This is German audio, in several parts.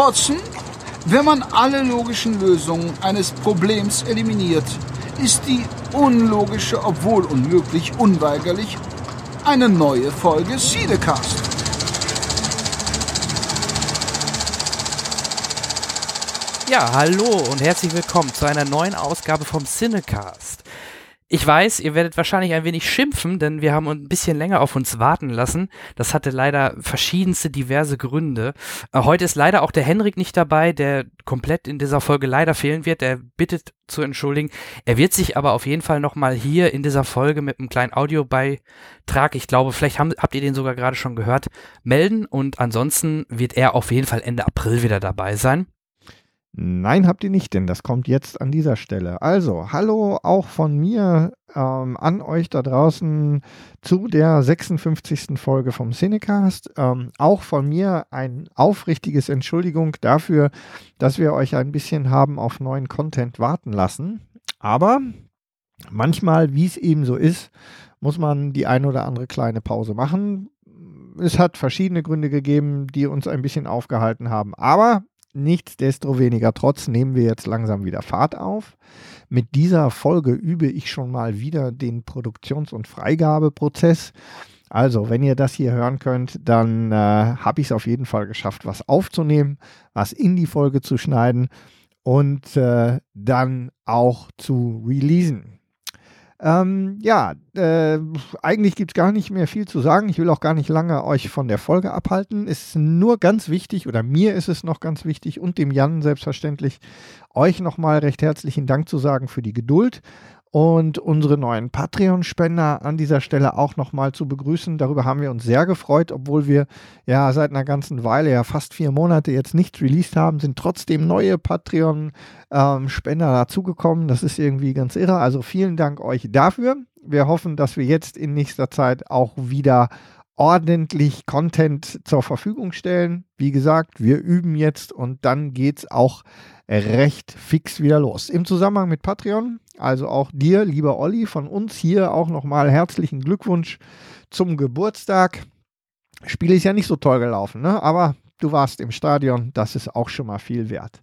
Watson, wenn man alle logischen Lösungen eines Problems eliminiert, ist die unlogische, obwohl unmöglich, unweigerlich eine neue Folge Siedecast. Ja, hallo und herzlich willkommen zu einer neuen Ausgabe vom Cinecast. Ich weiß, ihr werdet wahrscheinlich ein wenig schimpfen, denn wir haben ein bisschen länger auf uns warten lassen. Das hatte leider verschiedenste diverse Gründe. Äh, heute ist leider auch der Henrik nicht dabei, der komplett in dieser Folge leider fehlen wird. Er bittet zu entschuldigen. Er wird sich aber auf jeden Fall nochmal hier in dieser Folge mit einem kleinen Audiobeitrag, ich glaube, vielleicht haben, habt ihr den sogar gerade schon gehört, melden. Und ansonsten wird er auf jeden Fall Ende April wieder dabei sein. Nein, habt ihr nicht, denn das kommt jetzt an dieser Stelle. Also, hallo auch von mir ähm, an euch da draußen zu der 56. Folge vom Cinecast. Ähm, auch von mir ein aufrichtiges Entschuldigung dafür, dass wir euch ein bisschen haben auf neuen Content warten lassen. Aber manchmal, wie es eben so ist, muss man die ein oder andere kleine Pause machen. Es hat verschiedene Gründe gegeben, die uns ein bisschen aufgehalten haben. Aber Nichtsdestoweniger trotz nehmen wir jetzt langsam wieder Fahrt auf. Mit dieser Folge übe ich schon mal wieder den Produktions- und Freigabeprozess. Also, wenn ihr das hier hören könnt, dann äh, habe ich es auf jeden Fall geschafft, was aufzunehmen, was in die Folge zu schneiden und äh, dann auch zu releasen. Ähm, ja, äh, eigentlich gibt es gar nicht mehr viel zu sagen. Ich will auch gar nicht lange euch von der Folge abhalten. Ist nur ganz wichtig, oder mir ist es noch ganz wichtig und dem Jan selbstverständlich, euch nochmal recht herzlichen Dank zu sagen für die Geduld und unsere neuen Patreon-Spender an dieser Stelle auch nochmal zu begrüßen. Darüber haben wir uns sehr gefreut, obwohl wir ja seit einer ganzen Weile, ja fast vier Monate jetzt nichts released haben, sind trotzdem neue Patreon-Spender dazugekommen. Das ist irgendwie ganz irre. Also vielen Dank euch dafür. Wir hoffen, dass wir jetzt in nächster Zeit auch wieder ordentlich Content zur Verfügung stellen. Wie gesagt, wir üben jetzt und dann geht es auch recht fix wieder los. Im Zusammenhang mit Patreon, also auch dir, lieber Olli, von uns hier auch nochmal herzlichen Glückwunsch zum Geburtstag. Spiel ist ja nicht so toll gelaufen, ne? aber du warst im Stadion, das ist auch schon mal viel wert.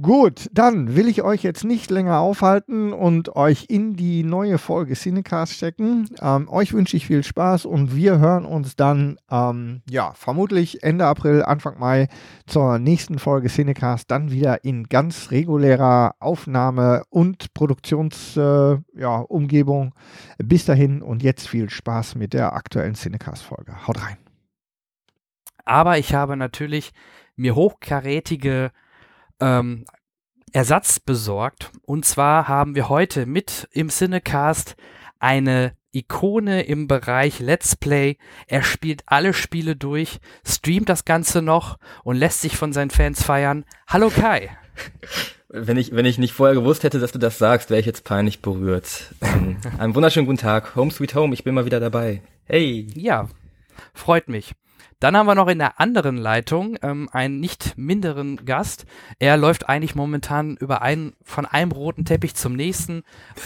Gut, dann will ich euch jetzt nicht länger aufhalten und euch in die neue Folge Cinecast stecken. Ähm, euch wünsche ich viel Spaß und wir hören uns dann, ähm, ja, vermutlich Ende April, Anfang Mai zur nächsten Folge Cinecast, dann wieder in ganz regulärer Aufnahme und Produktionsumgebung. Äh, ja, Bis dahin und jetzt viel Spaß mit der aktuellen Cinecast-Folge. Haut rein. Aber ich habe natürlich mir hochkarätige ähm, Ersatz besorgt. Und zwar haben wir heute mit im Cinecast eine Ikone im Bereich Let's Play. Er spielt alle Spiele durch, streamt das Ganze noch und lässt sich von seinen Fans feiern. Hallo Kai. Wenn ich, wenn ich nicht vorher gewusst hätte, dass du das sagst, wäre ich jetzt peinlich berührt. Ähm, einen wunderschönen guten Tag. Home Sweet Home, ich bin mal wieder dabei. Hey. Ja, freut mich. Dann haben wir noch in der anderen Leitung ähm, einen nicht minderen Gast. Er läuft eigentlich momentan über einen, von einem roten Teppich zum nächsten,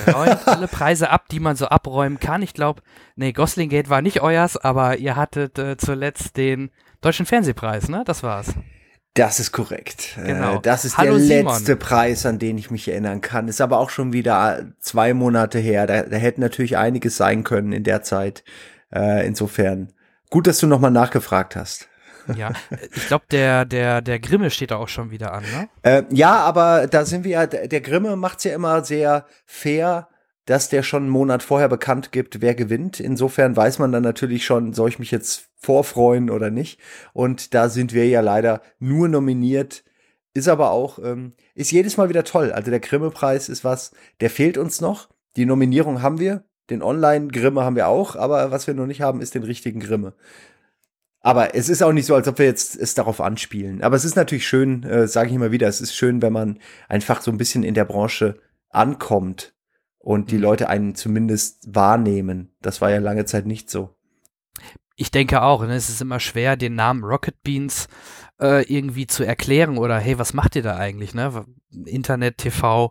räumt alle Preise ab, die man so abräumen kann. Ich glaube, nee, Goslingate war nicht euers, aber ihr hattet äh, zuletzt den Deutschen Fernsehpreis, ne? Das war's. Das ist korrekt. Äh, genau. Das ist Hallo der letzte Simon. Preis, an den ich mich erinnern kann. Ist aber auch schon wieder zwei Monate her. Da, da hätte natürlich einiges sein können in der Zeit. Äh, insofern Gut, dass du nochmal nachgefragt hast. Ja, ich glaube, der, der, der Grimme steht da auch schon wieder an, ne? Äh, ja, aber da sind wir ja, der Grimme macht's ja immer sehr fair, dass der schon einen Monat vorher bekannt gibt, wer gewinnt. Insofern weiß man dann natürlich schon, soll ich mich jetzt vorfreuen oder nicht. Und da sind wir ja leider nur nominiert. Ist aber auch, ähm, ist jedes Mal wieder toll. Also der Grimme-Preis ist was, der fehlt uns noch. Die Nominierung haben wir. Den Online-Grimme haben wir auch, aber was wir noch nicht haben, ist den richtigen Grimme. Aber es ist auch nicht so, als ob wir jetzt es darauf anspielen. Aber es ist natürlich schön, äh, sage ich immer wieder, es ist schön, wenn man einfach so ein bisschen in der Branche ankommt und die mhm. Leute einen zumindest wahrnehmen. Das war ja lange Zeit nicht so. Ich denke auch, ne? es ist immer schwer, den Namen Rocket Beans äh, irgendwie zu erklären oder hey, was macht ihr da eigentlich? Ne? Internet, TV,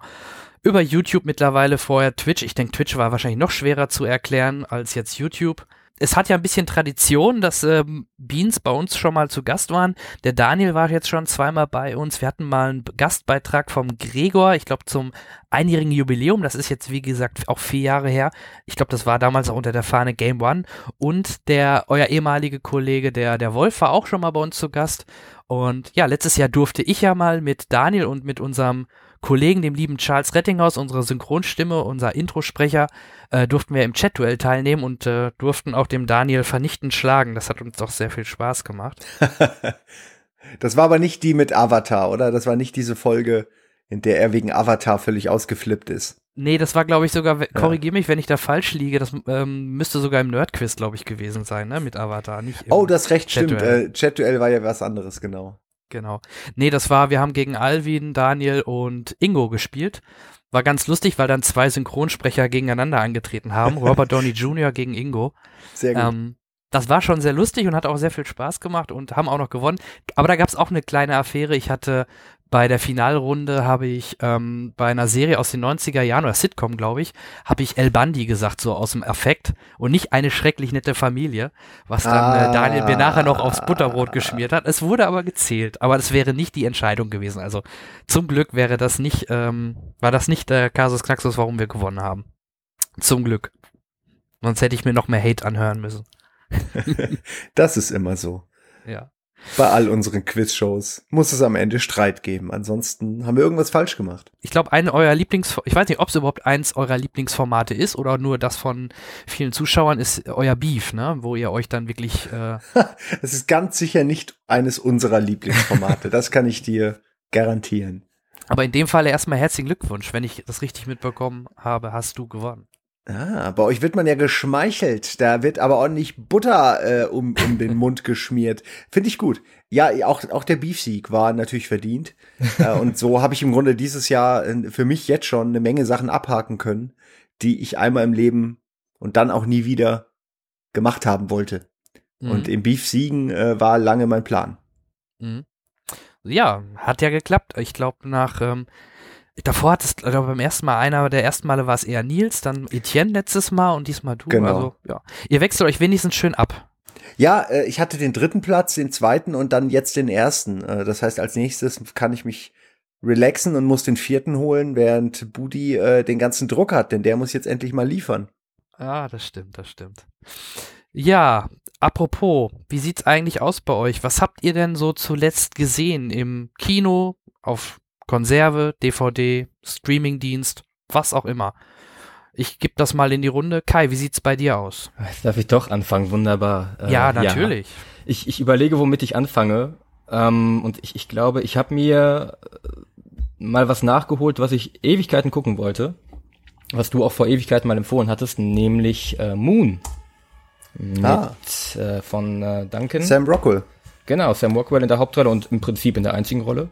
über YouTube mittlerweile, vorher Twitch. Ich denke, Twitch war wahrscheinlich noch schwerer zu erklären als jetzt YouTube. es hat ja ein bisschen Tradition, dass ähm, Beans bei uns schon mal zu Gast waren. Der Daniel war jetzt schon zweimal bei uns. Wir hatten mal einen Gastbeitrag vom Gregor, ich glaube zum einjährigen Jubiläum. Das ist jetzt, wie gesagt, auch vier Jahre her. Ich glaube, das war damals auch unter der Fahne Game One. Und der, euer ehemalige Kollege, der, der Wolf, war auch schon mal bei uns zu Gast. Und ja, letztes Jahr durfte ich ja mal mit Daniel und mit unserem Kollegen, dem lieben Charles Rettinghaus, unserer Synchronstimme, unser Introsprecher, äh, durften wir im Chat-Duell teilnehmen und äh, durften auch dem Daniel vernichtend schlagen. Das hat uns doch sehr viel Spaß gemacht. das war aber nicht die mit Avatar, oder? Das war nicht diese Folge, in der er wegen Avatar völlig ausgeflippt ist. Nee, das war, glaube ich, sogar, ja. korrigier mich, wenn ich da falsch liege, das ähm, müsste sogar im Nerdquiz, glaube ich, gewesen sein, ne, mit Avatar, nicht Oh, das recht stimmt. Äh, Chat-Duell war ja was anderes, genau. Genau. Nee, das war, wir haben gegen Alvin, Daniel und Ingo gespielt. War ganz lustig, weil dann zwei Synchronsprecher gegeneinander angetreten haben. Robert Downey Jr. gegen Ingo. Sehr gut. Ähm, das war schon sehr lustig und hat auch sehr viel Spaß gemacht und haben auch noch gewonnen. Aber da gab es auch eine kleine Affäre. Ich hatte bei der Finalrunde habe ich ähm, bei einer Serie aus den 90er Jahren oder Sitcom, glaube ich, habe ich El Bandi gesagt, so aus dem Affekt und nicht eine schrecklich nette Familie, was dann ah. äh, Daniel mir nachher noch aufs Butterbrot geschmiert hat. Es wurde aber gezählt, aber es wäre nicht die Entscheidung gewesen. Also zum Glück wäre das nicht, ähm, war das nicht der Kasus Knaxus, warum wir gewonnen haben. Zum Glück. Sonst hätte ich mir noch mehr Hate anhören müssen. das ist immer so. Ja. Bei all unseren Quizshows muss es am Ende Streit geben. Ansonsten haben wir irgendwas falsch gemacht. Ich glaube, eine eurer Lieblings, ich weiß nicht, ob es überhaupt eins eurer Lieblingsformate ist oder nur das von vielen Zuschauern ist euer Beef, ne, wo ihr euch dann wirklich. Äh es ist ganz sicher nicht eines unserer Lieblingsformate. das kann ich dir garantieren. Aber in dem Fall erstmal herzlichen Glückwunsch. Wenn ich das richtig mitbekommen habe, hast du gewonnen. Ah, bei euch wird man ja geschmeichelt. Da wird aber ordentlich Butter äh, um, um den Mund geschmiert. Finde ich gut. Ja, auch, auch der Beefsieg war natürlich verdient. äh, und so habe ich im Grunde dieses Jahr äh, für mich jetzt schon eine Menge Sachen abhaken können, die ich einmal im Leben und dann auch nie wieder gemacht haben wollte. Mhm. Und im Beefsiegen äh, war lange mein Plan. Mhm. Ja, hat ja geklappt. Ich glaube, nach ähm, Davor hat es, glaube beim ersten Mal einer der ersten Male war es eher Nils, dann Etienne letztes Mal und diesmal du. Genau. Also, ja. Ihr wechselt euch wenigstens schön ab. Ja, äh, ich hatte den dritten Platz, den zweiten und dann jetzt den ersten. Äh, das heißt, als nächstes kann ich mich relaxen und muss den vierten holen, während Budi äh, den ganzen Druck hat, denn der muss jetzt endlich mal liefern. Ah, das stimmt, das stimmt. Ja, apropos, wie sieht's eigentlich aus bei euch? Was habt ihr denn so zuletzt gesehen im Kino, auf Konserve, DVD, Streamingdienst, was auch immer. Ich gebe das mal in die Runde. Kai, wie sieht's bei dir aus? Jetzt darf ich doch anfangen, wunderbar. Äh, ja, natürlich. Ja. Ich, ich überlege, womit ich anfange. Ähm, und ich, ich glaube, ich habe mir äh, mal was nachgeholt, was ich Ewigkeiten gucken wollte. Was du auch vor Ewigkeiten mal empfohlen hattest, nämlich äh, Moon. Mit, ah. äh, von äh, Duncan. Sam Rockwell. Genau, Sam Rockwell in der Hauptrolle und im Prinzip in der einzigen Rolle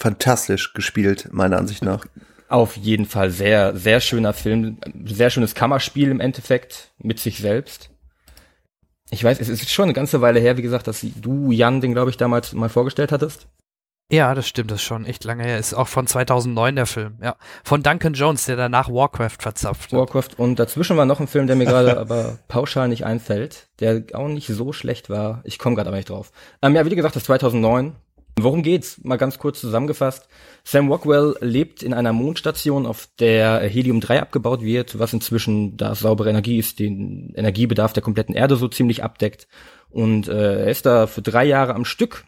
fantastisch gespielt, meiner Ansicht nach. Auf jeden Fall sehr, sehr schöner Film, sehr schönes Kammerspiel im Endeffekt mit sich selbst. Ich weiß, es ist schon eine ganze Weile her, wie gesagt, dass du, Jan, den glaube ich damals mal vorgestellt hattest. Ja, das stimmt, das ist schon echt lange her. Ist auch von 2009 der Film, ja. Von Duncan Jones, der danach Warcraft verzapft hat. Warcraft und dazwischen war noch ein Film, der mir gerade aber pauschal nicht einfällt, der auch nicht so schlecht war. Ich komme gerade aber nicht drauf. Ähm, ja, wie gesagt, das 2009, Worum geht's? Mal ganz kurz zusammengefasst. Sam Rockwell lebt in einer Mondstation, auf der Helium-3 abgebaut wird, was inzwischen, da saubere Energie ist, den Energiebedarf der kompletten Erde so ziemlich abdeckt. Und äh, er ist da für drei Jahre am Stück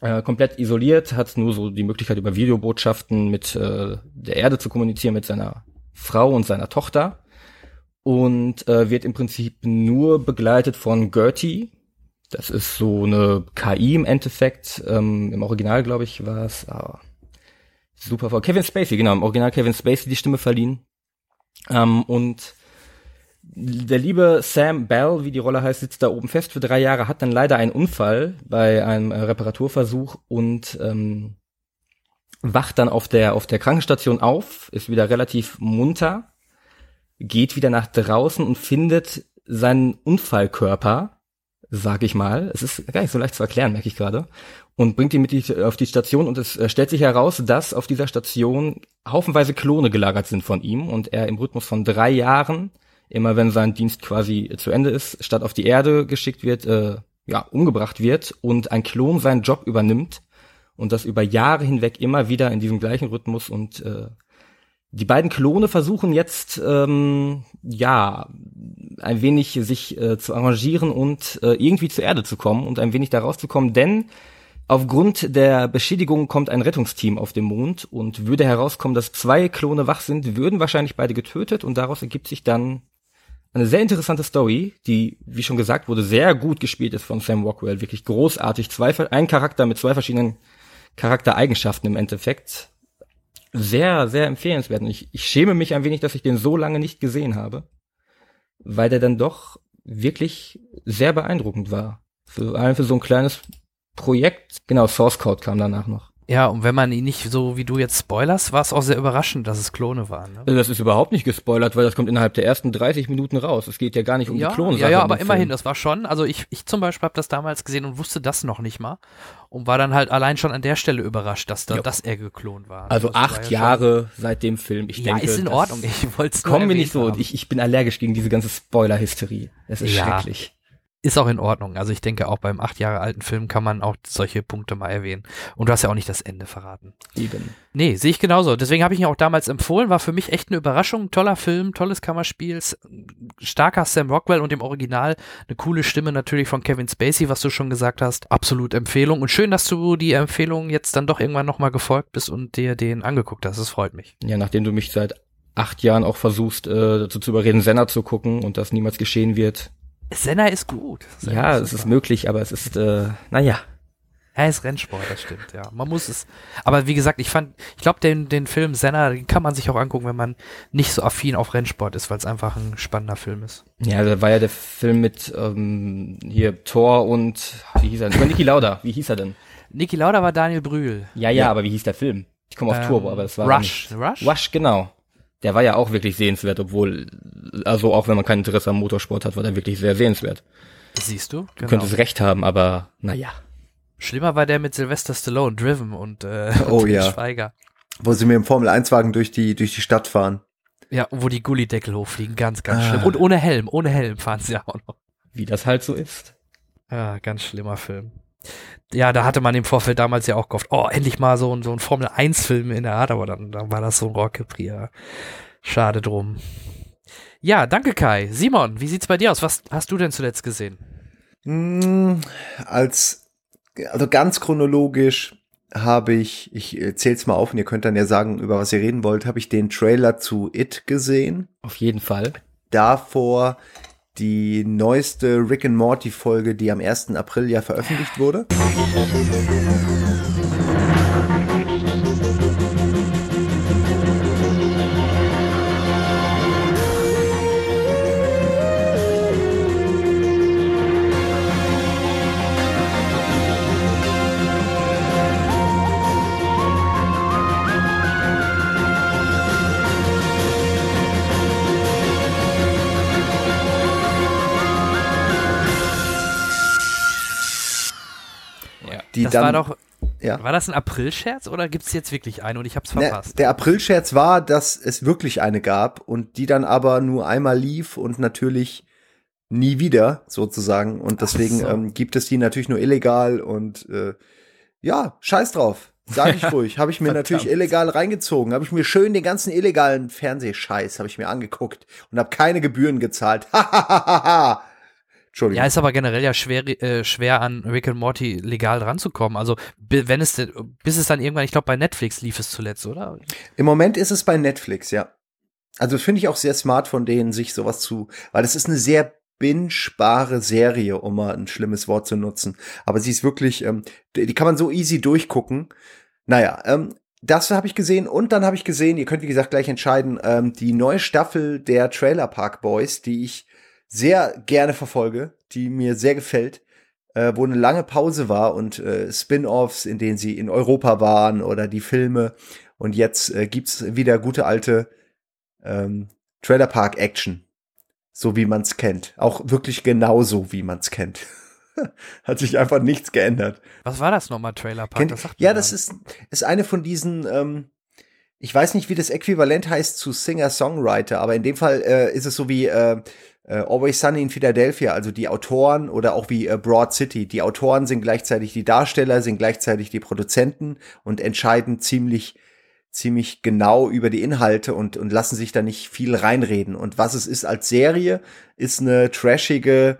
äh, komplett isoliert, hat nur so die Möglichkeit, über Videobotschaften mit äh, der Erde zu kommunizieren, mit seiner Frau und seiner Tochter. Und äh, wird im Prinzip nur begleitet von Gertie, das ist so eine KI im Endeffekt. Ähm, Im Original, glaube ich, war es ah, super vor Kevin Spacey, genau, im Original Kevin Spacey die Stimme verliehen. Ähm, und der liebe Sam Bell, wie die Rolle heißt, sitzt da oben fest für drei Jahre, hat dann leider einen Unfall bei einem äh, Reparaturversuch und ähm, wacht dann auf der auf der Krankenstation auf, ist wieder relativ munter, geht wieder nach draußen und findet seinen Unfallkörper sag ich mal. Es ist gar nicht so leicht zu erklären, merke ich gerade. Und bringt ihn mit die, auf die Station und es äh, stellt sich heraus, dass auf dieser Station haufenweise Klone gelagert sind von ihm und er im Rhythmus von drei Jahren immer wenn sein Dienst quasi zu Ende ist, statt auf die Erde geschickt wird, äh, ja, umgebracht wird und ein Klon seinen Job übernimmt und das über Jahre hinweg immer wieder in diesem gleichen Rhythmus und äh, die beiden Klone versuchen jetzt ähm, ja ein wenig sich äh, zu arrangieren und äh, irgendwie zur Erde zu kommen und ein wenig da rauszukommen, denn aufgrund der Beschädigung kommt ein Rettungsteam auf den Mond und würde herauskommen, dass zwei Klone wach sind, würden wahrscheinlich beide getötet und daraus ergibt sich dann eine sehr interessante Story, die, wie schon gesagt wurde, sehr gut gespielt ist von Sam Rockwell, wirklich großartig. Zwei, ein Charakter mit zwei verschiedenen Charaktereigenschaften im Endeffekt sehr, sehr empfehlenswert. Und ich, ich schäme mich ein wenig, dass ich den so lange nicht gesehen habe, weil der dann doch wirklich sehr beeindruckend war. Für, für so ein kleines Projekt. Genau, Source Code kam danach noch. Ja, und wenn man ihn nicht so wie du jetzt spoilerst, war es auch sehr überraschend, dass es Klone waren. Ne? Das ist überhaupt nicht gespoilert, weil das kommt innerhalb der ersten 30 Minuten raus. Es geht ja gar nicht um ja, die Klone. Ja, ja, aber immerhin, das war schon, also ich, ich zum Beispiel habe das damals gesehen und wusste das noch nicht mal und war dann halt allein schon an der Stelle überrascht, dass, da, ja. dass er geklont war. Also das acht ja Jahre seit dem Film. Ich ja, denke, ist in Ordnung. Ich wollte Kommen wir nicht so. Ich, ich bin allergisch gegen diese ganze Spoiler-Hysterie. Es ist ja. schrecklich ist auch in Ordnung. Also ich denke, auch beim acht Jahre alten Film kann man auch solche Punkte mal erwähnen. Und du hast ja auch nicht das Ende verraten. Eben. Nee, sehe ich genauso. Deswegen habe ich ihn auch damals empfohlen. War für mich echt eine Überraschung. Toller Film, tolles Kammerspiel, starker Sam Rockwell und im Original eine coole Stimme natürlich von Kevin Spacey, was du schon gesagt hast. Absolut Empfehlung. Und schön, dass du die Empfehlung jetzt dann doch irgendwann nochmal gefolgt bist und dir den angeguckt hast. Das freut mich. Ja, nachdem du mich seit acht Jahren auch versuchst, äh, dazu zu überreden, Senna zu gucken und das niemals geschehen wird, Senna ist gut. Senna ja, ist es ist möglich, aber es ist, äh, naja. Er ist Rennsport, das stimmt, ja. Man muss es. Aber wie gesagt, ich fand, ich glaube, den, den Film Senna, den kann man sich auch angucken, wenn man nicht so affin auf Rennsport ist, weil es einfach ein spannender Film ist. Ja, da war ja der Film mit ähm, hier Thor und wie hieß er denn? Niki Lauda, wie hieß er denn? Niki Lauda war Daniel Brühl. Ja, ja, ja, aber wie hieß der Film? Ich komme auf ähm, Turbo, aber das war Rush. Rush? Rush, genau der war ja auch wirklich sehenswert, obwohl, also auch wenn man kein Interesse am Motorsport hat, war der wirklich sehr sehenswert. Siehst du? Genau. Du könntest recht haben, aber naja. Schlimmer war der mit Sylvester Stallone, Driven und, äh, oh, und ja. Schweiger. Wo sie mit dem Formel-1-Wagen durch die, durch die Stadt fahren. Ja, wo die Gullideckel hochfliegen, ganz, ganz ah. schlimm. Und ohne Helm, ohne Helm fahren sie auch noch. Wie das halt so ist. Ja, ganz schlimmer Film. Ja, da hatte man im Vorfeld damals ja auch gehofft, oh, endlich mal so, ein so ein Formel-1-Film in der Art, aber dann, dann war das so ein Rohrkrepierer. Schade drum. Ja, danke Kai. Simon, wie sieht's bei dir aus? Was hast du denn zuletzt gesehen? Mm, als, also ganz chronologisch habe ich, ich zähl's mal auf und ihr könnt dann ja sagen, über was ihr reden wollt, habe ich den Trailer zu It gesehen. Auf jeden Fall. Davor die neueste Rick and Morty Folge, die am 1. April ja veröffentlicht wurde. Die das dann. War, doch, ja. war das ein April-Scherz oder gibt es jetzt wirklich eine und ich habe es verpasst? Ne, der April-Scherz war, dass es wirklich eine gab und die dann aber nur einmal lief und natürlich nie wieder sozusagen. Und deswegen so. ähm, gibt es die natürlich nur illegal und äh, ja, scheiß drauf. Sag ich ruhig. Habe ich mir natürlich illegal reingezogen. Habe ich mir schön den ganzen illegalen Fernsehscheiß habe ich mir angeguckt und habe keine Gebühren gezahlt. Entschuldigung. Ja, ist aber generell ja schwer, äh, schwer an Rick and Morty legal ranzukommen. Also wenn es bis es dann irgendwann, ich glaube bei Netflix lief es zuletzt, oder? Im Moment ist es bei Netflix, ja. Also finde ich auch sehr smart von denen, sich sowas zu, weil es ist eine sehr bingebare Serie, um mal ein schlimmes Wort zu nutzen. Aber sie ist wirklich, ähm, die kann man so easy durchgucken. Naja, ähm, das habe ich gesehen und dann habe ich gesehen, ihr könnt wie gesagt gleich entscheiden, ähm, die neue Staffel der Trailer Park Boys, die ich sehr gerne verfolge, die mir sehr gefällt, äh, wo eine lange Pause war und äh, Spin-offs, in denen sie in Europa waren oder die Filme. Und jetzt äh, gibt's wieder gute alte ähm, Trailer Park Action, so wie man's kennt. Auch wirklich genauso, wie man's kennt. Hat sich einfach nichts geändert. Was war das nochmal, Trailer Park? Kennt, das ja, das ist, ist eine von diesen ähm, ich weiß nicht, wie das Äquivalent heißt zu Singer-Songwriter, aber in dem Fall äh, ist es so wie äh, äh, Always Sunny in Philadelphia, also die Autoren oder auch wie äh, Broad City. Die Autoren sind gleichzeitig die Darsteller, sind gleichzeitig die Produzenten und entscheiden ziemlich ziemlich genau über die Inhalte und, und lassen sich da nicht viel reinreden. Und was es ist als Serie, ist eine trashige,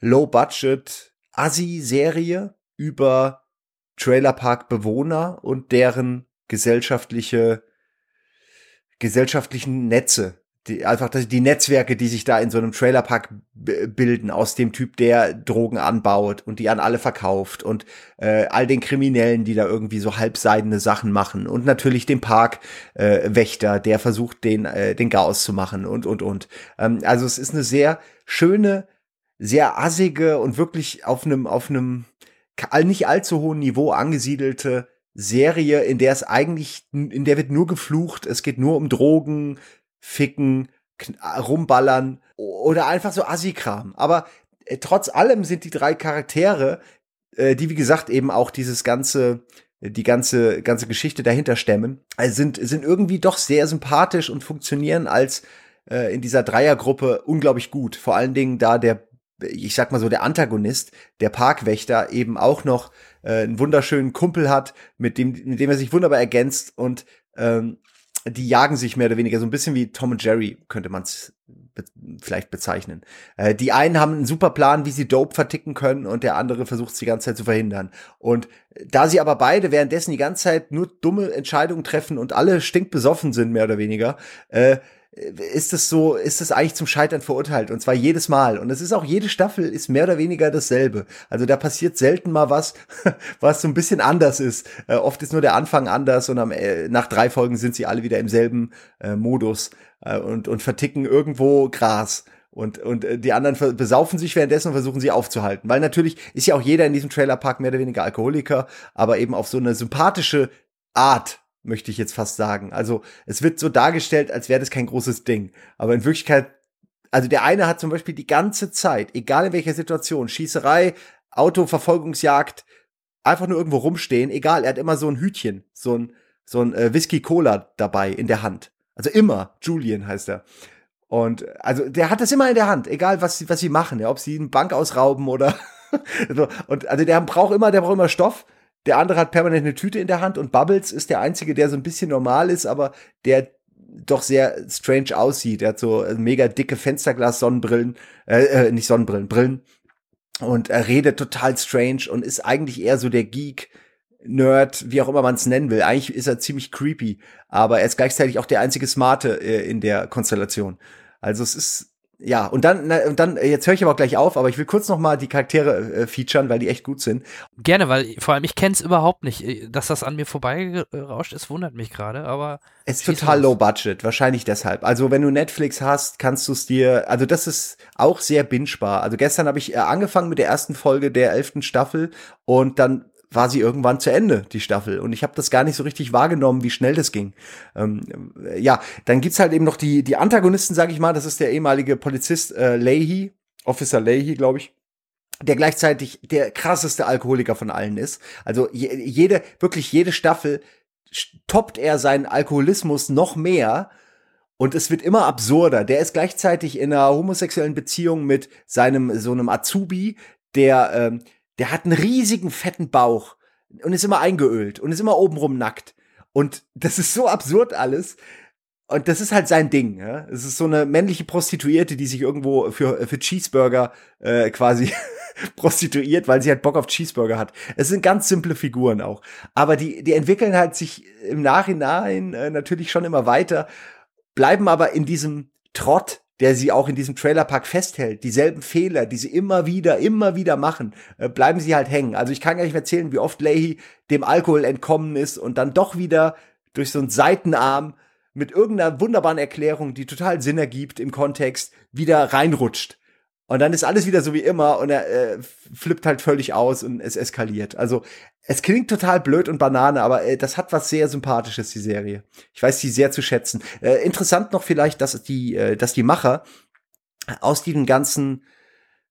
low-budget Assi-Serie über Trailerpark-Bewohner und deren gesellschaftliche, gesellschaftlichen Netze. Die, einfach die Netzwerke, die sich da in so einem Trailerpark bilden, aus dem Typ, der Drogen anbaut und die an alle verkauft und äh, all den Kriminellen, die da irgendwie so halbseidene Sachen machen und natürlich den Parkwächter, äh, der versucht, den, äh, den Chaos zu machen und, und, und. Ähm, also es ist eine sehr schöne, sehr assige und wirklich auf einem, auf einem nicht allzu hohen Niveau angesiedelte Serie, in der es eigentlich, in der wird nur geflucht, es geht nur um Drogen, Ficken, rumballern oder einfach so Assi-Kram. Aber äh, trotz allem sind die drei Charaktere, äh, die wie gesagt eben auch dieses ganze, die ganze, ganze Geschichte dahinter stemmen, also sind, sind irgendwie doch sehr sympathisch und funktionieren als äh, in dieser Dreiergruppe unglaublich gut. Vor allen Dingen da der ich sag mal so, der Antagonist, der Parkwächter, eben auch noch äh, einen wunderschönen Kumpel hat, mit dem, mit dem er sich wunderbar ergänzt und ähm, die jagen sich mehr oder weniger so ein bisschen wie Tom und Jerry, könnte man es be vielleicht bezeichnen. Äh, die einen haben einen super Plan, wie sie Dope verticken können und der andere versucht es die ganze Zeit zu verhindern. Und da sie aber beide währenddessen die ganze Zeit nur dumme Entscheidungen treffen und alle stinkbesoffen sind, mehr oder weniger, äh, ist es so, ist es eigentlich zum Scheitern verurteilt und zwar jedes Mal und es ist auch jede Staffel ist mehr oder weniger dasselbe. Also da passiert selten mal was, was so ein bisschen anders ist. Äh, oft ist nur der Anfang anders und am, äh, nach drei Folgen sind sie alle wieder im selben äh, Modus äh, und und verticken irgendwo Gras. Und, und äh, die anderen besaufen sich währenddessen und versuchen sie aufzuhalten. Weil natürlich ist ja auch jeder in diesem Trailerpark mehr oder weniger Alkoholiker, aber eben auf so eine sympathische Art möchte ich jetzt fast sagen. Also es wird so dargestellt, als wäre das kein großes Ding. Aber in Wirklichkeit, also der eine hat zum Beispiel die ganze Zeit, egal in welcher Situation, Schießerei, Autoverfolgungsjagd, einfach nur irgendwo rumstehen, egal, er hat immer so ein Hütchen, so ein, so ein äh, Whisky-Cola dabei in der Hand. Also immer, Julian heißt er. Und also der hat das immer in der Hand, egal was, was sie machen, ja, ob sie eine Bank ausrauben oder. Und also der braucht immer, der braucht immer Stoff der andere hat permanent eine Tüte in der Hand und Bubbles ist der einzige, der so ein bisschen normal ist, aber der doch sehr strange aussieht. Er hat so äh, mega dicke Fensterglas-Sonnenbrillen, äh, äh, nicht Sonnenbrillen, Brillen. Und er redet total strange und ist eigentlich eher so der Geek, Nerd, wie auch immer man es nennen will. Eigentlich ist er ziemlich creepy, aber er ist gleichzeitig auch der einzige Smarte äh, in der Konstellation. Also es ist ja, und dann, na, und dann, jetzt höre ich aber auch gleich auf, aber ich will kurz noch mal die Charaktere äh, featuren, weil die echt gut sind. Gerne, weil vor allem ich kenne es überhaupt nicht. Äh, dass das an mir vorbeigerauscht ist, wundert mich gerade, aber. Es ist total low budget, wahrscheinlich deshalb. Also wenn du Netflix hast, kannst du es dir, also das ist auch sehr bingebar. Also gestern habe ich äh, angefangen mit der ersten Folge der elften Staffel und dann war sie irgendwann zu Ende, die Staffel. Und ich habe das gar nicht so richtig wahrgenommen, wie schnell das ging. Ähm, ja, dann gibt's halt eben noch die, die Antagonisten, sage ich mal. Das ist der ehemalige Polizist äh, Leahy, Officer Leahy, glaube ich der gleichzeitig der krasseste Alkoholiker von allen ist. Also je, jede, wirklich jede Staffel toppt er seinen Alkoholismus noch mehr und es wird immer absurder. Der ist gleichzeitig in einer homosexuellen Beziehung mit seinem so einem Azubi, der ähm, der hat einen riesigen fetten Bauch und ist immer eingeölt und ist immer obenrum nackt. Und das ist so absurd alles. Und das ist halt sein Ding. Ja? Es ist so eine männliche Prostituierte, die sich irgendwo für, für Cheeseburger äh, quasi prostituiert, weil sie halt Bock auf Cheeseburger hat. Es sind ganz simple Figuren auch. Aber die, die entwickeln halt sich im Nachhinein äh, natürlich schon immer weiter, bleiben aber in diesem Trott der sie auch in diesem Trailerpark festhält. Dieselben Fehler, die sie immer wieder, immer wieder machen, äh, bleiben sie halt hängen. Also ich kann gar nicht erzählen, wie oft Leahy dem Alkohol entkommen ist und dann doch wieder durch so einen Seitenarm mit irgendeiner wunderbaren Erklärung, die total Sinn ergibt im Kontext, wieder reinrutscht. Und dann ist alles wieder so wie immer und er äh, flippt halt völlig aus und es eskaliert. Also es klingt total blöd und Banane, aber äh, das hat was sehr Sympathisches, die Serie. Ich weiß sie sehr zu schätzen. Äh, interessant noch vielleicht, dass die, äh, dass die Macher aus diesem ganzen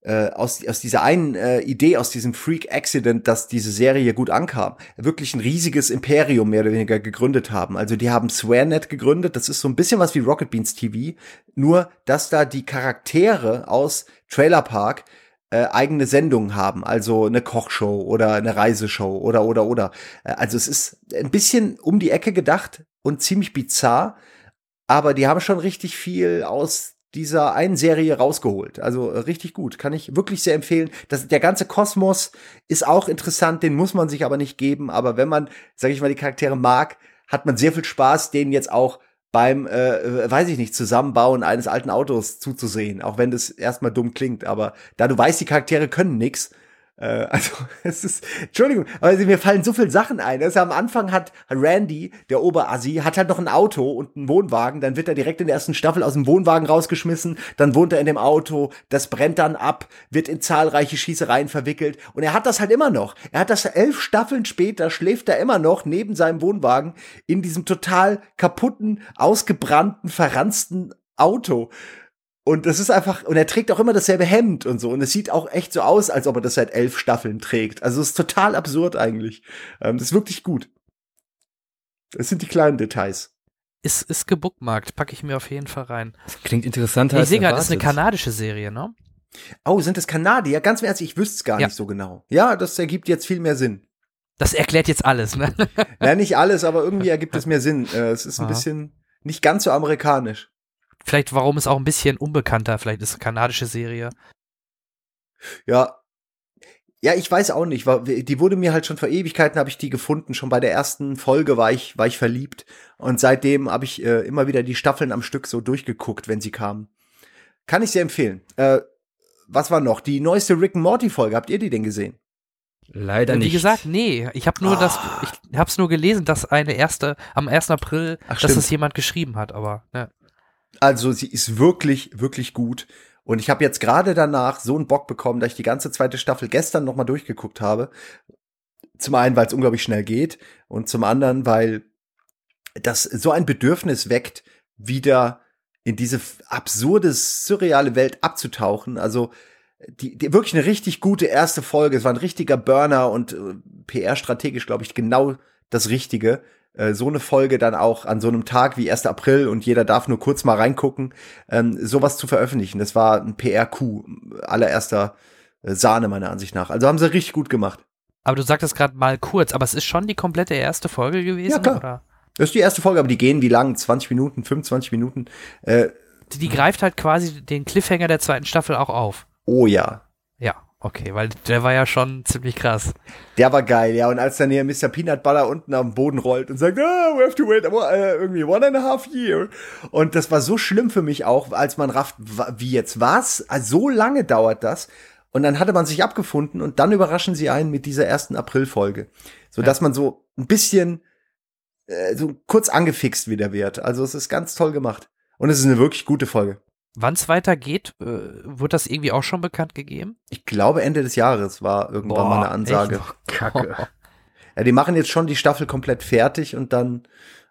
äh, aus, aus dieser einen äh, Idee, aus diesem Freak Accident, dass diese Serie gut ankam, wirklich ein riesiges Imperium mehr oder weniger gegründet haben. Also die haben SwearNet gegründet, das ist so ein bisschen was wie Rocket Beans TV, nur dass da die Charaktere aus Trailer Park äh, eigene Sendungen haben, also eine Kochshow oder eine Reiseshow oder oder oder. Äh, also es ist ein bisschen um die Ecke gedacht und ziemlich bizarr, aber die haben schon richtig viel aus dieser einen Serie rausgeholt. Also äh, richtig gut, kann ich wirklich sehr empfehlen. Das, der ganze Kosmos ist auch interessant, den muss man sich aber nicht geben. Aber wenn man, sage ich mal, die Charaktere mag, hat man sehr viel Spaß, denen jetzt auch beim, äh, äh, weiß ich nicht, Zusammenbauen eines alten Autos zuzusehen. Auch wenn das erstmal dumm klingt. Aber da du weißt, die Charaktere können nix, also, es ist, Entschuldigung, aber mir fallen so viele Sachen ein. Also am Anfang hat Randy, der Oberassi, hat halt noch ein Auto und einen Wohnwagen. Dann wird er direkt in der ersten Staffel aus dem Wohnwagen rausgeschmissen. Dann wohnt er in dem Auto. Das brennt dann ab, wird in zahlreiche Schießereien verwickelt. Und er hat das halt immer noch. Er hat das elf Staffeln später, schläft er immer noch neben seinem Wohnwagen in diesem total kaputten, ausgebrannten, verranzten Auto. Und das ist einfach, und er trägt auch immer dasselbe Hemd und so. Und es sieht auch echt so aus, als ob er das seit elf Staffeln trägt. Also es ist total absurd eigentlich. Ähm, das ist wirklich gut. Das sind die kleinen Details. Ist, ist gebookmarkt, packe ich mir auf jeden Fall rein. Das klingt interessanter Ich als sehe gerade, das ist eine kanadische Serie, ne? Oh, sind das Kanadier? Ganz im Ernst, ich wüsste es gar Ja. nicht so genau. Ja, das ergibt jetzt viel mehr Sinn. Das erklärt jetzt alles, ne? Ja, nicht alles, aber irgendwie ergibt es mehr Sinn. Äh, es ist ein Aha. bisschen nicht ganz so amerikanisch. Vielleicht, warum es auch ein bisschen unbekannter, vielleicht ist es eine kanadische Serie. Ja. Ja, ich weiß auch nicht. Die wurde mir halt schon vor Ewigkeiten habe ich die gefunden. Schon bei der ersten Folge war ich, war ich verliebt. Und seitdem habe ich äh, immer wieder die Staffeln am Stück so durchgeguckt, wenn sie kamen. Kann ich sehr empfehlen. Äh, was war noch? Die neueste Rick and Morty Folge. Habt ihr die denn gesehen? Leider Wie nicht. gesagt, nee, ich habe nur das, Ah. ich hab's nur gelesen, dass eine erste, am 1. April, Ach, dass stimmt. es jemand geschrieben hat, aber, ne. Also sie ist wirklich, wirklich gut. Und ich habe jetzt gerade danach so einen Bock bekommen, dass ich die ganze zweite Staffel gestern noch mal durchgeguckt habe. Zum einen, weil es unglaublich schnell geht und zum anderen, weil das so ein Bedürfnis weckt, wieder in diese absurde, surreale Welt abzutauchen. Also die, die wirklich eine richtig gute erste Folge. Es war ein richtiger Burner und äh, PR-strategisch, glaube ich, genau das Richtige. Äh, so eine Folge dann auch an so einem Tag wie 1. April und jeder darf nur kurz mal reingucken, ähm, sowas zu veröffentlichen. Das war ein PR-Coup, allererster äh, Sahne meiner Ansicht nach. Also haben sie richtig gut gemacht. Aber du sagtest gerade mal kurz, aber es ist schon die komplette erste Folge gewesen, Ja, klar. oder? Das ist die erste Folge, aber die gehen wie lang? 20 Minuten, 25 Minuten? Äh, Die, die greift halt quasi den Cliffhanger der zweiten Staffel auch auf. oh ja. Ja, okay, weil der war ja schon ziemlich krass. Der war geil, ja. Und als dann hier Mr. Peanut Butter unten am Boden rollt und sagt, ah, we have to wait uh, irgendwie one and a half year. Und das war so schlimm für mich auch, als man rafft, wie jetzt was? Also so lange dauert das. Und dann hatte man sich abgefunden und dann überraschen sie einen mit dieser ersten April-Folge. So dass man so ein bisschen äh, so kurz angefixt wieder wird. Also es ist ganz toll gemacht. Und es ist eine wirklich gute Folge. Wann es weitergeht, äh, wird das irgendwie auch schon bekannt gegeben? Ich glaube, Ende des Jahres war irgendwann Boah, mal eine Ansage. echt? Kacke. Ja, die machen jetzt schon die Staffel komplett fertig und dann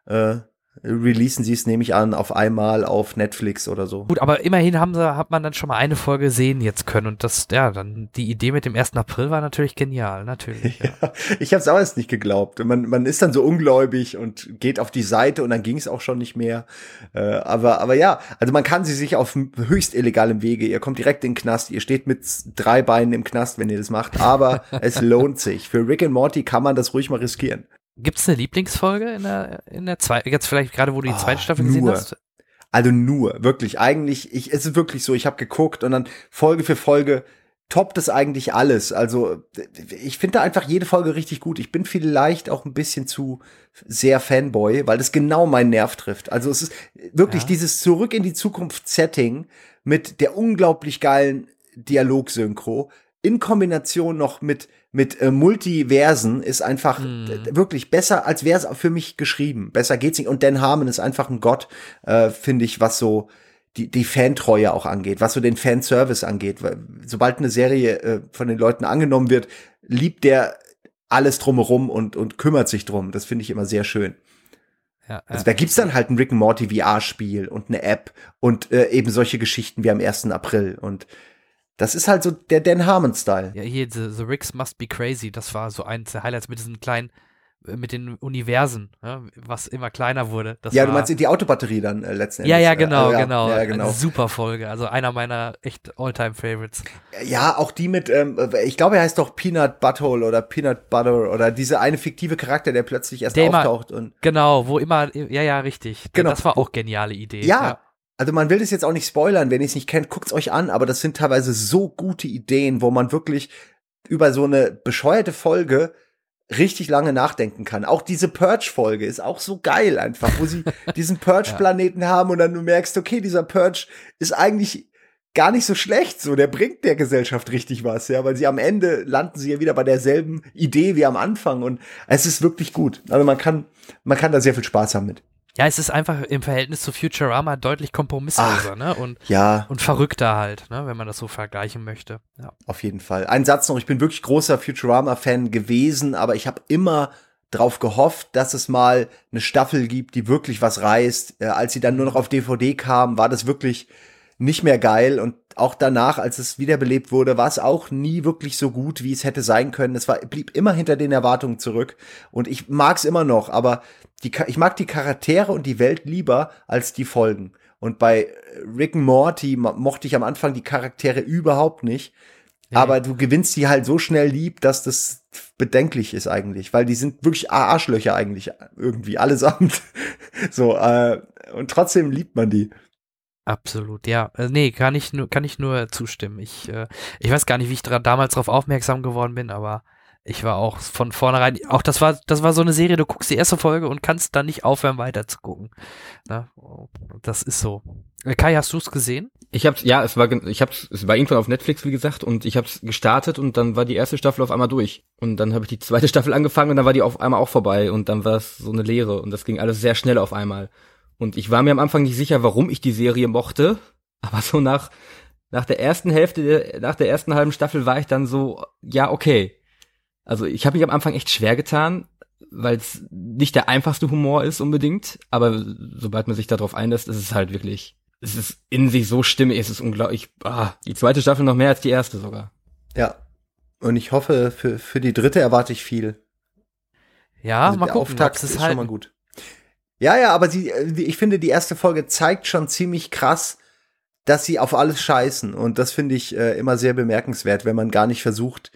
äh, releasen sie es, nehme ich an, auf einmal auf Netflix oder so. Gut, aber immerhin haben sie, hat man dann schon mal eine Folge sehen jetzt können und das, ja, dann die Idee mit dem 1. April war natürlich genial, natürlich. Ja. Ja, ich habe es auch erst nicht geglaubt. Man, man ist dann so ungläubig und geht auf die Seite und dann ging es auch schon nicht mehr. Äh, aber, aber ja, also man kann sie sich auf höchst illegalem Wege. Ihr kommt direkt in den Knast. Ihr steht mit drei Beinen im Knast, wenn ihr das macht. Aber es lohnt sich. Für Rick and Morty kann man das ruhig mal riskieren. Gibt's eine Lieblingsfolge in der, in der zweiten, jetzt vielleicht gerade, wo du die Ah, zweite Staffel gesehen nur. hast? Also nur, wirklich. Eigentlich, ich, es ist wirklich so, ich habe geguckt und dann Folge für Folge toppt es eigentlich alles. Also ich finde da einfach jede Folge richtig gut. Ich bin vielleicht auch ein bisschen zu sehr Fanboy, weil das genau meinen Nerv trifft. Also es ist wirklich Ja. dieses Zurück in die Zukunft-Setting mit der unglaublich geilen Dialogsynchro in Kombination noch mit mit äh, Multiversen ist einfach Mhm. wirklich besser, als wäre es für mich geschrieben. Besser geht's nicht. Und Dan Harmon ist einfach ein Gott, äh, finde ich, was so die, die Fantreue auch angeht, was so den Fanservice angeht. Weil, sobald eine Serie äh, von den Leuten angenommen wird, liebt der alles drumherum und, und kümmert sich drum. Das finde ich immer sehr schön. Ja, Also da gibt's dann halt ein Rick and Morty VR-Spiel und eine App und äh, eben solche Geschichten wie am 1. April. Und Das ist halt so der Dan Harmon-Style. Ja, hier, the, the Ricks Must Be Crazy, das war so eins der Highlights mit diesen kleinen, äh, mit den Universen, ja, was immer kleiner wurde. Das ja, du meinst die Autobatterie dann äh, letzten Ja, Endes. ja, äh, genau, äh, ja, genau. Ja, genau. Eine super Folge, also einer meiner echt All-Time-Favorites. Ja, auch die mit, ähm, ich glaube, er heißt doch Peanut Butthole oder Peanut Butter oder diese eine fiktive Charakter, der plötzlich erst Der immer- auftaucht und Genau, wo immer, ja, ja, richtig. Genau. Das war auch geniale Idee. Ja. Also man will das jetzt auch nicht spoilern, wenn ihr es nicht kennt, guckt's euch an, aber das sind teilweise so gute Ideen, wo man wirklich über so eine bescheuerte Folge richtig lange nachdenken kann. Auch diese Purge-Folge ist auch so geil einfach, wo sie diesen Purge-Planeten haben und dann du merkst, okay, dieser Purge ist eigentlich gar nicht so schlecht, so der bringt der Gesellschaft richtig was, ja, weil sie am Ende landen sie ja wieder bei derselben Idee wie am Anfang und es ist wirklich gut. Also man kann man kann da sehr viel Spaß haben mit. Ja, es ist einfach im Verhältnis zu Futurama deutlich kompromissloser, ne? Und, Ja, und verrückter halt, ne? Wenn man das so vergleichen möchte. Ja. Auf jeden Fall. Ein Satz noch, ich bin wirklich großer Futurama-Fan gewesen, aber ich habe immer drauf gehofft, dass es mal eine Staffel gibt, die wirklich was reißt. Äh, als sie dann nur noch auf DVD kam, war das wirklich nicht mehr geil und auch danach, als es wiederbelebt wurde, war es auch nie wirklich so gut, wie es hätte sein können. Es war, blieb immer hinter den Erwartungen zurück und ich mag's immer noch, aber die, ich mag die Charaktere und die Welt lieber als die Folgen. Und bei Rick and Morty mo- mochte ich am Anfang die Charaktere überhaupt nicht. Aber du gewinnst die halt so schnell lieb, dass das bedenklich ist eigentlich, weil die sind wirklich Arschlöcher eigentlich irgendwie allesamt. so äh, und trotzdem liebt man die. Absolut, ja. Äh, nee, kann ich nur, kann ich nur zustimmen. Ich, äh, ich weiß gar nicht, wie ich damals darauf aufmerksam geworden bin, aber ich war auch von vornherein, auch das war, das war so eine Serie, du guckst die erste Folge und kannst dann nicht aufhören, weiter zu gucken. Ne? Das ist so. Äh, Kai, hast du es gesehen? Ich hab's, ja, es war, ich hab's, es war irgendwann auf Netflix, wie gesagt, und ich hab's gestartet und dann war die erste Staffel auf einmal durch. Und dann habe ich die zweite Staffel angefangen und dann war die auf einmal auch vorbei und dann war es so eine Leere und das ging alles sehr schnell auf einmal. Und ich war mir am Anfang nicht sicher, warum ich die Serie mochte, aber so nach, nach der ersten Hälfte, der, nach der ersten halben Staffel war ich dann so, ja, okay. Also ich habe mich am Anfang echt schwer getan, weil es nicht der einfachste Humor ist unbedingt, aber sobald man sich darauf einlässt, ist es halt wirklich, es ist in sich so stimmig, es ist unglaublich, ah, die zweite Staffel noch mehr als die erste sogar. Ja. Und ich hoffe, für, für die dritte erwarte ich viel. Ja, Also mal der gucken, Auftakt es ist schon mal gut. Ja, ja, aber sie, äh, ich finde, die erste Folge zeigt schon ziemlich krass, dass sie auf alles scheißen. Und das finde ich äh, immer sehr bemerkenswert, wenn man gar nicht versucht,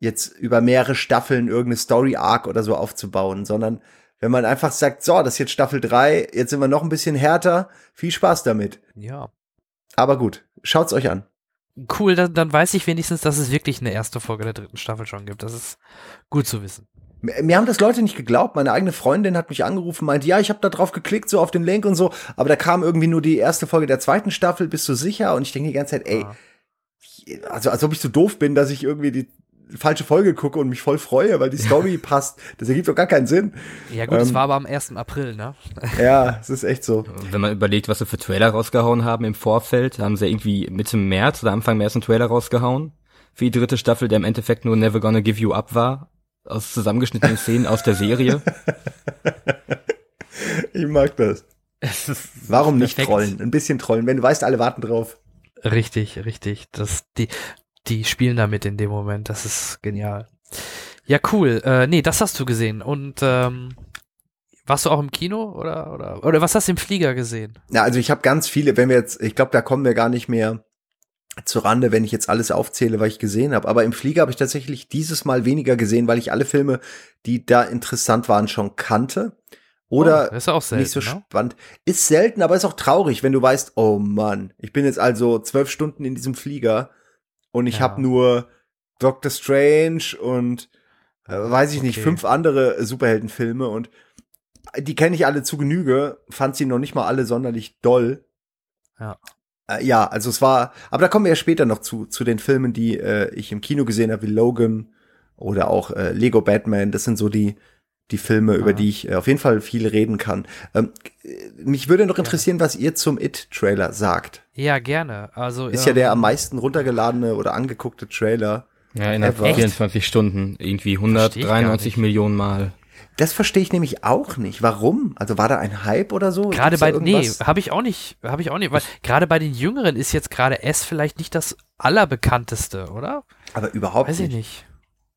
jetzt über mehrere Staffeln irgendeine Story-Arc oder so aufzubauen, sondern wenn man einfach sagt, so, das ist jetzt Staffel 3, jetzt sind wir noch ein bisschen härter, viel Spaß damit. Ja. Aber gut, schaut's euch an. Cool, dann, dann weiß ich wenigstens, dass es wirklich eine erste Folge der dritten Staffel schon gibt. Das ist gut zu wissen. Mir haben das Leute nicht geglaubt. Meine eigene Freundin hat mich angerufen, meinte, ja, ich habe da drauf geklickt, so auf den Link und so, aber da kam irgendwie nur die erste Folge der zweiten Staffel, bist du sicher? Und ich denke die ganze Zeit, ey, also als ob ich so doof bin, dass ich irgendwie die falsche Folge gucke und mich voll freue, weil die Story passt. Das ergibt doch gar keinen Sinn. Ja gut, es Ähm. war aber am 1. April, ne? Ja, es ist echt so. Wenn man überlegt, was sie für Trailer rausgehauen haben im Vorfeld, haben sie irgendwie Mitte März oder Anfang März einen Trailer rausgehauen für die dritte Staffel, der im Endeffekt nur Never Gonna Give You Up war, aus zusammengeschnittenen Szenen aus der Serie. Ich mag das. Warum nicht perfekt. trollen? Ein bisschen trollen, wenn du weißt, alle warten drauf. Richtig, richtig. Das, die, die spielen damit in dem Moment. Das ist genial. Ja, cool. Äh, nee, das hast du gesehen. Und ähm, warst du auch im Kino oder, oder, oder was hast du im Flieger gesehen? Ja, also ich habe ganz viele, wenn wir jetzt, ich glaube, da kommen wir gar nicht mehr zu Rande, wenn ich jetzt alles aufzähle, was ich gesehen habe. Aber im Flieger habe ich tatsächlich dieses Mal weniger gesehen, weil ich alle Filme, die da interessant waren, schon kannte. Oder oh, das ist auch selten, nicht so ne? spannend. Ist selten, aber ist auch traurig, wenn du weißt, oh Mann, ich bin jetzt also zwölf Stunden in diesem Flieger und ich Ja. habe nur Doctor Strange und äh, weiß ich nicht, Okay. fünf andere Superheldenfilme und die kenne ich alle zu Genüge, fand sie noch nicht mal alle sonderlich doll. Ja. Äh, ja, also es war, aber da kommen wir ja später noch zu, zu den Filmen, die äh, ich im Kino gesehen habe, wie Logan oder auch äh, Lego Batman. Das sind so die, die Filme, über Ah. die ich äh, auf jeden Fall viel reden kann. Ähm, äh, mich würde noch interessieren, was ihr zum It-Trailer sagt. Ja, gerne. Also Ist ja der am ähm, meisten runtergeladene oder angeguckte Trailer. Ja, innerhalb Ever. von 24 Stunden irgendwie Versteh ich gar 193 nicht. Millionen Mal. Das verstehe ich nämlich auch nicht. Warum? Also war da ein Hype oder so? Gerade bei, nee, habe ich auch nicht, habe ich auch nicht, weil gerade bei den Jüngeren ist jetzt gerade S vielleicht nicht das allerbekannteste, oder? Aber überhaupt Weiß ich nicht. nicht.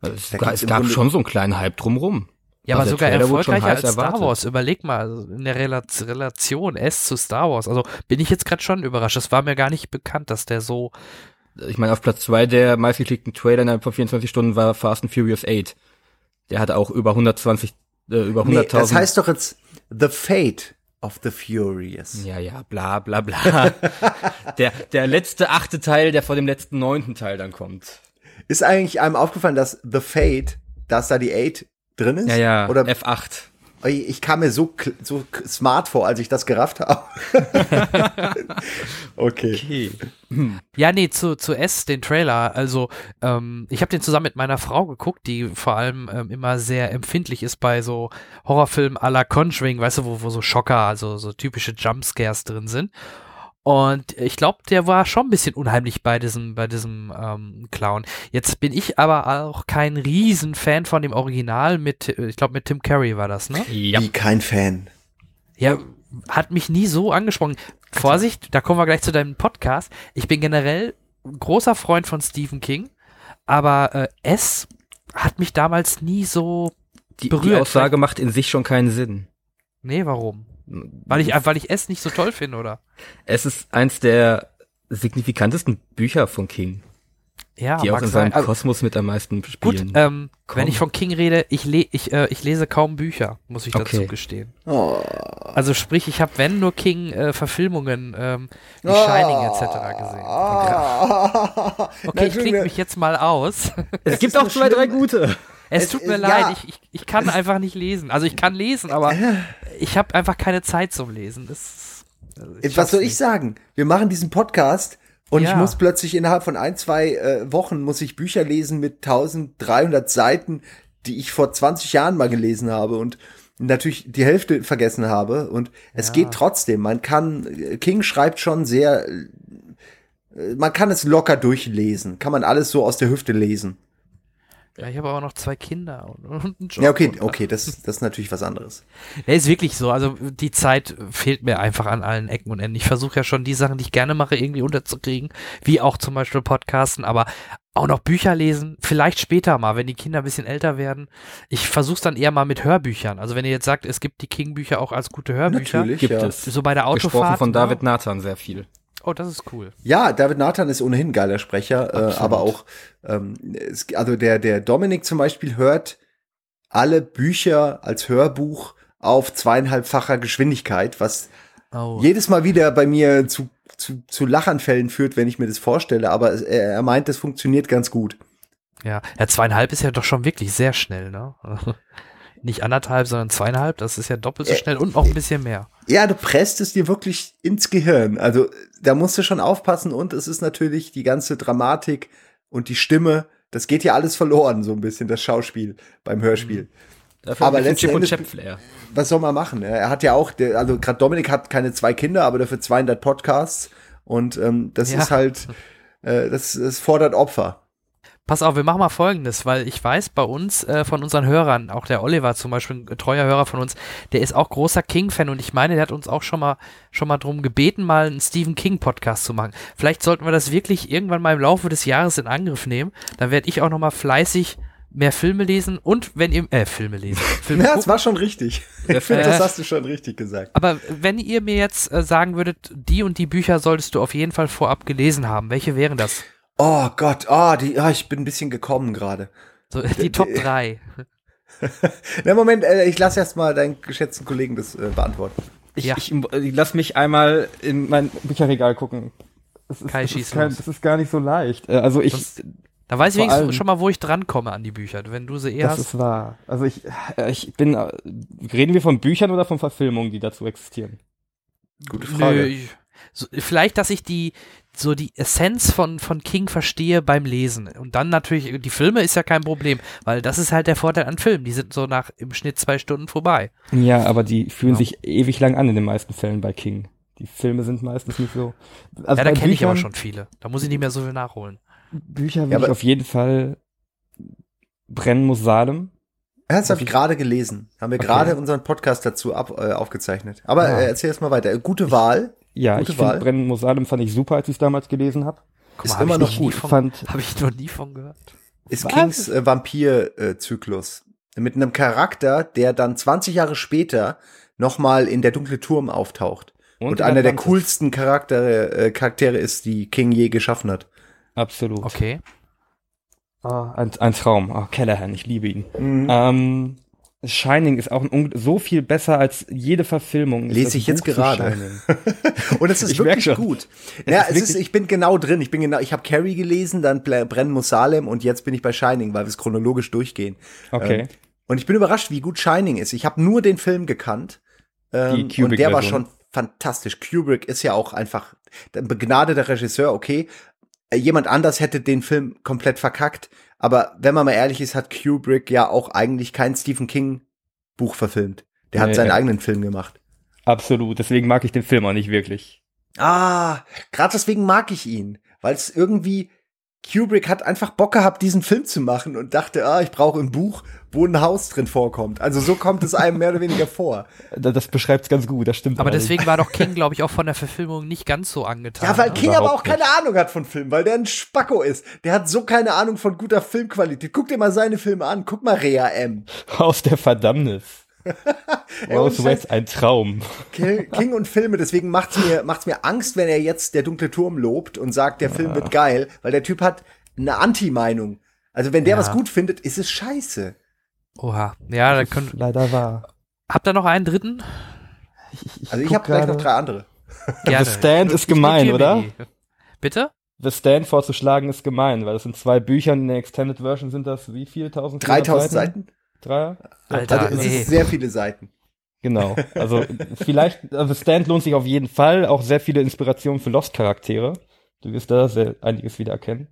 Also es, Da ga- gibt's es gab schon so einen kleinen Hype drumrum. Ja, aber Also sogar Trailer erfolgreicher als Star erwartet. Wars. Überleg mal, in der Rela Relation S zu Star Wars. Also bin ich jetzt gerade schon überrascht. Das war mir gar nicht bekannt, dass der so. Ich meine, auf Platz zwei der meistgeklickten Trailer innerhalb von 24 Stunden war Fast and Furious 8. Der hatte auch über 120, äh, über 100.000. Nee, das heißt doch jetzt The Fate of the Furious. Ja, ja, bla, bla, bla. der, der letzte achte Teil, der vor dem letzten neunten Teil dann kommt. Ist eigentlich einem aufgefallen, dass The Fate, dass da die 8 drin ist? Ja, ja, Oder F8. Ich kam mir so, so smart vor, als ich das gerafft habe. okay. Okay. Ja, nee, zu, zu S, den Trailer. Also, ähm, ich habe den zusammen mit meiner Frau geguckt, die vor allem ähm, immer sehr empfindlich ist bei so Horrorfilmen à la Conjuring, weißt du, wo, wo so Schocker, also so typische Jumpscares drin sind. Und ich glaube, der war schon ein bisschen unheimlich bei diesem, bei diesem ähm, Clown. Jetzt bin ich aber auch kein Riesenfan von dem Original mit, ich glaube, mit Tim Curry war das, ne? Ja. Wie kein Fan. Ja, hat mich nie so angesprochen. Vorsicht, da kommen wir gleich zu deinem Podcast. Ich bin generell großer Freund von Stephen King, aber äh, S hat mich damals nie so Die, die berührt. Aussage macht in sich schon keinen Sinn. Nee, warum? Weil ich, weil ich S nicht so toll finde, oder? Es ist eins der signifikantesten Bücher von King, Ja, die auch in sein. seinem Also, Kosmos mit am meisten gut, spielen. ähm, Komm. wenn ich von King rede, ich, le ich, äh, ich lese kaum Bücher, muss ich dazu Okay. gestehen. Oh. Also sprich, ich habe, wenn nur King-Verfilmungen ähm, wie Shining etc. gesehen. Ah. Okay, ich klinge mich jetzt mal aus. es gibt ist auch zwei, drei gute. Es Es tut mir ja. leid, ich, ich, ich kann einfach nicht lesen. Also ich kann lesen, aber ich habe einfach keine Zeit zum Lesen. Das, also ich Was soll ich nicht. sagen? Wir machen diesen Podcast und ich Ja. muss plötzlich innerhalb von ein, zwei äh, Wochen muss ich Bücher lesen mit 1300 Seiten, die ich vor 20 Jahren mal gelesen habe und natürlich die Hälfte vergessen habe und es Ja. geht trotzdem. Man kann, King schreibt schon sehr, äh, man kann es locker durchlesen. Kann man alles so aus der Hüfte lesen. Ja, ich habe aber noch zwei Kinder und, und einen Job. Ja, okay, okay, das, das ist natürlich was anderes. Ja, ist wirklich so. Also die Zeit fehlt mir einfach an allen Ecken und Enden. Ich versuche ja schon die Sachen, die ich gerne mache, irgendwie unterzukriegen, wie auch zum Beispiel Podcasten, aber auch noch Bücher lesen, vielleicht später mal, wenn die Kinder ein bisschen älter werden. Ich versuche es dann eher mal mit Hörbüchern. Also wenn ihr jetzt sagt, es gibt die King-Bücher auch als gute Hörbücher, Natürlich, Gibt ja. es. so bei der Autofahrt. Gesprochen von ne? David Nathan sehr viel. Oh, das ist cool. Ja, David Nathan ist ohnehin ein geiler Sprecher, äh, aber auch, ähm, es, also der, der Dominik zum Beispiel hört alle Bücher als Hörbuch auf zweieinhalbfacher Geschwindigkeit, was Oh. jedes Mal wieder bei mir zu, zu, zu Lachanfällen führt, wenn ich mir das vorstelle, aber es, er, er meint, das funktioniert ganz gut. Ja, ja, zweieinhalb ist ja doch schon wirklich sehr schnell, ne? Nicht anderthalb, sondern zweieinhalb, das ist ja doppelt so Äh, schnell und noch ein bisschen mehr. Ja, du presst es dir wirklich ins Gehirn. Also da musst du schon aufpassen und es ist natürlich die ganze Dramatik und die Stimme, das geht ja alles verloren, so ein bisschen, das Schauspiel beim Hörspiel. Dafür Aber ein bisschen letzten Chip Endes- Chap Flair. was soll man machen? Er hat ja auch, der, also gerade Dominik hat keine zwei Kinder, aber dafür 200 Podcasts und ähm, das Ja. ist halt, äh, das, das fordert Opfer. Pass auf, wir machen mal folgendes, weil ich weiß, bei uns, äh, von unseren Hörern, auch der Oliver zum Beispiel, ein treuer Hörer von uns, der ist auch großer King-Fan und ich meine, der hat uns auch schon mal, schon mal drum gebeten, mal einen Stephen King-Podcast zu machen. Vielleicht sollten wir das wirklich irgendwann mal im Laufe des Jahres in Angriff nehmen. Dann werde ich auch noch mal fleißig mehr Filme lesen und wenn ihr, äh, Filme lesen, Filme Ja, das gucken. war schon richtig. Ich finde, Äh. das hast du schon richtig gesagt. Aber wenn ihr mir jetzt äh, sagen würdet, die und die Bücher solltest du auf jeden Fall vorab gelesen haben, welche wären das? Oh Gott, oh, die, ah, ich bin ein bisschen gekommen gerade. So, die Top 3. Na Moment, äh, ich lasse erst mal deinen geschätzten Kollegen das äh, beantworten. Ich, Ja. ich, ich lass mich einmal in mein Bücherregal gucken. Das ist, Kai, das, schieß ist kein, das ist gar nicht so leicht. Äh, Also ich, Das- Da weiß ich wenigstens allem- schon mal, wo ich drankomme an die Bücher. Wenn du sie eher das hast. ist wahr. Also ich, äh, ich bin, äh, reden wir von Büchern oder von Verfilmungen, die dazu existieren? Gute Nö, Frage. ich, so, vielleicht, dass ich die so die Essenz von, von King verstehe beim Lesen. Und dann natürlich, die Filme ist ja kein Problem, weil das ist halt der Vorteil an Filmen. Die sind so nach im Schnitt zwei Stunden vorbei. Ja, aber die fühlen Ja. sich ewig lang an in den meisten Fällen bei King. Die Filme sind meistens nicht so. Also ja, da kenne ich aber schon viele. Da muss ich nicht mehr so viel nachholen. Bücher Ja, will ich aber- auf jeden Fall brennen muss Salem. Ja, das habe ich gerade gelesen. Haben wir Okay. gerade unseren Podcast dazu ab, äh, aufgezeichnet. Aber Ah. äh, erzähl erst mal weiter. Gute Wahl. Ja, Gute ich finde. Brennen Mosalem fand ich super, als ich es damals gelesen habe. Guck Ist hab immer ich noch nie gut. Habe ich noch nie von gehört. Ist Was? Kings äh, Vampir-Zyklus. Mit einem Charakter, der dann 20 Jahre später nochmal in der dunkle Turm auftaucht. Und, in einer der coolsten Charaktere, äh, Charaktere ist, die King je geschaffen hat. Absolut. Okay. Ah, ein, ein Traum. Ah, Callahan, ich liebe ihn. Mhm. Ähm, Shining ist auch so viel besser als jede Verfilmung. Lese ich jetzt Buch zu gerade. Und es ist Ich wirklich gut. Es Ja, ist es ist, ich bin genau drin. Ich bin genau, ich habe Carrie gelesen, dann Brennen muss Salem und jetzt bin ich bei Shining, weil wir es chronologisch durchgehen. Okay. Ähm, und ich bin überrascht, wie gut Shining ist. Ich habe nur den Film gekannt. Ähm, und der war schon fantastisch. Kubrick ist ja auch einfach ein begnadeter Regisseur, okay. Äh, Jemand anders hätte den Film komplett verkackt. Aber wenn man mal ehrlich ist, hat Kubrick ja auch eigentlich kein Stephen King Buch verfilmt. Der hat Nee, seinen eigenen Film gemacht. Absolut. Deswegen mag ich den Film auch nicht wirklich. Ah, gerade deswegen mag ich ihn, weil es irgendwie Kubrick hat einfach Bock gehabt, diesen Film zu machen und dachte, ah, ich brauche ein Buch, wo ein Haus drin vorkommt. Also so kommt es einem mehr oder weniger vor. Da- Das beschreibt's ganz gut, das stimmt. Aber deswegen war doch King, glaube ich, auch von der Verfilmung nicht ganz so angetan. Ja, weil ne? King aber überhaupt auch keine Ahnung hat von Film, weil der ein Spacko ist. Der hat so keine Ahnung von guter Filmqualität. Guck dir mal seine Filme an. Guck mal Rea M. Aus der Verdammnis. Rose West, ein Traum. King King und Filme, deswegen macht's mir, macht's mir Angst, wenn er jetzt der dunkle Turm lobt und sagt, der Film wird geil, weil der Typ hat eine Anti-Meinung. Also wenn der Ja. was gut findet, ist es scheiße. Oha. Ja, dann können. Leider wahr. Habt ihr noch einen dritten? Also ich guck habe gleich noch drei andere. Gerne. The Stand ist Ich gemein, oder? Bitte? The Stand vorzuschlagen ist gemein, weil das sind zwei Büchern, in der Extended Version sind das wie viel? 1000 3000 Seiten? Drei? Alter, Also es nee. ist sehr viele Seiten. Genau. Also vielleicht, also The Stand lohnt sich auf jeden Fall. Auch sehr viele Inspirationen für Lost-Charaktere. Du wirst da sehr einiges wieder erkennen.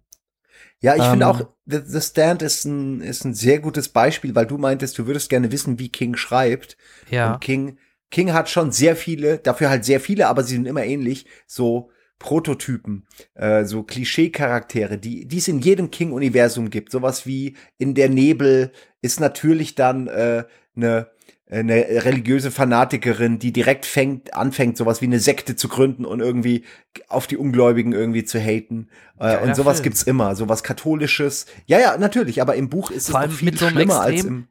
Ja, ich finde Ähm. auch, The, The Stand ist ein, ist ein sehr gutes Beispiel, weil du meintest, du würdest gerne wissen, wie King schreibt. Ja. Und King, King hat schon sehr viele, dafür halt sehr viele, aber sie sind immer ähnlich, so Prototypen, äh, so Klischee-Charaktere, die, die es in jedem King-Universum gibt. Sowas wie in der Nebel ist natürlich dann äh, eine eine religiöse Fanatikerin, die direkt fängt, anfängt, sowas wie eine Sekte zu gründen und irgendwie auf die Ungläubigen irgendwie zu haten. Äh, Geiler und sowas Film. gibt's immer, sowas katholisches. Ja, ja, natürlich, aber im Buch ist Vor es allem noch viel mit so einem schlimmer als extrem- im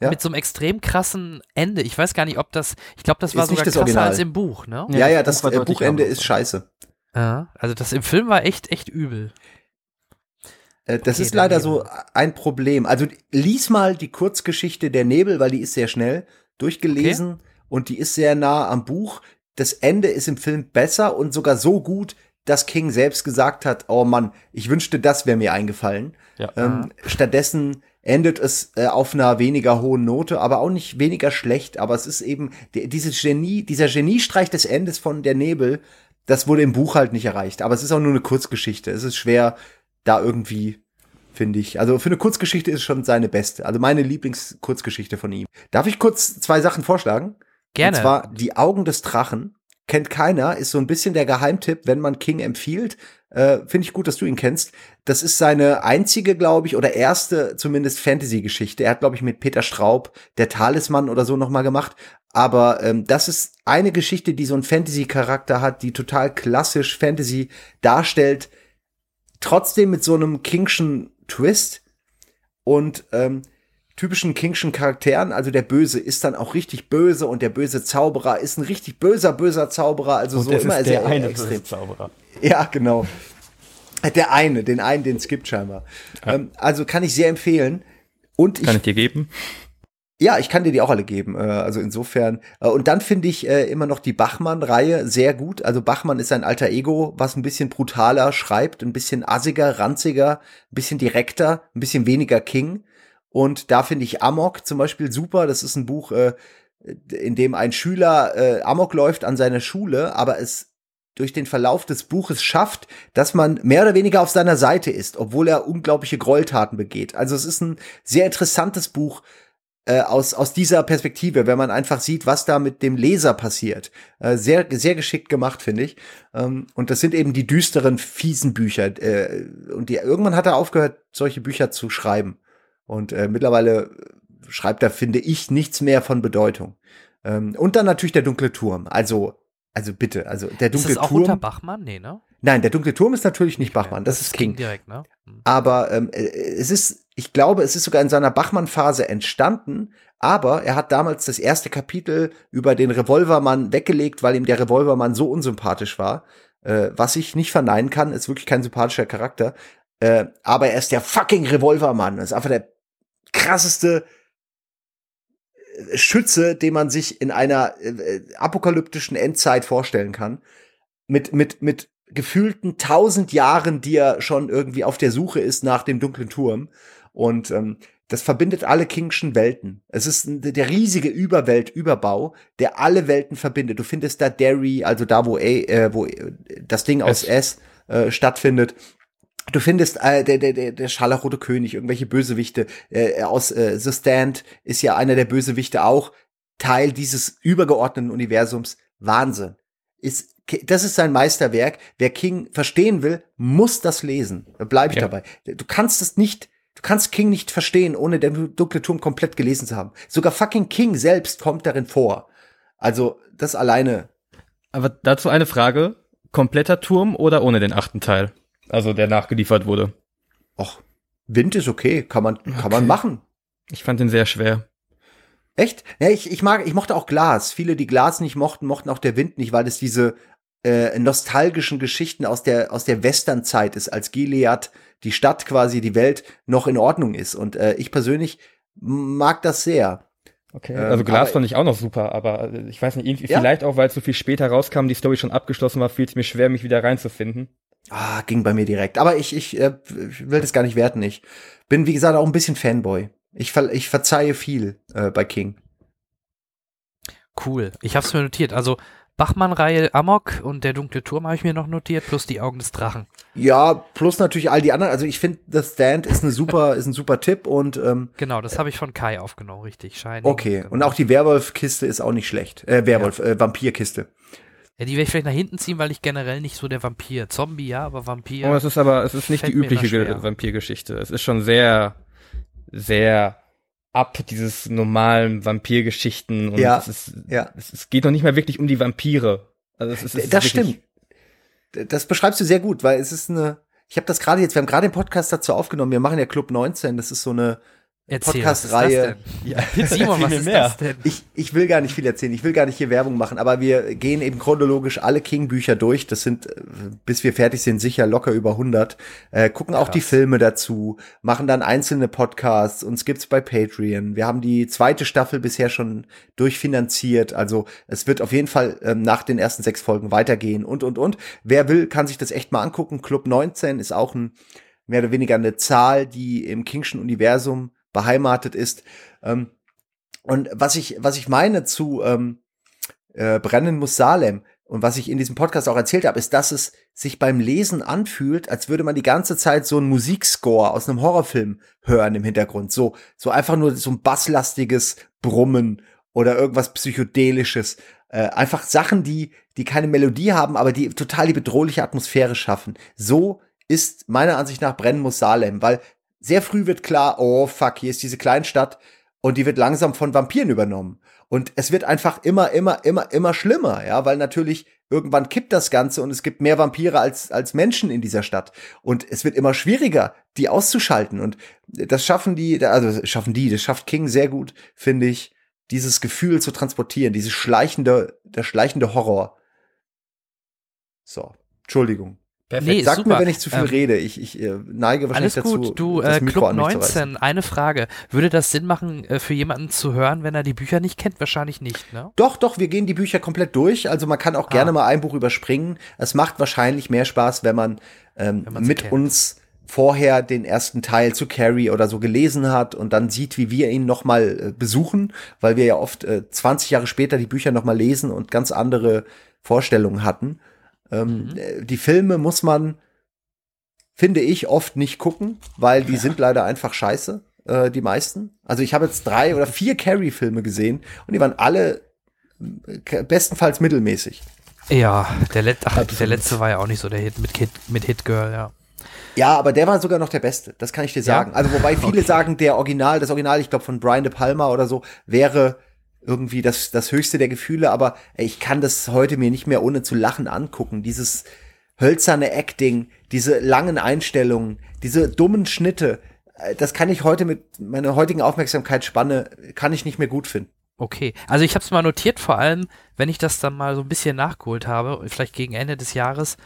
Ja. Mit so einem extrem krassen Ende. Ich weiß gar nicht, ob das. Ich glaube, das war Ist nicht sogar das krasser Original. als im Buch, ne? Ja, ja, das das Buch war äh, Buchende ist scheiße. Ja. Also das im Film war echt, echt übel. Äh, Das Okay, ist leider so ein Problem. Also lies mal die Kurzgeschichte Der Nebel, weil die ist sehr schnell durchgelesen und die ist sehr nah am Buch. Das Ende ist im Film besser und sogar so gut, dass King selbst gesagt hat, oh Mann, ich wünschte, das wäre mir eingefallen. Ja. Ähm, stattdessen endet es äh, auf einer weniger hohen Note, aber auch nicht weniger schlecht. Aber es ist eben dieses Genie, dieser Geniestreich des Endes von Der Nebel, das wurde im Buch halt nicht erreicht. Aber es ist auch nur eine Kurzgeschichte. Es ist schwer, da irgendwie, finde ich. Also für eine Kurzgeschichte ist schon seine beste. Also meine Lieblingskurzgeschichte von ihm. Darf ich kurz zwei Sachen vorschlagen? Gerne. Und zwar Die Augen des Drachen. Kennt keiner, ist so ein bisschen der Geheimtipp, wenn man King empfiehlt. Äh, Finde ich gut, dass du ihn kennst. Das ist seine einzige, glaube ich, oder erste zumindest Fantasy-Geschichte. Er hat, glaube ich, mit Peter Straub der Talisman oder so noch mal gemacht. Aber ähm, das ist eine Geschichte, die so einen Fantasy-Charakter hat, die total klassisch Fantasy darstellt. Trotzdem mit so einem Kingschen Twist. Und ähm, typischen Kingschen Charakteren, also der Böse ist dann auch richtig böse und der böse Zauberer ist ein richtig böser, böser Zauberer, also Und so das immer ist sehr der eine extrem. böse Zauberer. Ja, genau. Der eine, den einen, den es gibt scheinbar. Ja. Ähm, also kann ich sehr empfehlen. Und ich, Kann ich dir geben? Ja, ich kann dir die auch alle geben. Äh, also insofern. Äh, und dann finde ich äh, immer noch die Bachmann-Reihe sehr gut. Also Bachmann ist ein alter Ego, was ein bisschen brutaler schreibt, ein bisschen assiger, ranziger, ein bisschen direkter, ein bisschen weniger King. Und da finde ich Amok zum Beispiel super. Das ist ein Buch, in dem ein Schüler Amok läuft an seiner Schule, aber es durch den Verlauf des Buches schafft, dass man mehr oder weniger auf seiner Seite ist, obwohl er unglaubliche Gräueltaten begeht. Also es ist ein sehr interessantes Buch äh, aus, aus dieser Perspektive, wenn man einfach sieht, was da mit dem Leser passiert. Äh, sehr, sehr geschickt gemacht, finde ich. Ähm, und das sind eben die düsteren, fiesen Bücher. Äh, und die, irgendwann hat er aufgehört, solche Bücher zu schreiben. Und äh, mittlerweile schreibt da, finde ich, nichts mehr von Bedeutung. Ähm, und dann natürlich der dunkle Turm. Also, also bitte, also der dunkle ist das auch Turm. unter Bachmann? Nee, ne? Nein, der dunkle Turm ist natürlich nicht Bachmann, das, ist King. direkt, ne? Hm. Aber ähm, äh, es ist, ich glaube, es ist sogar in seiner Bachmann-Phase entstanden, aber er hat damals das erste Kapitel über den Revolvermann weggelegt, weil ihm der Revolvermann so unsympathisch war. Äh, was ich nicht verneinen kann, ist wirklich kein sympathischer Charakter. Äh, aber er ist der fucking Revolvermann. Das ist einfach der krasseste äh, Schütze, den man sich in einer äh, apokalyptischen Endzeit vorstellen kann. Mit, mit, mit gefühlten tausend Jahren, die er schon irgendwie auf der Suche ist nach dem dunklen Turm. Und ähm, das verbindet alle Kingschen Welten. Es ist der riesige Überweltüberbau, der alle Welten verbindet. Du findest da Derry, also da, wo, A, äh, wo äh, das Ding aus S äh, stattfindet. Du findest äh, der, der, der, der scharlachrote König, irgendwelche Bösewichte. Äh, aus äh, The Stand ist ja einer der Bösewichte auch Teil dieses übergeordneten Universums. Wahnsinn. Ist, das ist sein Meisterwerk. Wer King verstehen will, muss das lesen. Da bleibe ich Ja. dabei. Du kannst es nicht, du kannst King nicht verstehen, ohne den dunkle Turm komplett gelesen zu haben. Sogar fucking King selbst kommt darin vor. Also, das alleine. Aber dazu eine Frage. Kompletter Turm oder ohne den achten Teil? Also der nachgeliefert wurde. Och, Wind ist okay, kann man, kann Okay. man machen. Ich fand den sehr schwer. Echt? Ja, ich, ich mag, ich mochte auch Glas. Viele, die Glas nicht mochten, mochten auch der Wind nicht, weil es diese äh, nostalgischen Geschichten aus der aus der Westernzeit ist, als Gilead die Stadt quasi die Welt noch in Ordnung ist. Und äh, ich persönlich mag das sehr. Okay. Ähm, also Glas fand ich auch noch super, aber äh, ich weiß nicht, irgendwie, Ja. vielleicht auch, weil es so viel später rauskam, die Story schon abgeschlossen war, fiel es mir schwer, mich wieder reinzufinden. Ah, ging bei mir direkt. Aber ich, ich, äh, will das gar nicht werten. Ich bin, wie gesagt, auch ein bisschen Fanboy. Ich, ver ich verzeihe viel äh, bei King. Cool. Ich hab's mir notiert. Also Bachmann-Reihe Amok und der dunkle Turm habe ich mir noch notiert, plus die Augen des Drachen. Ja, plus natürlich all die anderen. Also ich finde, The Stand ist eine super, ist ein super Tipp und ähm, Genau, das habe ich von Kai aufgenommen, richtig. Shining. okay. Genau. Und auch die Werwolf-Kiste ist auch nicht schlecht. Äh, Werwolf, äh, Vampir-Kiste. Ja, die werde ich vielleicht nach hinten ziehen, weil ich generell nicht so der Vampir. Zombie, ja, aber Vampir. Oh, es ist aber, es ist nicht die übliche. Vampirgeschichte. Es ist schon sehr, sehr ab dieses normalen Vampirgeschichten und Ja, es, ist, ja. es, es geht noch nicht mal wirklich um die Vampire. Also es es das stimmt. Das beschreibst du sehr gut, weil es ist eine. Ich habe das gerade jetzt, wir haben gerade den Podcast dazu aufgenommen. Wir machen ja Club 19. Das ist so eine Podcast-Reihe. Ja, Simon, was ist mehr. das denn? Ich, ich will gar nicht viel erzählen. Ich will gar nicht hier Werbung machen, aber wir gehen eben chronologisch alle King-Bücher durch. Das sind, äh, bis wir fertig sind, sicher locker über 100. Äh, gucken auch Krass. die Filme dazu, machen dann einzelne Podcasts. Uns gibt's bei Patreon. Wir haben die zweite Staffel bisher schon durchfinanziert. Also es wird auf jeden Fall ähm, nach den ersten sechs Folgen weitergehen und, und, und. Wer will, kann sich das echt mal angucken. Club 19 ist auch ein mehr oder weniger eine Zahl, die im Kingschen Universum beheimatet ist. Ähm, und was ich, was ich meine zu ähm, äh, Brennen muss Salem und was ich in diesem Podcast auch erzählt habe, ist, dass es sich beim Lesen anfühlt, als würde man die ganze Zeit so einen Musikscore aus einem Horrorfilm hören im Hintergrund. So, so einfach nur so ein basslastiges Brummen oder irgendwas Psychedelisches. Äh, einfach Sachen, die, die keine Melodie haben, aber die total die bedrohliche Atmosphäre schaffen. So ist meiner Ansicht nach Brennen muss Salem, weil sehr früh wird klar, oh fuck, hier ist diese Kleinstadt und die wird langsam von Vampiren übernommen. Und es wird einfach immer, immer, immer, immer schlimmer, ja, weil natürlich irgendwann kippt das Ganze und es gibt mehr Vampire als, als Menschen in dieser Stadt. Und es wird immer schwieriger, die auszuschalten. Und das schaffen die, also das schaffen die, das schafft King sehr gut, finde ich, dieses Gefühl zu transportieren, dieses schleichende, der schleichende Horror. So, Entschuldigung. Nee, Sag super. mir, wenn ich zu viel Ähm, rede. Ich, ich äh, neige wahrscheinlich Alles gut, dazu, du, äh, Mikro Club an mich zu reißen. 19, eine Frage. Würde das Sinn machen, äh, für jemanden zu hören, wenn er die Bücher nicht kennt? Wahrscheinlich nicht, ne? Doch, doch, wir gehen die Bücher komplett durch. Also man kann auch gerne Ah. mal ein Buch überspringen. Es macht wahrscheinlich mehr Spaß, wenn man, ähm, Wenn mit kennt. uns vorher den ersten Teil zu Carrie oder so gelesen hat und dann sieht, wie wir ihn noch mal äh, besuchen, weil wir ja oft äh, 20 Jahre später die Bücher noch mal lesen und ganz andere Vorstellungen hatten. Ähm, Mhm. äh, Die Filme muss man, finde ich, oft nicht gucken, weil die sind leider einfach scheiße, äh, die meisten. Also ich habe jetzt drei oder vier Carrie-Filme gesehen und die waren alle äh, bestenfalls mittelmäßig. Ja, der, Let Ach, der letzte war ja auch nicht so der Hit mit Hit, mit Hit Girl, ja. Ja, aber der war sogar noch der Beste, das kann ich dir sagen. Also wobei viele sagen, der Original, das Original, ich glaube von Brian De Palma oder so, wäre irgendwie das, das höchste der Gefühle, aber ich kann das heute mir nicht mehr ohne zu lachen angucken. Dieses hölzerne Acting, diese langen Einstellungen, diese dummen Schnitte, äh, das kann ich heute mit meiner heutigen Aufmerksamkeitsspanne, kann ich nicht mehr gut finden. Okay, also ich habe es mal notiert, vor allem, wenn ich das dann mal so ein bisschen nachgeholt habe, vielleicht gegen Ende des Jahres,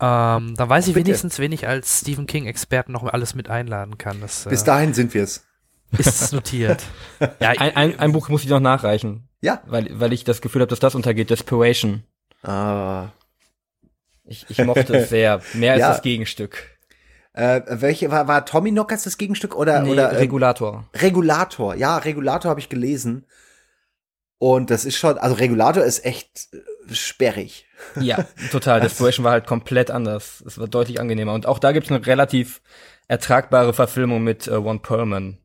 ähm, dann weiß ich Bitte. wenigstens, wen ich als Stephen King-Experten noch alles mit einladen kann. Das Bis äh, dahin sind wir es. Ist notiert. ja, Ein, ein, ein Buch muss ich noch nachreichen, Ja. weil, weil ich das Gefühl habe, dass das untergeht. Desperation. Ah. Ich, ich mochte es sehr. Mehr als Ja. das Gegenstück. Äh, welche war, war Tommy Knockers das Gegenstück oder, Nee, oder äh, Regulator. Regulator? Ja, Regulator habe ich gelesen. Und das ist schon, also Regulator ist echt äh, sperrig. Ja, total. Desperation war halt komplett anders. Es war deutlich angenehmer. Und auch da gibt's eine relativ ertragbare Verfilmung mit äh, One Perlman.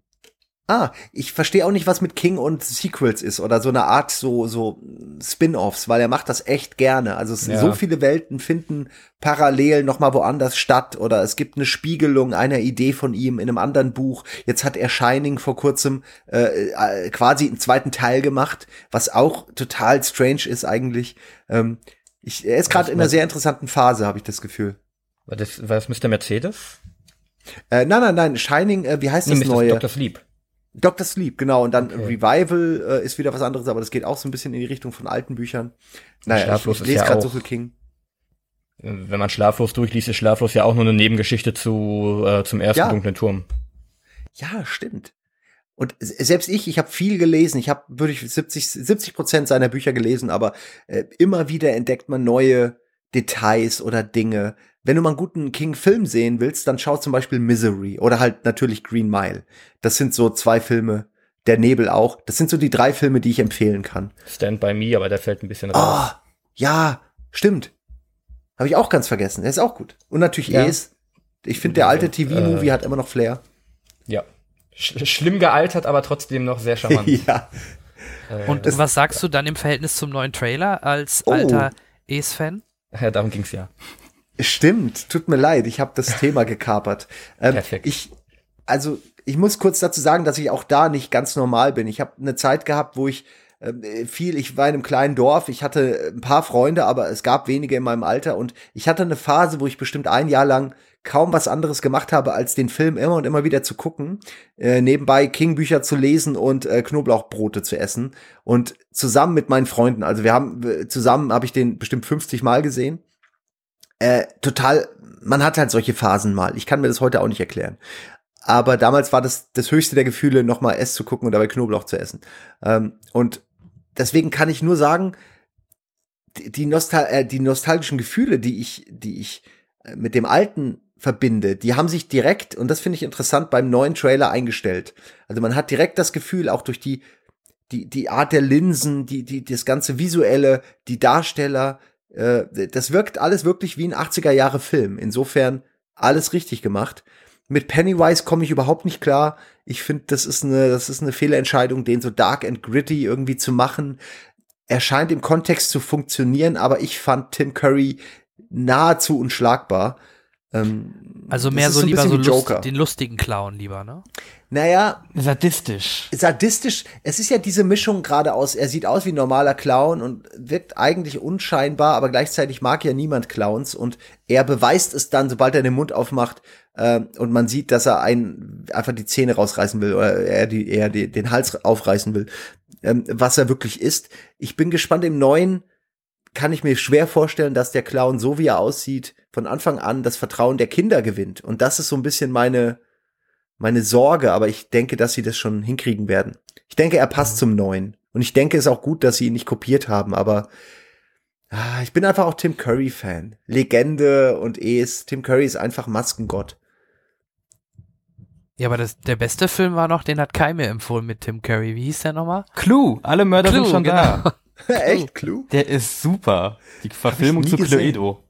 Ah, ich verstehe auch nicht, was mit King und Sequels ist oder so eine Art so so Spin-offs, weil er macht das echt gerne. Also es, Ja. so viele Welten finden parallel noch mal woanders statt oder es gibt eine Spiegelung einer Idee von ihm in einem anderen Buch. Jetzt hat er Shining vor kurzem äh, äh, quasi einen zweiten Teil gemacht, was auch total strange ist eigentlich. Ähm, ich, er ist gerade in einer sehr interessanten Phase, habe ich das Gefühl. War das, war das Mr. Mercedes? Äh, nein, nein, nein, Shining, äh, wie heißt das Mr. neue? Dr. Sleep. Dr. Sleep, genau. Und dann Okay. Revival äh, ist wieder was anderes, aber das geht auch so ein bisschen in die Richtung von alten Büchern. Naja, ich, Schlaflos ich ist lese ja gerade so viel King. Wenn man Schlaflos durchliest, ist Schlaflos ja auch nur eine Nebengeschichte zu, äh, zum ersten Ja. dunklen Turm. Ja, stimmt. Und selbst ich, ich habe viel gelesen. Ich habe wirklich 70 70 Prozent seiner Bücher gelesen, aber äh, immer wieder entdeckt man neue Details oder Dinge. Wenn du mal einen guten King-Film sehen willst, dann schau zum Beispiel Misery oder halt natürlich Green Mile. Das sind so zwei Filme. Der Nebel auch. Das sind so die drei Filme, die ich empfehlen kann. Stand by Me, aber der fällt ein bisschen raus. Ah, ja, stimmt. Habe ich auch ganz vergessen. Der ist auch gut. Und natürlich Ja. Ace. Ich finde, der alte TV-Movie äh, hat immer noch Flair. Ja. Sch schlimm gealtert, aber trotzdem noch sehr charmant. ja. Äh, und was sagst du dann im Verhältnis zum neuen Trailer als Oh. alter Ace-Fan? ja, darum ging's ja. Stimmt, tut mir leid, ich habe das Thema gekapert. Ähm, Perfekt. Ich, also ich muss kurz dazu sagen, dass ich auch da nicht ganz normal bin. Ich habe eine Zeit gehabt, wo ich ähm, viel, ich war in einem kleinen Dorf, ich hatte ein paar Freunde, aber es gab wenige in meinem Alter und ich hatte eine Phase, wo ich bestimmt ein Jahr lang kaum was anderes gemacht habe, als den Film immer und immer wieder zu gucken, äh, nebenbei King-Bücher zu lesen und äh, Knoblauchbrote zu essen und zusammen mit meinen Freunden, also wir haben äh, zusammen habe ich den bestimmt 50 Mal gesehen äh, total, man hat halt solche Phasen mal. Ich kann mir das heute auch nicht erklären. Aber damals war das das höchste der Gefühle, nochmal S zu gucken und dabei Knoblauch zu essen. Ähm, und deswegen kann ich nur sagen, die, Nostal äh, die nostalgischen Gefühle, die ich, die ich äh, mit dem alten verbinde, die haben sich direkt, und das finde ich interessant, beim neuen Trailer eingestellt. Also man hat direkt das Gefühl, auch durch die, die, die Art der Linsen, die, die, das ganze Visuelle, die Darsteller, äh, das wirkt alles wirklich wie ein 80er Jahre Film. Insofern alles richtig gemacht. Mit Pennywise komme ich überhaupt nicht klar. Ich finde, das ist eine, das ist eine Fehlentscheidung, den so dark and gritty irgendwie zu machen. Er scheint im Kontext zu funktionieren, aber ich fand Tim Curry nahezu unschlagbar. Ähm, Also mehr so lieber so lust, den lustigen Clown lieber, ne? Naja, Sadistisch. sadistisch, es ist ja diese Mischung gerade aus, er sieht aus wie ein normaler Clown und wirkt eigentlich unscheinbar, aber gleichzeitig mag ja niemand Clowns und er beweist es dann, sobald er den Mund aufmacht äh, und man sieht, dass er einen einfach die Zähne rausreißen will oder er, die, er die, den Hals aufreißen will, ähm, was er wirklich ist. Ich bin gespannt im neuen kann ich mir schwer vorstellen, dass der Clown, so wie er aussieht, von Anfang an das Vertrauen der Kinder gewinnt. Und das ist so ein bisschen meine, meine Sorge, aber ich denke, dass sie das schon hinkriegen werden. Ich denke, er passt zum Neuen. Und ich denke, es ist auch gut, dass sie ihn nicht kopiert haben, aber ah, ich bin einfach auch Tim Curry-Fan. Legende und Es. Tim Curry ist einfach Maskengott. Ja, aber das, der beste Film war noch, den hat Kai mir empfohlen mit Tim Curry. Wie hieß der nochmal? Clue, alle Mörder Clue, sind schon da. Echt, Clue? Der ist super. Die Verfilmung zu. Cluedo.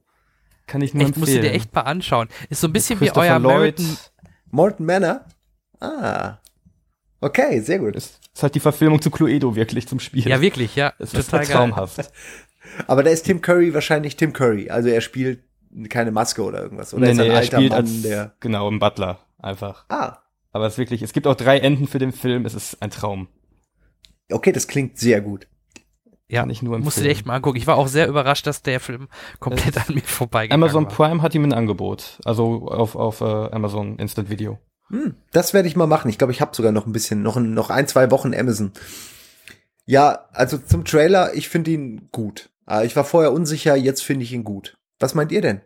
Kann ich nur Echt, musst du empfehlen. dir echt mal anschauen. Ist so ein bisschen wie euer Lloyd. American, Morton Manor? Ah. Okay, sehr gut. Ist, ist halt die Verfilmung zu Cluedo wirklich zum Spiel. Ja, wirklich, ja. Es ist total halt traumhaft. Aber da ist Tim Curry wahrscheinlich Tim Curry. Also er spielt keine Maske oder irgendwas. Oder Nee, ist er nee, ein er alter spielt Mann, als, der. genau, ein Butler. Einfach. Ah, Aber es ist wirklich, es gibt auch drei Enden für den Film. Es ist ein Traum. okay, das klingt sehr gut. Ja, Kann ich nur musst du dir echt mal angucken. Ich war auch sehr überrascht, dass der Film komplett an mir vorbeigegangen Amazon war. Prime hat ihm ein Angebot. Also auf, auf äh, Amazon Instant Video. Hm, das werde ich mal machen. Ich glaube, ich habe sogar noch ein bisschen, noch, ein- noch ein, zwei Wochen Amazon. Ja, also zum Trailer, ich finde ihn gut. Ah, Ich war vorher unsicher, jetzt finde ich ihn gut. Was meint ihr denn?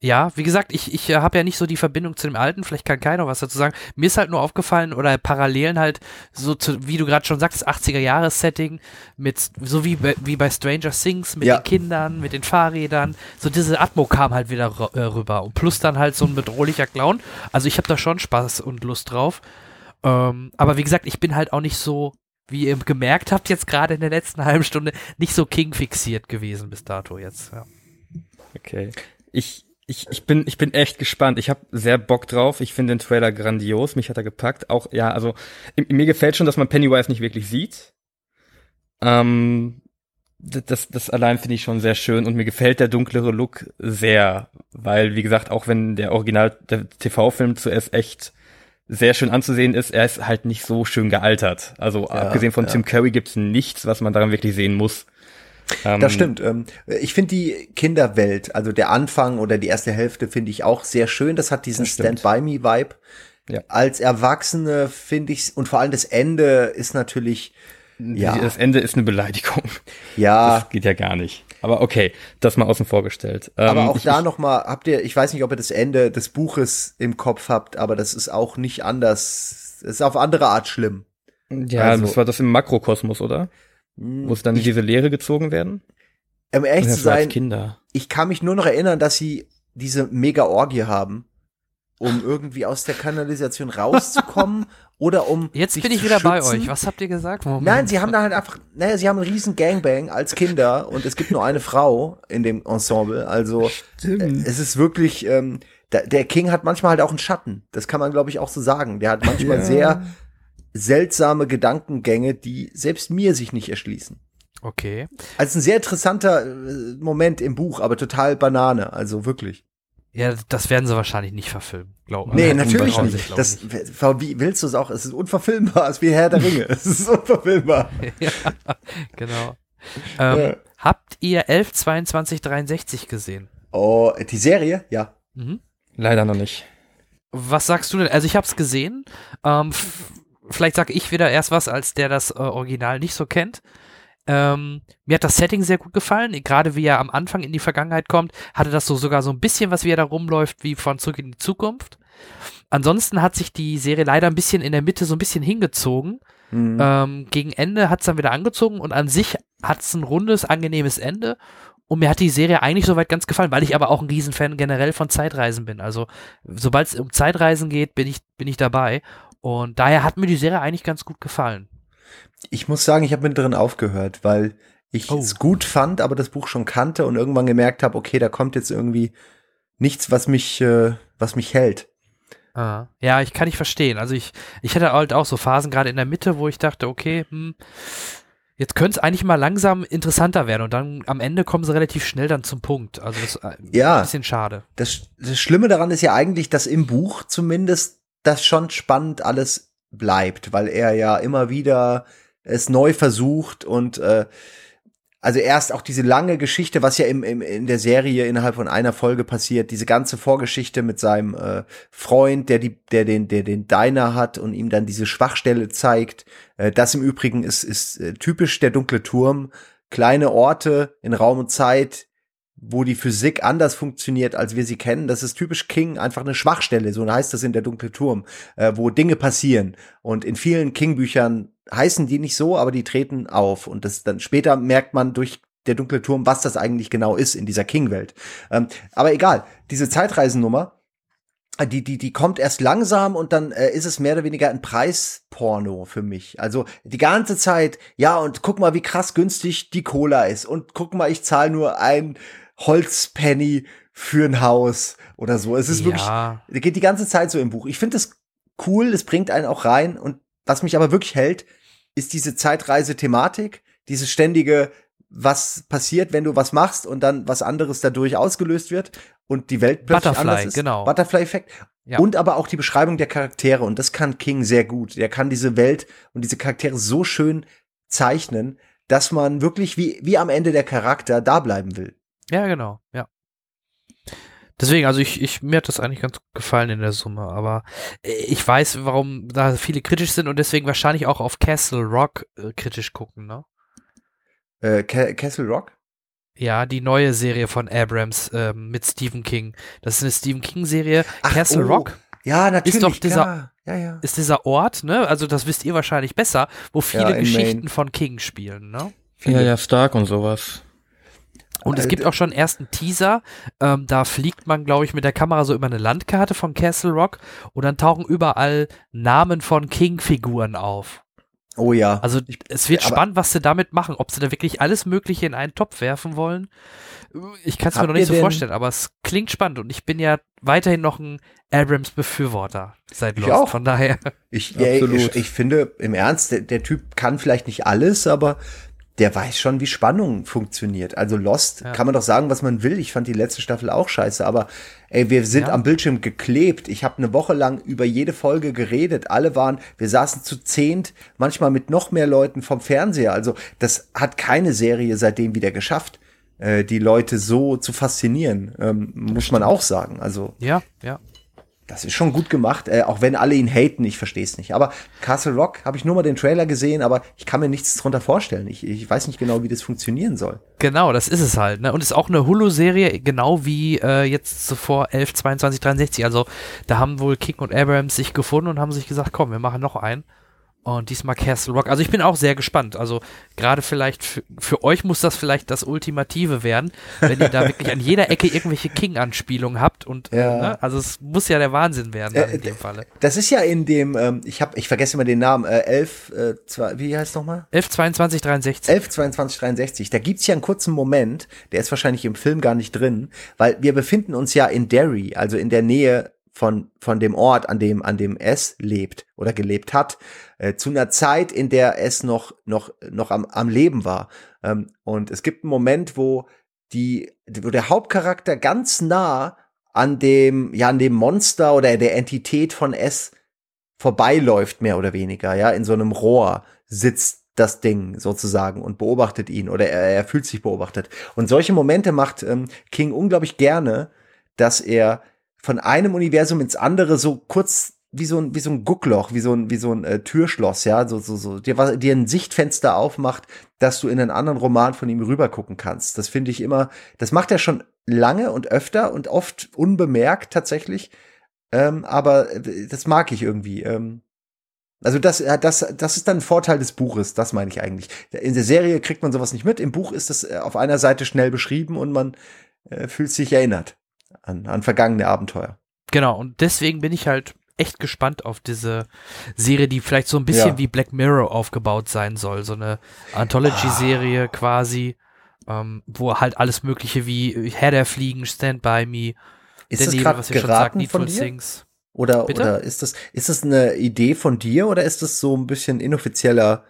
Ja, wie gesagt, ich, ich äh, habe ja nicht so die Verbindung zu dem Alten, vielleicht kann keiner was dazu sagen. Mir ist halt nur aufgefallen oder Parallelen halt so zu, wie du gerade schon sagst, 80er-Jahres-Setting mit, so wie, bei- wie bei Stranger Things mit Ja. den Kindern, mit den Fahrrädern, so diese Atmo kam halt wieder äh, rüber und plus dann halt so ein bedrohlicher Clown. Also ich habe da schon Spaß und Lust drauf. Ähm, aber wie gesagt, ich bin halt auch nicht so, wie ihr gemerkt habt jetzt gerade in der letzten halben Stunde, nicht so King fixiert gewesen bis dato jetzt. Ja. Okay. Ich, ich, ich bin, ich bin echt gespannt. Ich habe sehr Bock drauf. Ich finde den Trailer grandios. Mich hat er gepackt. Auch, ja, also, mir gefällt schon, dass man Pennywise nicht wirklich sieht. Ähm, das, das allein finde ich schon sehr schön und mir gefällt der dunklere Look sehr, weil, wie gesagt, auch wenn der Original, der TV-Film zuerst echt sehr schön anzusehen ist, er ist halt nicht so schön gealtert. Also, abgesehen von ja. Tim Curry gibt's nichts, was man daran wirklich sehen muss. Ähm, Das stimmt. Ähm, ich finde die Kinderwelt, also der Anfang oder die erste Hälfte, finde ich auch sehr schön. Das hat diesen. Stand-by-Me-Vibe. Ja. Als Erwachsene finde ich und vor allem das Ende ist natürlich, ja, Das Ende ist eine Beleidigung. ja, Das geht ja gar nicht. Aber okay, das mal außen vor gestellt. Ähm, aber auch ich, da ich, noch mal habt ihr, ich weiß nicht, ob ihr das Ende des Buches im Kopf habt, aber das ist auch nicht anders, es ist auf andere Art schlimm. Ja, also- das war das im Makrokosmos, oder? Hm, es dann in diese Lehre gezogen werden? Um ehrlich zu sein, Kinder. ich kann mich nur noch erinnern, dass sie diese Mega-Orgie haben, um irgendwie aus der Kanalisation rauszukommen oder um Jetzt sich bin ich zu wieder bei schützen. euch. Was habt ihr gesagt? Moment. Nein, sie haben da halt einfach, naja, sie haben einen riesen Gangbang als Kinder und es gibt nur eine Frau in dem Ensemble. Also äh, es ist wirklich, ähm, der King hat manchmal halt auch einen Schatten. Das kann man, glaube ich, auch so sagen. Der hat manchmal Ja. sehr seltsame Gedankengänge, die selbst mir sich nicht erschließen. Okay. Also ein sehr interessanter äh, Moment im Buch, aber total Banane, also wirklich. Ja, das werden sie wahrscheinlich nicht verfilmen, glaube Nee, Äh, natürlich nicht. Das, ich. wie willst du es auch? Es ist unverfilmbar, es ist wie Herr der Ringe. Es ist unverfilmbar. ja, genau. Ähm, Ja. Habt ihr 11, 22, 63 gesehen? Oh, die Serie? Ja. Mhm. Leider noch nicht. Was sagst du denn? Also ich habe es gesehen. Ähm, vielleicht sage ich wieder erst was, als der das äh, Original nicht so kennt. Ähm, mir hat das Setting sehr gut gefallen. Gerade wie er am Anfang in die Vergangenheit kommt, hatte das so sogar so ein bisschen, was wie er da rumläuft, wie von Zurück in die Zukunft. Ansonsten hat sich die Serie leider ein bisschen in der Mitte so ein bisschen hingezogen. Mhm. Ähm, gegen Ende hat es dann wieder angezogen und an sich hat es ein rundes, angenehmes Ende. Und mir hat die Serie eigentlich soweit ganz gefallen, weil ich aber auch ein Riesenfan generell von Zeitreisen bin. Also, sobald es um Zeitreisen geht, bin ich, bin ich dabei. Und daher hat mir die Serie eigentlich ganz gut gefallen. Ich muss sagen, ich habe mittendrin aufgehört, weil ich Oh. es gut fand, aber das Buch schon kannte und irgendwann gemerkt habe, okay, da kommt jetzt irgendwie nichts, was mich, äh, was mich hält. Ah. Ja, ich kann nicht verstehen. Also ich, ich hatte halt auch so Phasen gerade in der Mitte, wo ich dachte, okay, hm, jetzt könnte es eigentlich mal langsam interessanter werden und dann am Ende kommen sie relativ schnell dann zum Punkt. Also das ist ein Ja. bisschen schade. Das, das Schlimme daran ist ja eigentlich, dass im Buch zumindest das schon spannend alles bleibt, weil er ja immer wieder es neu versucht und äh, also erst auch diese lange Geschichte, was ja im, im, in der Serie innerhalb von einer Folge passiert, diese ganze Vorgeschichte mit seinem äh, Freund, der die, der den, der den Diner hat und ihm dann diese Schwachstelle zeigt. Äh, das im Übrigen ist, ist äh, typisch der dunkle Turm. Kleine Orte in Raum und Zeit, wo die Physik anders funktioniert, als wir sie kennen. Das ist typisch King, einfach eine Schwachstelle, so heißt das in der dunkle Turm, äh, wo Dinge passieren. Und in vielen King-Büchern heißen die nicht so, aber die treten auf. Und das dann später merkt man durch der dunkle Turm, was das eigentlich genau ist in dieser King-Welt. Ähm, aber egal, diese Zeitreisennummer, äh, die, die, die kommt erst langsam und dann äh, ist es mehr oder weniger ein Preisporno für mich. Also die ganze Zeit, ja, und guck mal, wie krass günstig die Cola ist. Und guck mal, ich zahle nur ein Holzpenny für ein Haus oder so. Es ist wirklich, ja, geht die ganze Zeit so im Buch. Ich finde es cool, es bringt einen auch rein. Und was mich aber wirklich hält, ist diese Zeitreise-Thematik, dieses ständige, was passiert, wenn du was machst und dann was anderes dadurch ausgelöst wird und die Welt plötzlich Butterfly, anders ist. genau. Butterfly-Effekt. Ja. Und aber auch die Beschreibung der Charaktere und das kann King sehr gut. Er kann diese Welt und diese Charaktere so schön zeichnen, dass man wirklich wie, wie am Ende der Charakter da bleiben will. Ja, genau, ja. Deswegen, also ich, ich, mir hat das eigentlich ganz gut gefallen in der Summe, aber äh, ich weiß, warum da viele kritisch sind und deswegen wahrscheinlich auch auf Castle Rock äh, kritisch gucken, ne? Äh, Ca- Castle Rock? Ja, die neue Serie von Abrams ähm, mit Stephen King. Das ist eine Stephen King-Serie. Castle oh. Rock Ja, natürlich. doch dieser- klar. Ja, ja. ist dieser Ort, ne? Also das wisst ihr wahrscheinlich besser, wo viele in Geschichten Maine. von King spielen, ne? Ja, ja, stark und sowas. Und es Äh, gibt auch schon einen ersten Teaser. Ähm, da fliegt man, glaube ich, mit der Kamera so über eine Landkarte von Castle Rock und dann tauchen überall Namen von King-Figuren auf. Oh ja. Also es wird spannend, was sie damit machen. Ob sie da wirklich alles Mögliche in einen Topf werfen wollen. Ich kann es mir noch nicht so denn- vorstellen, aber es klingt spannend und ich bin ja weiterhin noch ein Abrams-Befürworter seit Ich Lost. auch. Von daher. Ich, ja, Absolut. ich, ich finde, im Ernst, der, der Typ kann vielleicht nicht alles, aber der weiß schon, wie Spannung funktioniert. Also Lost Ja. kann man doch sagen, was man will. Ich fand die letzte Staffel auch scheiße, aber ey, wir sind Ja. am Bildschirm geklebt. Ich habe eine Woche lang über jede Folge geredet. Alle waren, wir saßen zu zehnt, manchmal mit noch mehr Leuten vom Fernseher. Also das hat keine Serie seitdem wieder geschafft, äh, die Leute so zu faszinieren, ähm, muss man auch sagen. Also Ja, ja. Das ist schon gut gemacht, äh, auch wenn alle ihn haten, ich verstehe es nicht. Aber Castle Rock habe ich nur mal den Trailer gesehen, aber ich kann mir nichts drunter vorstellen. Ich, ich weiß nicht genau, wie das funktionieren soll. Genau, das ist es halt. Ne? Und es ist auch eine Hulu-Serie, genau wie äh, jetzt zuvor 11, 22, 63. Also da haben wohl King und Abrams sich gefunden und haben sich gesagt, komm, wir machen noch einen. Und diesmal Castle Rock. Also ich bin auch sehr gespannt. Also gerade vielleicht für, für euch muss das vielleicht das Ultimative werden, wenn ihr da wirklich an jeder Ecke irgendwelche King-Anspielungen habt. Und äh, Ja. ne? also es muss ja der Wahnsinn werden Äh, in dem Falle. Das ist ja in dem, ähm, ich habe, ich vergesse immer den Namen, äh, 11, äh, zwei, wie heißt nochmal? 11, 22, 63. 11, 22, 63. Da gibt's ja einen kurzen Moment, der ist wahrscheinlich im Film gar nicht drin, weil wir befinden uns ja in Derry, also in der Nähe von, von dem Ort, an dem, an dem S lebt oder gelebt hat, äh, zu einer Zeit, in der es noch, noch, noch am, am Leben war. Ähm, und es gibt einen Moment, wo die, wo der Hauptcharakter ganz nah an dem, ja, an dem Monster oder der Entität von S vorbeiläuft, mehr oder weniger, ja, in so einem Rohr sitzt das Ding sozusagen und beobachtet ihn oder er, er fühlt sich beobachtet. Und solche Momente macht ähm, King unglaublich gerne, dass er von einem Universum ins andere so kurz wie so ein wie so ein Guckloch, wie so ein wie so ein äh, Türschloss, ja, so so so dir, was- dir ein Sichtfenster aufmacht, dass du in einen anderen Roman von ihm rüber gucken kannst. Das finde ich immer, das macht er schon lange und öfter und oft unbemerkt tatsächlich. Ähm, aber äh, das mag ich irgendwie. Ähm, also das, äh, das, das ist dann ein Vorteil des Buches, das meine ich eigentlich. In der Serie kriegt man sowas nicht mit. Im Buch ist das äh, auf einer Seite schnell beschrieben und man äh, fühlt sich erinnert an, an vergangene Abenteuer. Genau, und deswegen bin ich halt echt gespannt auf diese Serie, die vielleicht so ein bisschen Ja. wie Black Mirror aufgebaut sein soll. So eine Anthology-Serie quasi, ähm, wo halt alles Mögliche wie Herr der Fliegen, Stand By Me, Ist der das was wir schon sagten, von Needful dir? Things. Oder, Bitte? oder ist das, ist das eine Idee von dir oder ist das so ein bisschen inoffizieller,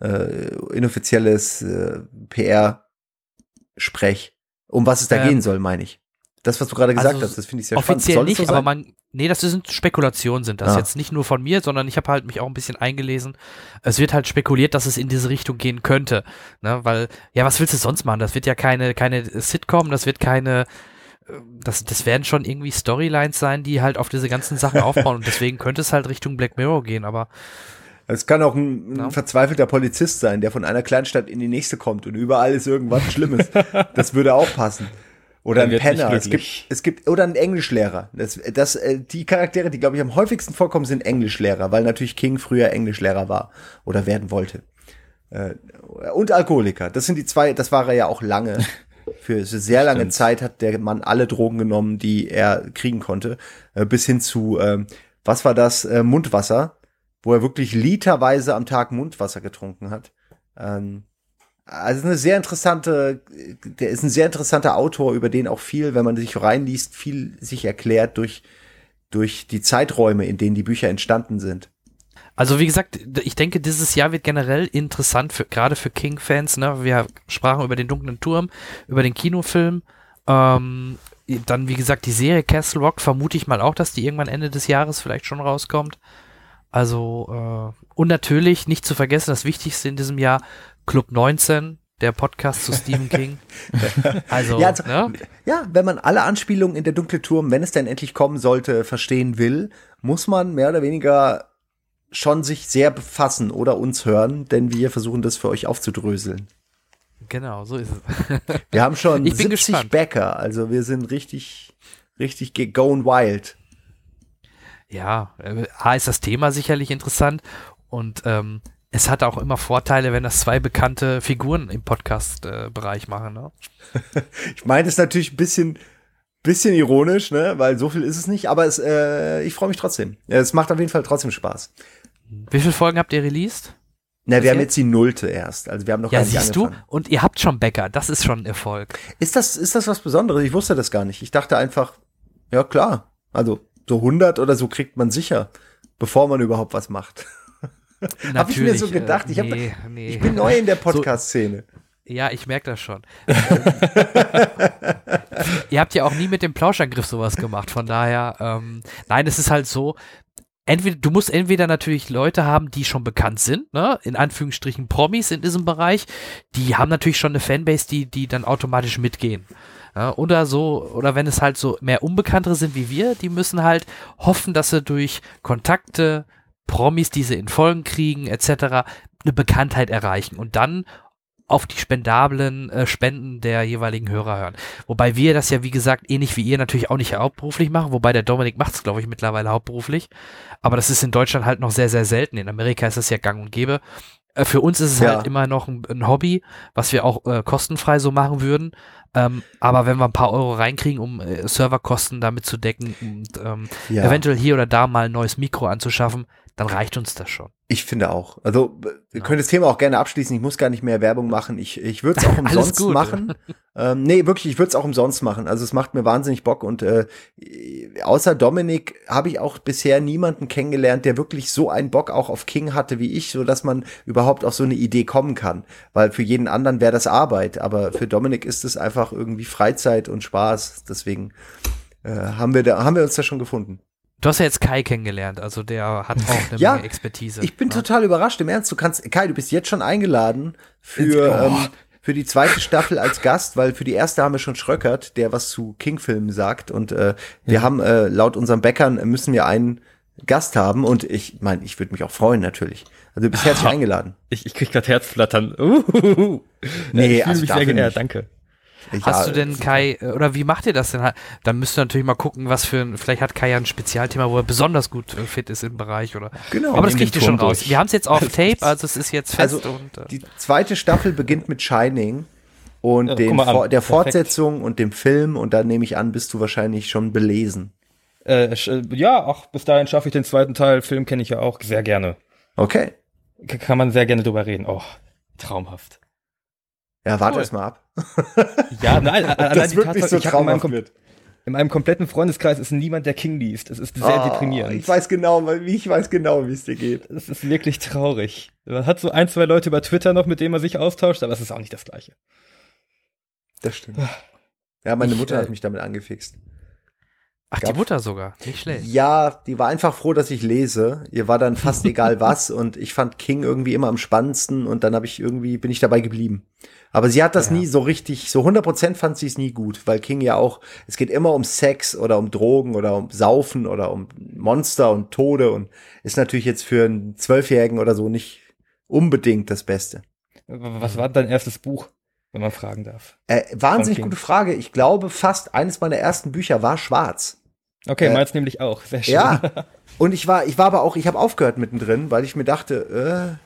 äh, inoffizielles äh, PR-Sprech? Um was es da Ähm, gehen soll, meine ich. Das, was du gerade gesagt also hast, das finde ich sehr spannend. Offiziell Soll es nicht, so aber man, nee, das sind Spekulationen sind das Ah. jetzt nicht nur von mir, sondern ich habe halt mich auch ein bisschen eingelesen. Es wird halt spekuliert, dass es in diese Richtung gehen könnte, ne, weil ja, was willst du sonst machen? Das wird ja keine keine Sitcom, das wird keine äh, das, das werden schon irgendwie Storylines sein, die halt auf diese ganzen Sachen aufbauen und deswegen könnte es halt Richtung Black Mirror gehen, aber Es kann auch ein, ein verzweifelter Polizist sein, der von einer Kleinstadt in die nächste kommt und überall ist irgendwas Schlimmes. das würde auch passen. Oder Er ein Penner. Es gibt, es gibt, oder ein Englischlehrer. Das, das, äh, die Charaktere, die, glaube ich, am häufigsten vorkommen, sind Englischlehrer, weil natürlich King früher Englischlehrer war oder werden wollte. Äh, und Alkoholiker. Das sind die zwei, das war er ja auch lange. Für sehr lange Stimmt. Zeit hat der Mann alle Drogen genommen, die er kriegen konnte. Äh, bis hin zu, ähm, was war das? Mundwasser, wo er wirklich literweise am Tag Mundwasser getrunken hat. Ähm, also eine sehr interessante, der ist ein sehr interessanter Autor, über den auch viel, wenn man sich reinliest, viel sich erklärt durch, durch die Zeiträume, in denen die Bücher entstanden sind. Also wie gesagt, ich denke, dieses Jahr wird generell interessant, für, gerade für King-Fans. Ne? Wir sprachen über den dunklen Turm, über den Kinofilm. Ähm, dann, wie gesagt, die Serie Castle Rock vermute ich mal auch, dass die irgendwann Ende des Jahres vielleicht schon rauskommt. Also, äh, und natürlich nicht zu vergessen, das Wichtigste in diesem Jahr, Club 19, der Podcast zu Stephen King. Also, Ja, also, ne? ja, wenn man alle Anspielungen in der dunkle Turm, wenn es denn endlich kommen sollte, verstehen will, muss man mehr oder weniger schon sich sehr befassen oder uns hören, denn wir versuchen das für euch aufzudröseln. Genau, so ist es. Wir haben schon Ich bin 70 gespannt. Bäcker, also wir sind richtig, richtig going wild. Ja, äh, A ist das Thema sicherlich interessant und ähm, es hat auch immer Vorteile, wenn das zwei bekannte Figuren im Podcast-Bereich machen. Ne? Ich meine es natürlich ein bisschen, bisschen ironisch, ne, weil so viel ist es nicht, aber es, äh, ich freue mich trotzdem. Es macht auf jeden Fall trotzdem Spaß. Wie viele Folgen habt ihr released? Na, wir haben jetzt? die Nullte erst, also wir haben noch Ja, gar nicht siehst du, angefangen. und ihr habt schon Bäcker, das ist schon ein Erfolg. Ist das, ist das was Besonderes? Ich wusste das gar nicht. Ich dachte einfach, ja klar, also so 100 oder so kriegt man sicher, bevor man überhaupt was macht. Hab ich mir so Natürlich, gedacht. äh, Ich hab- nee, nee. Ich bin neu in der Podcast-Szene. Ja, ich merke das schon. Ihr habt ja auch nie mit dem Plauschangriff sowas gemacht, von daher, ähm, nein, es ist halt so, entweder, du musst entweder natürlich Leute haben, die schon bekannt sind, ne, in Anführungsstrichen Promis in diesem Bereich, die haben natürlich schon eine Fanbase, die, die dann automatisch mitgehen. Ja, oder so, oder wenn es halt so mehr Unbekanntere sind wie wir, die müssen halt hoffen, dass sie durch Kontakte, Promis, die sie in Folgen kriegen, etc., eine Bekanntheit erreichen und dann auf die spendablen äh, Spenden der jeweiligen Hörer hören. Wobei wir das ja, wie gesagt, ähnlich wie ihr natürlich auch nicht hauptberuflich machen, wobei der Dominik macht es, glaube ich, mittlerweile hauptberuflich. Aber das ist in Deutschland halt noch sehr, sehr selten. In Amerika ist das ja gang und gäbe. Äh, für uns ist es Ja. halt immer noch ein, ein Hobby, was wir auch äh, kostenfrei so machen würden. Ähm, aber wenn wir ein paar Euro reinkriegen, um äh, Serverkosten damit zu decken und ähm, Ja. eventuell hier oder da mal ein neues Mikro anzuschaffen, dann reicht uns das schon. Ich finde auch. Also, wir können das Thema auch gerne abschließen. Ich muss gar nicht mehr Werbung machen. Ich, ich würde es auch umsonst gut. machen. Ähm, nee, wirklich, ich würde es auch umsonst machen. Also, es macht mir wahnsinnig Bock. Und äh, außer Dominik habe ich auch bisher niemanden kennengelernt, der wirklich so einen Bock auch auf King hatte wie ich, so dass man überhaupt auf so eine Idee kommen kann. Weil für jeden anderen wäre das Arbeit. Aber für Dominik ist es einfach irgendwie Freizeit und Spaß. Deswegen äh, haben, wir da, haben wir uns da schon gefunden. Du hast ja jetzt Kai kennengelernt, also der hat auch eine Ja, Menge Expertise. Ich bin ne? total überrascht. Im Ernst, du kannst, Kai, du bist jetzt schon eingeladen für, Oh. ähm, für die zweite Staffel als Gast, weil für die erste haben wir schon Schröckert, der was zu King-Filmen sagt. Und äh, wir haben äh, laut unseren Bäckern müssen wir einen Gast haben. Und ich meine, ich würde mich auch freuen natürlich. Also du bist herzlich eingeladen. Ich, ich krieg grad Herzflattern. Uh, Nee, ich fühle also mich sehr geehrt, danke. Ich, Hast du denn Kai, äh, oder wie macht ihr das denn? Dann müsst ihr natürlich mal gucken, was für ein, vielleicht hat Kai ja ein Spezialthema, wo er besonders gut äh, fit ist im Bereich, oder? Genau. Aber das kriegt ihr schon Turm raus. durch. Wir haben es jetzt auf Tape, also es ist jetzt fest Also, und, äh, Die zweite Staffel beginnt mit Shining und Ja. Vor- der Perfekt. Fortsetzung und dem Film. Und da nehme ich an, bist du wahrscheinlich schon belesen. Äh, sch- ja, auch bis dahin schaffe ich den zweiten Teil. Film kenne ich ja auch sehr gerne. Okay. Kann man sehr gerne drüber reden. Oh, traumhaft. Ja, warte Cool. erst mal ab. Ja, nein, allein Das die wirklich Tatsache, so ich hab in meinem, traumhaft wird. in meinem kompletten Freundeskreis ist niemand, der King liest. Es ist sehr Oh, deprimierend. Ich weiß genau, ich weiß genau, wie es dir geht. Es ist wirklich traurig. Man hat so ein, zwei Leute über Twitter noch, mit denen man sich austauscht, aber es ist auch nicht das Gleiche. Das stimmt. Ja, meine Ich, Mutter äh, hat mich damit angefixt. Ach, die gab- Mutter sogar, nicht schlecht. Ja, die war einfach froh, dass ich lese. Ihr war dann fast egal was und ich fand King irgendwie immer am spannendsten und dann habe ich irgendwie bin ich dabei geblieben. Aber sie hat das Ja. nie so richtig, so 100% fand sie es nie gut, weil King ja auch, es geht immer um Sex oder um Drogen oder um Saufen oder um Monster und Tode und ist natürlich jetzt für einen Zwölfjährigen oder so nicht unbedingt das Beste. Was war dein erstes Buch, wenn man fragen darf? Äh, wahnsinnig gute Frage. Ich glaube, fast eines meiner ersten Bücher war schwarz. Okay, Äh, meins nämlich auch. Sehr schön. Ja. Und ich war, ich war aber auch, ich habe aufgehört mittendrin, weil ich mir dachte,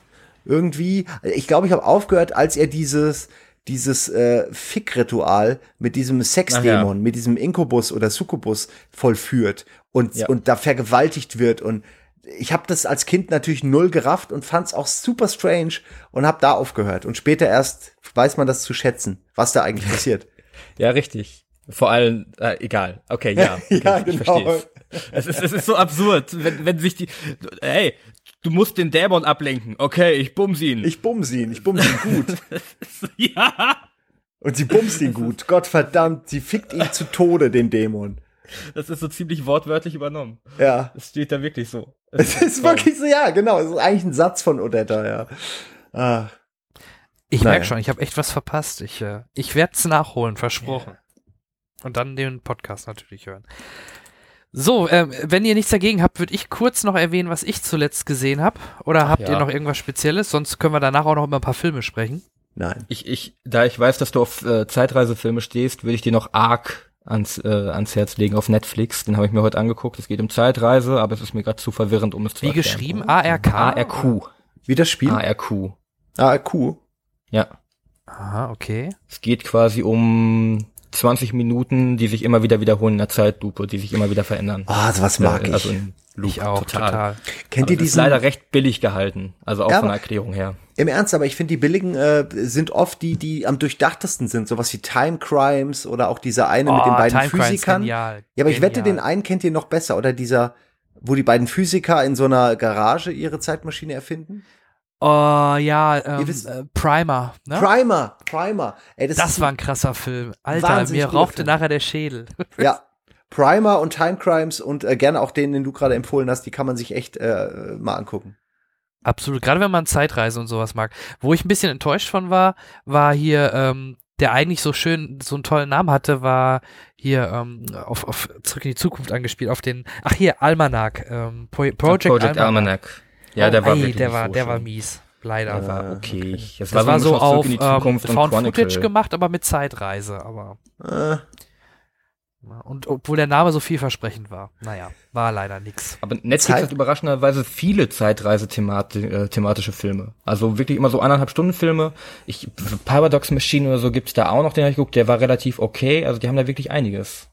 äh, irgendwie, ich glaube, ich habe aufgehört, als er dieses, dieses äh, Fick-Ritual mit diesem Sexdämon, mit diesem Inkubus oder Succubus vollführt und, Ja. und da vergewaltigt wird. Und ich habe das als Kind natürlich null gerafft und fand es auch super strange und habe da aufgehört. Und später erst weiß man das zu schätzen, was da eigentlich passiert. Ja, richtig. Vor allem, äh, egal. Okay, ja. Okay, Ja, ich genau. verstehe es. Es ist, es ist so absurd, wenn, wenn sich die, hey, Du musst den Dämon ablenken. Okay, ich bums ihn. Ich bums ihn, ich bums ihn gut. ja. Und sie bumst ihn gut. Gott verdammt, sie fickt ihn zu Tode, den Dämon. Das ist so ziemlich wortwörtlich übernommen. Ja. Das steht da wirklich so. Es ist wirklich so, ja, genau. Es ist eigentlich ein Satz von Odetta, ja. Ah. Ich Naja. merke schon, ich habe echt was verpasst. Ich, äh, ich werde es nachholen, versprochen. Und dann den Podcast natürlich hören. So, ähm, wenn ihr nichts dagegen habt, würde ich kurz noch erwähnen, was ich zuletzt gesehen habe. Oder habt ja. ihr noch irgendwas Spezielles? Sonst können wir danach auch noch über ein paar Filme sprechen. Nein. Ich, ich, da ich weiß, dass du auf äh, Zeitreisefilme stehst, würde ich dir noch Ark ans, äh, ans Herz legen auf Netflix. Den habe ich mir heute angeguckt. Es geht um Zeitreise, aber es ist mir gerade zu verwirrend, um es zu Wie erklären. geschrieben? ARK? ARQ. Wie das Spiel? ARQ. Ah, Q. Ja. Aha, okay. Es geht quasi um 20 Minuten, die sich immer wieder wiederholen in der Zeitlupe, die sich immer wieder verändern. Ah, sowas mag Äh, ich. Also in Loop, Ich auch, total. Kennt Aber ihr diesen? leider recht billig gehalten, also auch Ja, von der Erklärung her. Im Ernst, aber ich finde, die billigen äh, sind oft die, die am durchdachtesten sind. Sowas wie Time Crimes oder auch dieser eine mit den Oh, beiden Time Crimes, Physikern. Genial. Ja, aber ich wette, Genial. den einen kennt ihr noch besser. Oder dieser, wo die beiden Physiker in so einer Garage ihre Zeitmaschine erfinden. Oh, ja, ähm, Ihr wisst- äh, Primer. Ne? Primer, Primer. Ey, das, das ist war ein krasser Film. Alter, mir rauchte Film. nachher der Schädel. Ja. Primer und Time Crimes und äh, gerne auch den, den du gerade empfohlen hast, die kann man sich echt äh, mal angucken. Absolut, gerade wenn man Zeitreise und sowas mag. Wo ich ein bisschen enttäuscht von war, war hier, ähm, der eigentlich so schön, so einen tollen Namen hatte, war hier ähm, auf, auf Zurück in die Zukunft angespielt, auf den, ach hier, Almanac, ähm, Pro Project, Project Almanac. Almanac. Ja, Oh, der war ey, wirklich der war, so der war mies, leider. Der war okay. okay. das war, eine so Mischung aus auf Zurück in die ähm, Zukunft und Found Footage gemacht, aber mit Zeitreise, aber Äh, und obwohl der Name so vielversprechend war. Naja, war leider nix. Aber Netflix Zeit- hat überraschenderweise viele Zeitreise-thematische Filme. Also wirklich immer so anderthalb Stunden Filme. Ich, Paradox Machine oder so gibt's da auch noch, den habe ich geguckt, der war relativ okay. Also die haben da wirklich einiges.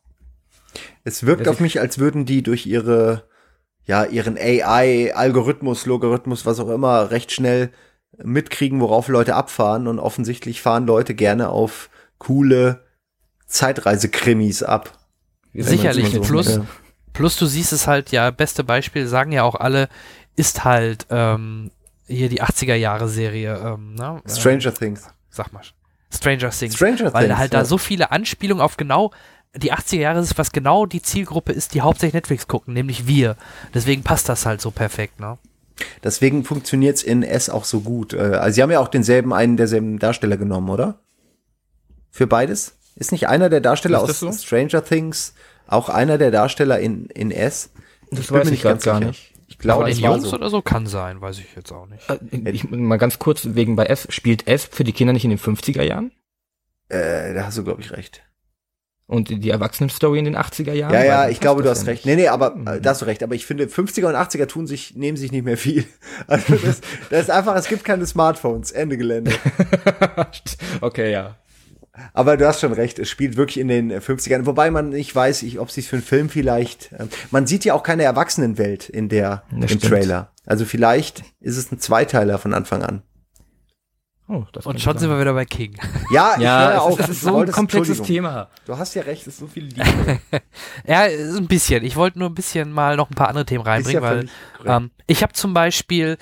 es wirkt auf mich, als würden die durch ihre, ja, ihren AI, Algorithmus, Logarithmus, was auch immer, recht schnell mitkriegen, worauf Leute abfahren. Und offensichtlich fahren Leute gerne auf coole Zeitreisekrimis ab. Sicherlich, immer plus-. Plus du siehst es halt, ja, beste Beispiel, sagen ja auch alle, ist halt ähm, hier die 80er Jahre Serie, ähm, ne? Stranger Things. sag mal. Stranger Things. Stranger weil Things. halt ja. da so viele Anspielungen auf genau die 80er Jahre ist, was genau die Zielgruppe ist, die hauptsächlich Netflix gucken, nämlich wir. Deswegen passt das halt so perfekt, ne? Deswegen funktioniert's in S auch so gut. Äh, Also sie haben ja auch denselben, einen derselben Darsteller genommen, oder? Für beides? Ist nicht einer der Darsteller aus so? Stranger Things auch einer der Darsteller in, in S? Das bin weiß mir ich ganz gar sicher. nicht. Ich glaube, Aber es den Jungs so. oder so kann sein, weiß ich jetzt auch nicht. Äh, Ich, mal ganz kurz wegen bei S. Spielt S für die Kinder nicht in den 50er Jahren? Äh, da hast du, glaube ich, recht. Und die Erwachsenen-Story in den 80er Jahren? Ja, ja, ich glaube, du hast recht. nicht. Nee, nee, aber äh, da hast du recht. Aber ich finde, 50er und 80er tun sich, nehmen sich nicht mehr viel. Also das, das ist einfach, es gibt keine Smartphones. Ende Gelände. okay, ja. Aber du hast schon recht, es spielt wirklich in den 50ern. Wobei man nicht weiß, ich, ob es sich für einen Film vielleicht. ähm, man sieht ja auch keine Erwachsenenwelt in der Das im stimmt. Trailer. Also vielleicht ist es ein Zweiteiler von Anfang an. Oh, das Und schon sind wir wieder bei King. Ja, ich höre Ja, es ist, es ist so ein komplexes. Thema. Du hast ja recht. Es ist so viel Liebe. Ja, ein bisschen. Ich wollte nur ein bisschen mal noch ein paar andere Themen reinbringen, ja weil ähm, ich habe zum Beispiel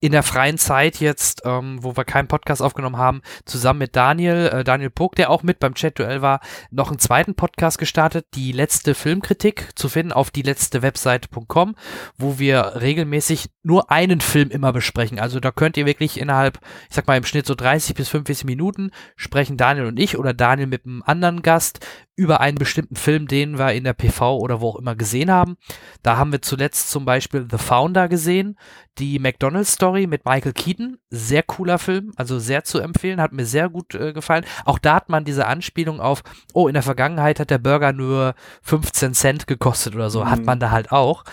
in der freien Zeit jetzt, ähm, wo wir keinen Podcast aufgenommen haben, zusammen mit Daniel, äh, Daniel Pog, der auch mit beim Chat-Duell war, noch einen zweiten Podcast gestartet, die letzte Filmkritik zu finden auf die letzte Webseite.com, wo wir regelmäßig nur einen Film immer besprechen. Also da könnt ihr wirklich innerhalb, ich sag mal im Schnitt so 30 bis 45 Minuten sprechen Daniel und ich oder Daniel mit einem anderen Gast über einen bestimmten Film, den wir in der PV oder wo auch immer gesehen haben. Da haben wir zuletzt zum Beispiel The Founder gesehen, die McDonald's Story mit Michael Keaton. Sehr cooler Film, also sehr zu empfehlen, hat mir sehr gut äh, gefallen. Auch da hat man diese Anspielung auf, oh, in der Vergangenheit hat der Burger nur 15 Cent gekostet oder so, hat Mhm. man da halt auch.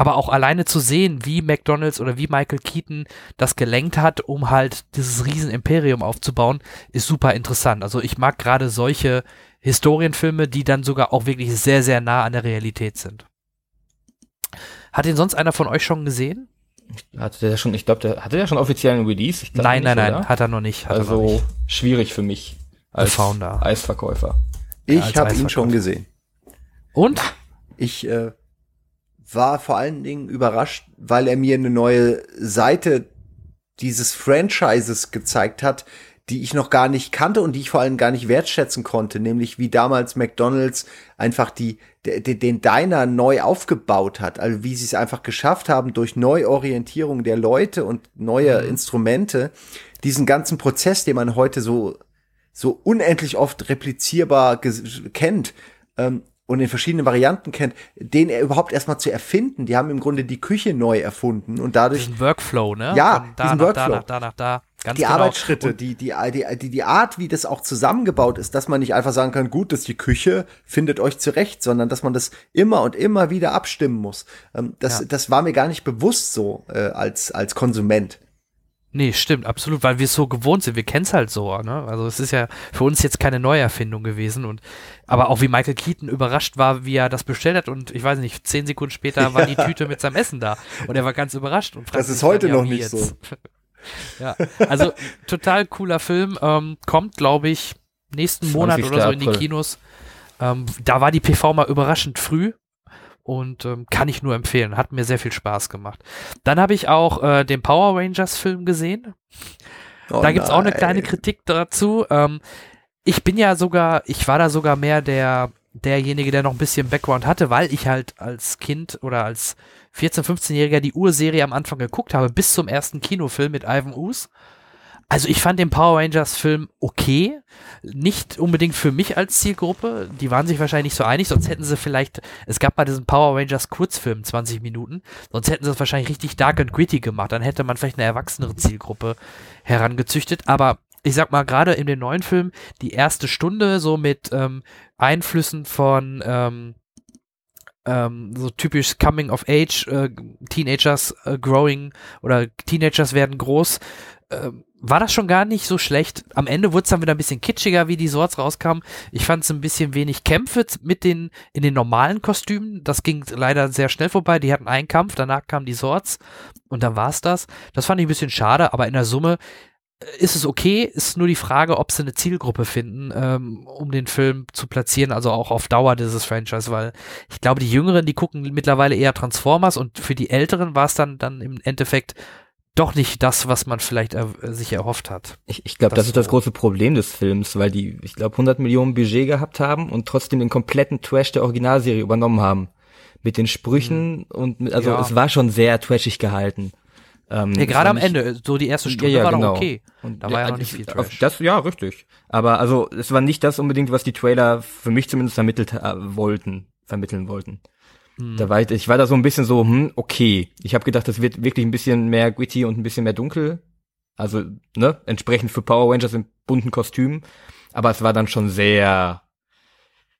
Aber auch alleine zu sehen, wie McDonald's oder wie Michael Keaton das gelenkt hat, um halt dieses riesen Imperium aufzubauen, ist super interessant. Also ich mag gerade solche Historienfilme, die dann sogar auch wirklich sehr, sehr nah an der Realität sind. Hat ihn sonst einer von euch schon gesehen? Hatte der schon, ich glaube, der hatte der schon offiziellen Release? Ich glaub Nein, nicht, nein, nein, oder? hat er noch nicht. Hat er noch Also nicht. schwierig für mich als Founder. Eisverkäufer. ich als habe ihn schon gesehen. Und? Ich äh, war vor allen Dingen überrascht, weil er mir eine neue Seite dieses Franchises gezeigt hat, die ich noch gar nicht kannte und die ich vor allem gar nicht wertschätzen konnte, nämlich wie damals McDonald's einfach die, de, den Diner neu aufgebaut hat, also wie sie es einfach geschafft haben, durch Neuorientierung der Leute und neue mhm. Instrumente, diesen ganzen Prozess, den man heute so, so unendlich oft replizierbar kennt, ähm, und in verschiedenen Varianten kennt, den er überhaupt erstmal zu erfinden. Die haben im Grunde die Küche neu erfunden und dadurch. Diesen Workflow, ne? Ja, Von da diesen nach Workflow. da, nach da. Ganz die genau. Arbeitsschritte, die, die, die, die, Art, wie das auch zusammengebaut ist, dass man nicht einfach sagen kann, gut, das ist die Küche, findet euch zurecht, sondern dass man das immer und immer wieder abstimmen muss. Ähm, das, Ja. das war mir gar nicht bewusst so äh, als, als Konsument. Nee, stimmt, absolut, weil wir es so gewohnt sind. Wir kennen es halt so, ne? Also es ist ja für uns jetzt keine Neuerfindung gewesen und aber auch wie Michael Keaton überrascht war, wie er das bestellt hat und ich weiß nicht, zehn Sekunden später war die Tüte mit seinem Essen da und er war ganz überrascht und fragte Das ist sich dann, heute ja, noch nicht jetzt? so. ja, also total cooler Film, ähm, kommt glaube ich nächsten Monat 20. oder so in die. Kinos. Ähm, da war die PV mal überraschend früh und ähm, kann ich nur empfehlen. Hat mir sehr viel Spaß gemacht. Dann habe ich auch äh, den Power Rangers Film gesehen. Oh da gibt's auch eine kleine Kritik dazu. Ähm, ich bin ja sogar, ich war da sogar mehr der derjenige, der noch ein bisschen Background hatte, weil ich halt als Kind oder als 14-, 15-Jähriger die Urserie am Anfang geguckt habe, bis zum ersten Kinofilm mit Ivan Us. Also ich fand den Power Rangers Film okay, nicht unbedingt für mich als Zielgruppe, die waren sich wahrscheinlich nicht so einig, sonst hätten sie vielleicht, es gab mal diesen Power Rangers Kurzfilm, 20 Minuten, sonst hätten sie es wahrscheinlich richtig dark and gritty gemacht, dann hätte man vielleicht eine erwachsenere Zielgruppe herangezüchtet, aber ich sag mal, gerade in dem neuen Film, die erste Stunde so mit ähm, Einflüssen von ähm, ähm, so typisch Coming of Age, äh, Teenagers äh, growing oder Teenagers werden groß, ähm, war das schon gar nicht so schlecht. Am Ende wurde es dann wieder ein bisschen kitschiger, wie die Swords rauskamen. Ich fand es ein bisschen wenig Kämpfe mit den in den normalen Kostümen. Das ging leider sehr schnell vorbei. Die hatten einen Kampf, danach kamen die Swords und dann war's das. Das fand ich ein bisschen schade, aber in der Summe äh, ist es okay. Ist nur die Frage, ob sie eine Zielgruppe finden, ähm, um den Film zu platzieren, also auch auf Dauer dieses Franchise, weil ich glaube, die Jüngeren, die gucken mittlerweile eher Transformers und für die Älteren war es dann, dann im Endeffekt doch nicht das, was man vielleicht er, sich erhofft hat. Ich, ich glaube, Das das, ist das große Problem des Films, weil die, ich glaube, 100 Millionen Budget gehabt haben und trotzdem den kompletten Trash der Originalserie übernommen haben. Mit den Sprüchen und mit, also Ja. es war schon sehr trashig gehalten. Ähm, Ja, gerade am nicht- Ende, so die erste Stunde Ja, ja, war genau. doch okay. Und Da war ja noch nicht ich- viel Trash. Das, ja, richtig. Aber also, es war nicht das unbedingt, was die Trailer für mich zumindest vermittelt äh, wollten, vermitteln wollten. Da war ich, ich war da so ein bisschen so, hm, okay. Ich habe gedacht, das wird wirklich ein bisschen mehr gritty und ein bisschen mehr dunkel. Also, ne, entsprechend für Power Rangers in bunten Kostümen. Aber es war dann schon sehr,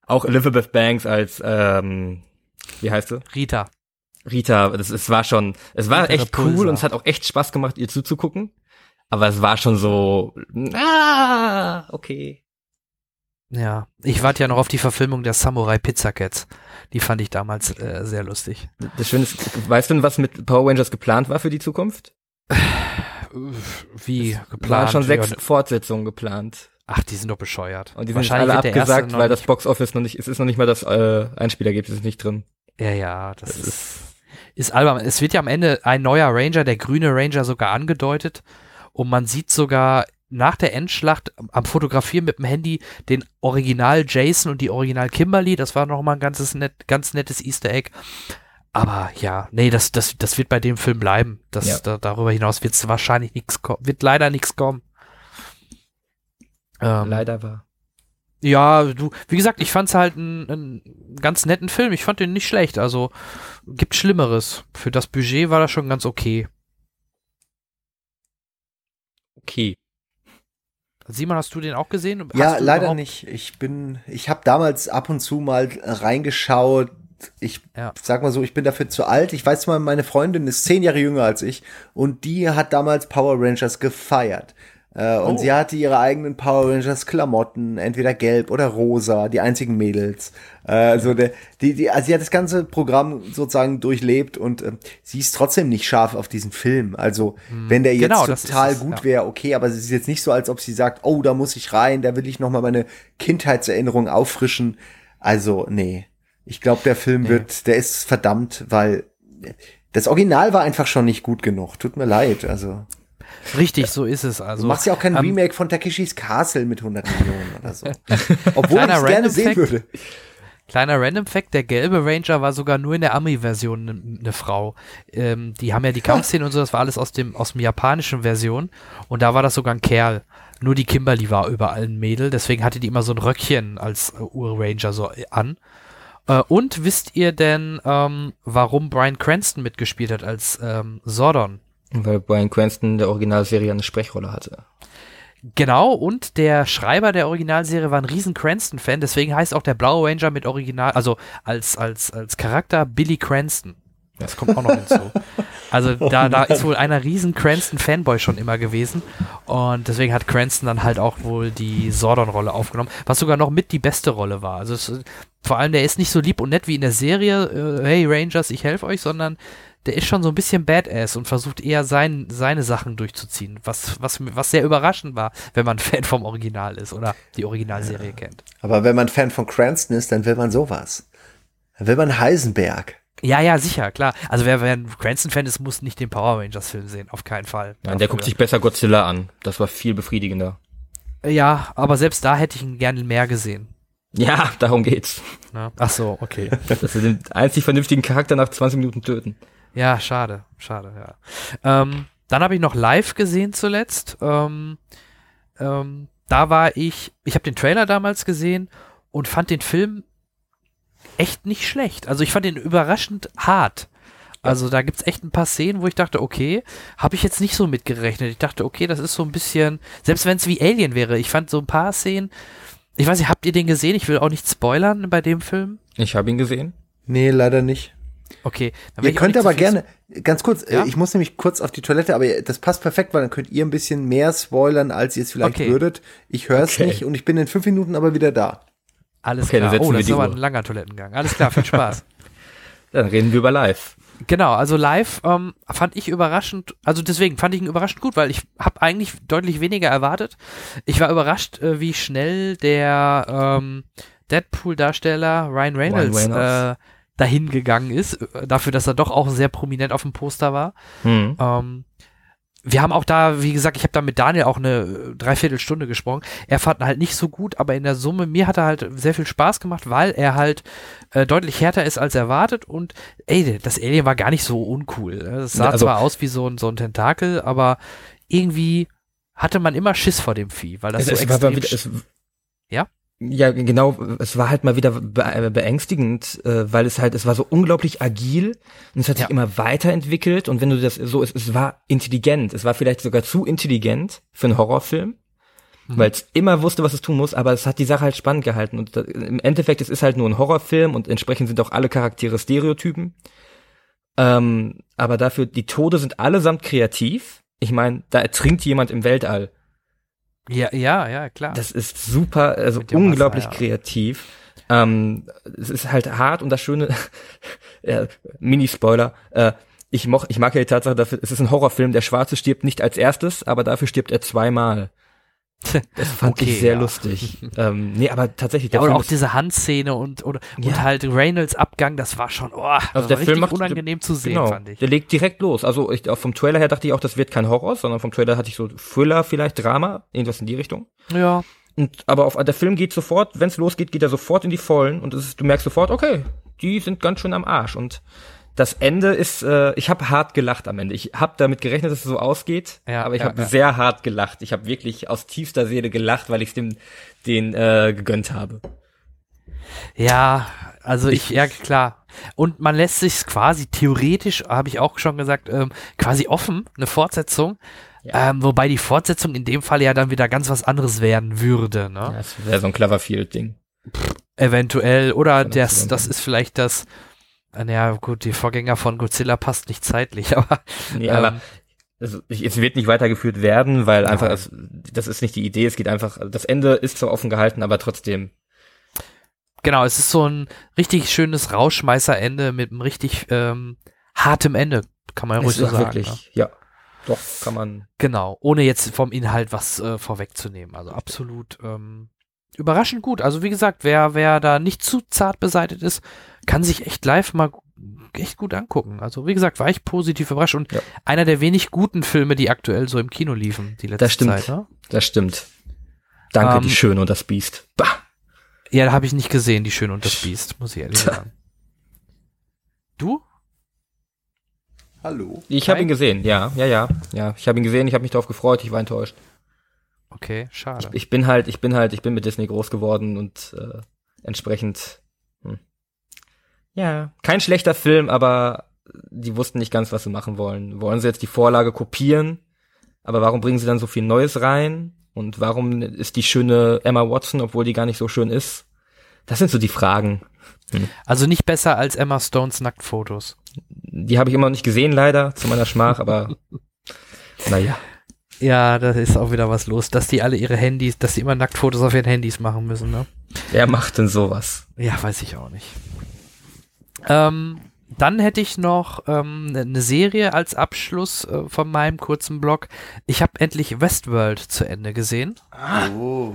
auch Elizabeth Banks als, ähm, wie heißt sie? Rita. Rita, das, es war schon, es war Rita echt Repulsa. cool und es hat auch echt Spaß gemacht, ihr zuzugucken. Aber es war schon so, ah, okay. Ja, ich warte ja noch auf die Verfilmung der Samurai Pizza Cats. Die fand ich damals äh, sehr lustig. Das Schöne ist, weißt du, was mit Power Rangers geplant war für die Zukunft? Wie Waren geplant. schon sechs Ja, Fortsetzungen geplant. Ach, die sind doch bescheuert. Und die sind alle abgesagt, weil das Box Office noch nicht, es ist noch nicht mal das äh, Einspielergebnis ist nicht drin. Ja, ja, das, Das ist, ist albern. Es wird ja am Ende ein neuer Ranger, der grüne Ranger, sogar angedeutet. Und man sieht sogar nach der Endschlacht am Fotografieren mit dem Handy den Original Jason und die Original Kimberly. Das war nochmal ein ganzes net, ganz nettes Easter Egg. Aber ja, nee, das, das, das wird bei dem Film bleiben. Das, Ja. da, darüber hinaus wird es wahrscheinlich nichts kommen. Wird leider nichts kommen. Ähm, Leider war. ja, du, wie gesagt, ich fand's halt einen, einen ganz netten Film. Ich fand den nicht schlecht. Also gibt Schlimmeres. Für das Budget war das schon ganz okay. Okay. Simon, hast du den auch gesehen? Ja, Hast du leider überhaupt- nicht. Ich bin, ich habe damals ab und zu mal reingeschaut. Ich Ja. sag mal so, ich bin dafür zu alt. Ich weiß mal, meine Freundin ist zehn Jahre jünger als ich und die hat damals Power Rangers gefeiert. Äh, und Oh. sie hatte ihre eigenen Power Rangers Klamotten, entweder gelb oder rosa, die einzigen Mädels. Äh, also der, die, die, also sie hat das ganze Programm sozusagen durchlebt und äh, sie ist trotzdem nicht scharf auf diesen Film. Also wenn der jetzt Genau, das total es, gut wäre, okay, aber es ist jetzt nicht so, als ob sie sagt, oh, da muss ich rein, da will ich noch mal meine Kindheitserinnerung auffrischen. Also nee, Ich glaube, der Film Nee. wird, der ist verdammt, weil das Original war einfach schon nicht gut genug. Tut mir leid. Also, Richtig, so ist es. du Also, machst ja auch kein ähm, Remake von Takeshis Castle mit 100 Millionen oder so. Obwohl ich Kleiner es gerne Random sehen Fact. würde. Kleiner Random Fact, der gelbe Ranger war sogar nur in der Ami-Version eine ne Frau. Ähm, die haben ja die Kampfszenen und so, das war alles aus dem, aus dem japanischen Version. Und da war das sogar ein Kerl. Nur die Kimberly war überall ein Mädel, deswegen hatte die immer so ein Röckchen als äh, Ur-Ranger so äh, an. Äh, und wisst ihr denn, ähm, warum Brian Cranston mitgespielt hat als ähm, Sordon? Weil Brian Cranston der Originalserie eine Sprechrolle hatte. Genau, und der Schreiber der Originalserie war ein riesen Cranston-Fan, deswegen heißt auch der Blaue Ranger mit Original, also als, als, als Charakter Billy Cranston. Das kommt auch noch hinzu. Also da, da ist wohl einer riesen Cranston-Fanboy schon immer gewesen. Und deswegen hat Cranston dann halt auch wohl die Sordon-Rolle aufgenommen, was sogar noch mit die beste Rolle war. Also es, vor allem, der ist nicht so lieb und nett wie in der Serie, äh, hey Rangers, ich helfe euch, sondern der ist schon so ein bisschen Badass und versucht eher sein, seine Sachen durchzuziehen, was, was, was sehr überraschend war, wenn man Fan vom Original ist oder die Originalserie kennt. Aber wenn man Fan von Cranston ist, dann will man sowas. Dann will man Heisenberg. Ja, ja, sicher, klar. Also wer, wer ein Cranston-Fan ist, muss nicht den Power Rangers-Film sehen, auf keinen Fall. Nein, der guckt sich besser Godzilla an. Das war viel befriedigender. Ja, aber selbst da hätte ich ihn gerne mehr gesehen. Ja, darum geht's. Ne? Ach so, okay. Dass wir den einzig vernünftigen Charakter nach 20 Minuten töten. Ja, schade, schade, ja. Ähm, dann habe ich noch live gesehen zuletzt. Ähm, ähm, da war ich, ich habe den Trailer damals gesehen und fand den Film echt nicht schlecht. Also ich fand ihn überraschend hart. Also da gibt's echt ein paar Szenen, wo ich dachte, okay, habe ich jetzt nicht so mitgerechnet. Ich dachte, okay, das ist so ein bisschen, selbst wenn es wie Alien wäre, ich fand so ein paar Szenen, ich weiß nicht, habt ihr den gesehen? Ich will auch nicht spoilern bei dem Film. Ich habe ihn gesehen. Nee, leider nicht. Okay. Ihr könnt aber gerne, ganz kurz, Ja? äh, ich muss nämlich kurz auf die Toilette, aber das passt perfekt, weil dann könnt ihr ein bisschen mehr spoilern, als ihr es vielleicht Okay. würdet. Ich höre es Okay. nicht und ich bin in fünf Minuten aber wieder da. Alles Okay, klar. Oh, das ist aber ein langer Toilettengang. Alles klar, viel Spaß. Dann reden wir über live. genau, also live ähm, fand ich überraschend, also deswegen fand ich ihn überraschend gut, weil ich habe eigentlich deutlich weniger erwartet. Ich war überrascht, äh, wie schnell der ähm, Deadpool-Darsteller Ryan Reynolds, Ryan Reynolds. Äh, dahin gegangen ist, äh, dafür, dass er doch auch sehr prominent auf dem Poster war. Hm. Ähm, wir haben auch da, wie gesagt, ich habe da mit Daniel auch eine äh, Dreiviertelstunde gesprochen. Er fand ihn halt nicht so gut, aber in der Summe, mir hat er halt sehr viel Spaß gemacht, weil er halt äh, deutlich härter ist als erwartet und ey, das Alien war gar nicht so uncool. Es sah Ja, also- zwar aus wie so ein, so ein Tentakel, aber irgendwie hatte man immer Schiss vor dem Vieh, weil das so es, es war extrem mal wieder, es, Ja? Ja, genau. Es war halt mal wieder be äh, beängstigend, äh, weil es halt, es war so unglaublich agil und es hat sich Ja. immer weiterentwickelt und wenn du das so, es, es war intelligent. Es war vielleicht sogar zu intelligent für einen Horrorfilm, Mhm. weil es immer wusste, was es tun muss, aber es hat die Sache halt spannend gehalten und da, im Endeffekt, es ist halt nur ein Horrorfilm und entsprechend sind auch alle Charaktere Stereotypen. Ähm, aber dafür, die Tode sind allesamt kreativ. Ich meine, da ertrinkt jemand im Weltall. Ja, ja, ja, klar. Das ist super, also unglaublich Wasser, ja. kreativ. Ähm, es ist halt hart und das Schöne, äh, Mini-Spoiler, äh, ich, moch, ich mag ja die Tatsache, dafür, es ist ein Horrorfilm, der Schwarze stirbt nicht als erstes, aber dafür stirbt er zweimal. Das fand Okay, ich sehr ja. lustig. ähm, nee, aber tatsächlich, ja, der oder Film auch diese Handszene und, oder, und Ja. halt Reynolds Abgang, das war schon, oh, das Also war der Film macht- unangenehm zu sehen, genau, fand ich. der legt direkt los. Also ich, auch vom Trailer her dachte ich auch, das wird kein Horror, sondern vom Trailer hatte ich so Thriller, vielleicht Drama, irgendwas in die Richtung. Ja, Und, aber auf, der Film geht sofort, wenn es losgeht, geht er sofort in die Vollen und ist, du merkst sofort, okay, die sind ganz schön am Arsch. Und das Ende ist, äh, ich habe hart gelacht am Ende. Ich habe damit gerechnet, dass es so ausgeht, Ja, aber ich ja, habe ja. sehr hart gelacht. Ich habe wirklich aus tiefster Seele gelacht, weil ich dem den äh, gegönnt habe. Ja, also ich, ja klar. Und man lässt sich quasi theoretisch, habe ich auch schon gesagt, ähm, quasi offen, eine Fortsetzung. Ähm, wobei die Fortsetzung in dem Fall ja dann wieder ganz was anderes werden würde, ne? Ja, das wäre so ein Cloverfield-Ding. Eventuell. Oder das, das ist vielleicht das, naja, gut, die Vorgänger von Godzilla passt nicht zeitlich, aber Nee, Ähm, aber es, es wird nicht weitergeführt werden, weil einfach es, das ist nicht die Idee. Es geht einfach, das Ende ist zwar offen gehalten, aber trotzdem. genau, es ist so ein richtig schönes Rauschmeißerende mit einem richtig ähm, hartem Ende, kann man ja ruhig so sagen. wirklich, ne? ja, doch kann man. Genau, ohne jetzt vom Inhalt was äh, vorwegzunehmen. Also absolut, ähm, überraschend gut. Also wie gesagt, wer, wer da nicht zu zart beseitigt ist, kann sich echt live mal echt gut angucken. Also wie gesagt, war ich positiv überrascht und Ja. einer der wenig guten Filme, die aktuell so im Kino liefen, die letzte Das stimmt. Zeit. Ne? Das stimmt. Danke, Ähm, die Schöne und das Biest. Bah! Ja, da habe ich nicht gesehen, Die Schöne und das Biest, muss ich ehrlich Tja. sagen. Du? Hallo. Ich habe ihn gesehen, ja, ja, ja. Ja, ich habe ihn gesehen, ich habe mich darauf gefreut, ich war enttäuscht. Okay, schade. Ich bin halt, ich bin halt, ich bin mit Disney groß geworden und äh, entsprechend hm. ja, kein schlechter Film, aber die wussten nicht ganz, was sie machen wollen. Wollen sie jetzt die Vorlage kopieren? Aber warum bringen sie dann so viel Neues rein? Und warum ist die schöne Emma Watson, obwohl die gar nicht so schön ist? Das sind so die Fragen. Also nicht besser als Emma Stones Nacktfotos. Die habe ich immer noch nicht gesehen, leider, zu meiner Schmach, aber naja. Ja, da ist auch wieder was los, dass die alle ihre Handys, dass die immer Nacktfotos auf ihren Handys machen müssen, ne? Wer macht denn sowas? Ja, weiß ich auch nicht. Ähm, dann hätte ich noch ähm, eine Serie als Abschluss äh, von meinem kurzen Blog. Ich habe endlich Westworld zu Ende gesehen. Oh.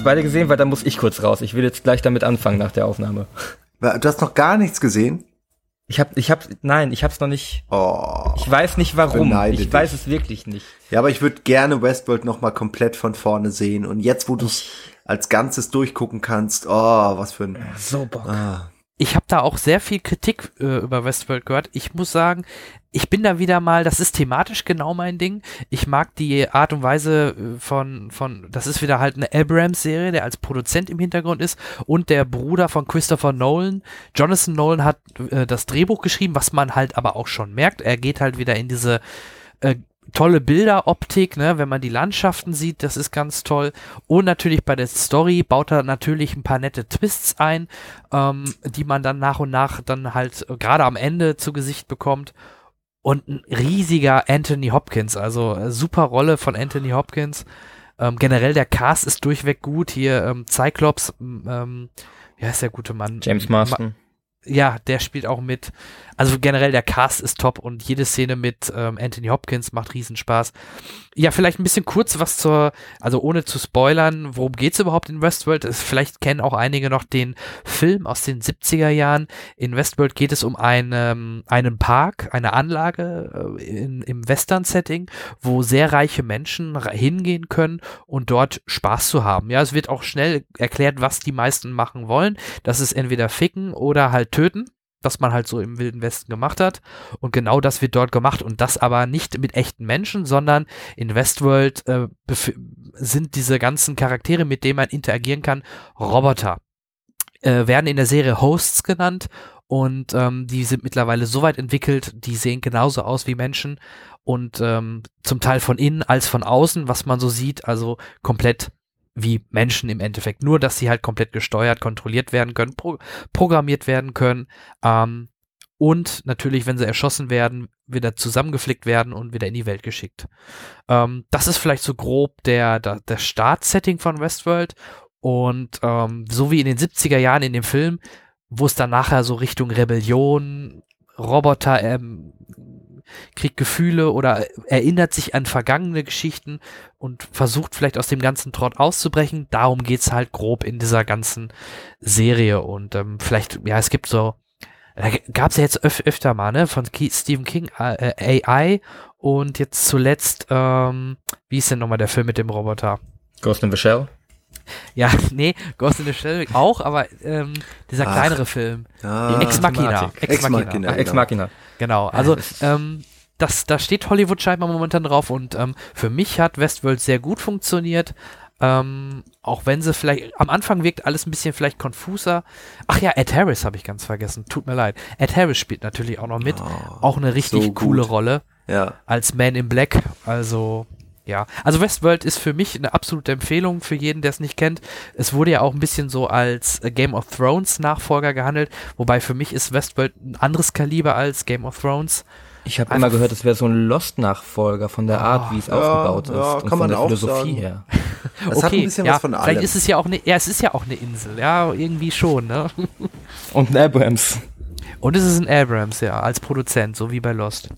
Es beide gesehen, weil da muss ich kurz raus. Ich will jetzt gleich damit anfangen nach der Aufnahme. Du hast noch gar nichts gesehen? Ich hab, ich hab, nein, ich hab's noch nicht. Oh. Ich weiß nicht warum. Ich dich. weiß es wirklich nicht. Ja, aber ich würde gerne Westworld noch mal komplett von vorne sehen. Und jetzt, wo du es als Ganzes durchgucken kannst, oh, was für ein... So Bock. Ah. Ich habe da auch sehr viel Kritik äh, über Westworld gehört. Ich muss sagen, ich bin da wieder mal, das ist thematisch genau mein Ding. Ich mag die Art und Weise äh, von, von, das ist wieder halt eine Abrams-Serie, der als Produzent im Hintergrund ist und der Bruder von Christopher Nolan. Jonathan Nolan hat äh, das Drehbuch geschrieben, was man halt aber auch schon merkt. Er geht halt wieder in diese äh, tolle Bilderoptik, ne, wenn man die Landschaften sieht, das ist ganz toll. Und natürlich bei der Story baut er natürlich ein paar nette Twists ein, ähm, die man dann nach und nach dann halt äh, gerade am Ende zu Gesicht bekommt. Und ein riesiger Anthony Hopkins, also äh, super Rolle von Anthony Hopkins. Ähm, generell der Cast ist durchweg gut. Hier ähm, Cyclops, ähm, wie heißt der gute Mann? James Marston. ja, der spielt auch mit. Also generell der Cast ist top und jede Szene mit ähm, Anthony Hopkins macht riesen Spaß. Ja, vielleicht ein bisschen kurz was zur, also ohne zu spoilern, worum geht's überhaupt in Westworld? Es, vielleicht kennen auch einige noch den Film aus den 70er Jahren. In Westworld geht es um einen, einen Park, eine Anlage äh, in, im Western-Setting, wo sehr reiche Menschen hingehen können und dort Spaß zu haben. Ja, es wird auch schnell erklärt, was die meisten machen wollen. Das ist entweder ficken oder halt töten, was man halt so im Wilden Westen gemacht hat. Und genau das wird dort gemacht. Und das aber nicht mit echten Menschen, sondern in Westworld äh, sind diese ganzen Charaktere, mit denen man interagieren kann, Roboter. Äh, werden in der Serie Hosts genannt und ähm, die sind mittlerweile so weit entwickelt, die sehen genauso aus wie Menschen und ähm, zum Teil von innen als von außen, was man so sieht, also komplett wie Menschen im Endeffekt. Nur, dass sie halt komplett gesteuert, kontrolliert werden können, pro programmiert werden können. Ähm, und natürlich, wenn sie erschossen werden, wieder zusammengeflickt werden und wieder in die Welt geschickt. Ähm, das ist vielleicht so grob der, der, der Startsetting von Westworld und ähm, so wie in den 70er Jahren in dem Film, wo es dann nachher so Richtung Rebellion, Roboter, ähm, kriegt Gefühle oder erinnert sich an vergangene Geschichten und versucht vielleicht aus dem ganzen Trott auszubrechen. Darum geht's halt grob in dieser ganzen Serie und ähm, vielleicht, ja, es gibt so, da gab's ja jetzt öf öfter mal, ne, von Ke Stephen King äh, AI und jetzt zuletzt, ähm, wie ist denn nochmal der Film mit dem Roboter? Ghost in the Shell? Ja, nee, Ghost in the Shell auch, aber ähm, dieser Ach. kleinere Film. Ah, Die Ex Machina. Ex Ex Machina. Machina. Ach, Ex Machina. Genau, also ähm, das, da steht Hollywood scheinbar momentan drauf und ähm, für mich hat Westworld sehr gut funktioniert. Ähm, auch wenn sie vielleicht, am Anfang wirkt alles ein bisschen vielleicht konfuser. Ach ja, Ed Harris habe ich ganz vergessen, tut mir leid. Ed Harris spielt natürlich auch noch mit. Oh, auch eine richtig so coole. Rolle Ja. als Man in Black. Also, ja. Also Westworld ist für mich eine absolute Empfehlung für jeden, der es nicht kennt. Es wurde ja auch ein bisschen so als äh, Game of Thrones Nachfolger gehandelt, wobei für mich ist Westworld ein anderes Kaliber als Game of Thrones. Ich habe immer gehört, es wäre so ein Lost-Nachfolger von der Art, wie es ja, aufgebaut ist ja, und kann von man der auch Philosophie sagen. her. Es hat ein bisschen ja, was von allem. Vielleicht ist es ja auch eine, ja, es ist ja auch eine Insel, ja, irgendwie schon, ne? Und ein Abrams. Und es ist ein Abrams, ja, als Produzent, so wie bei Lost.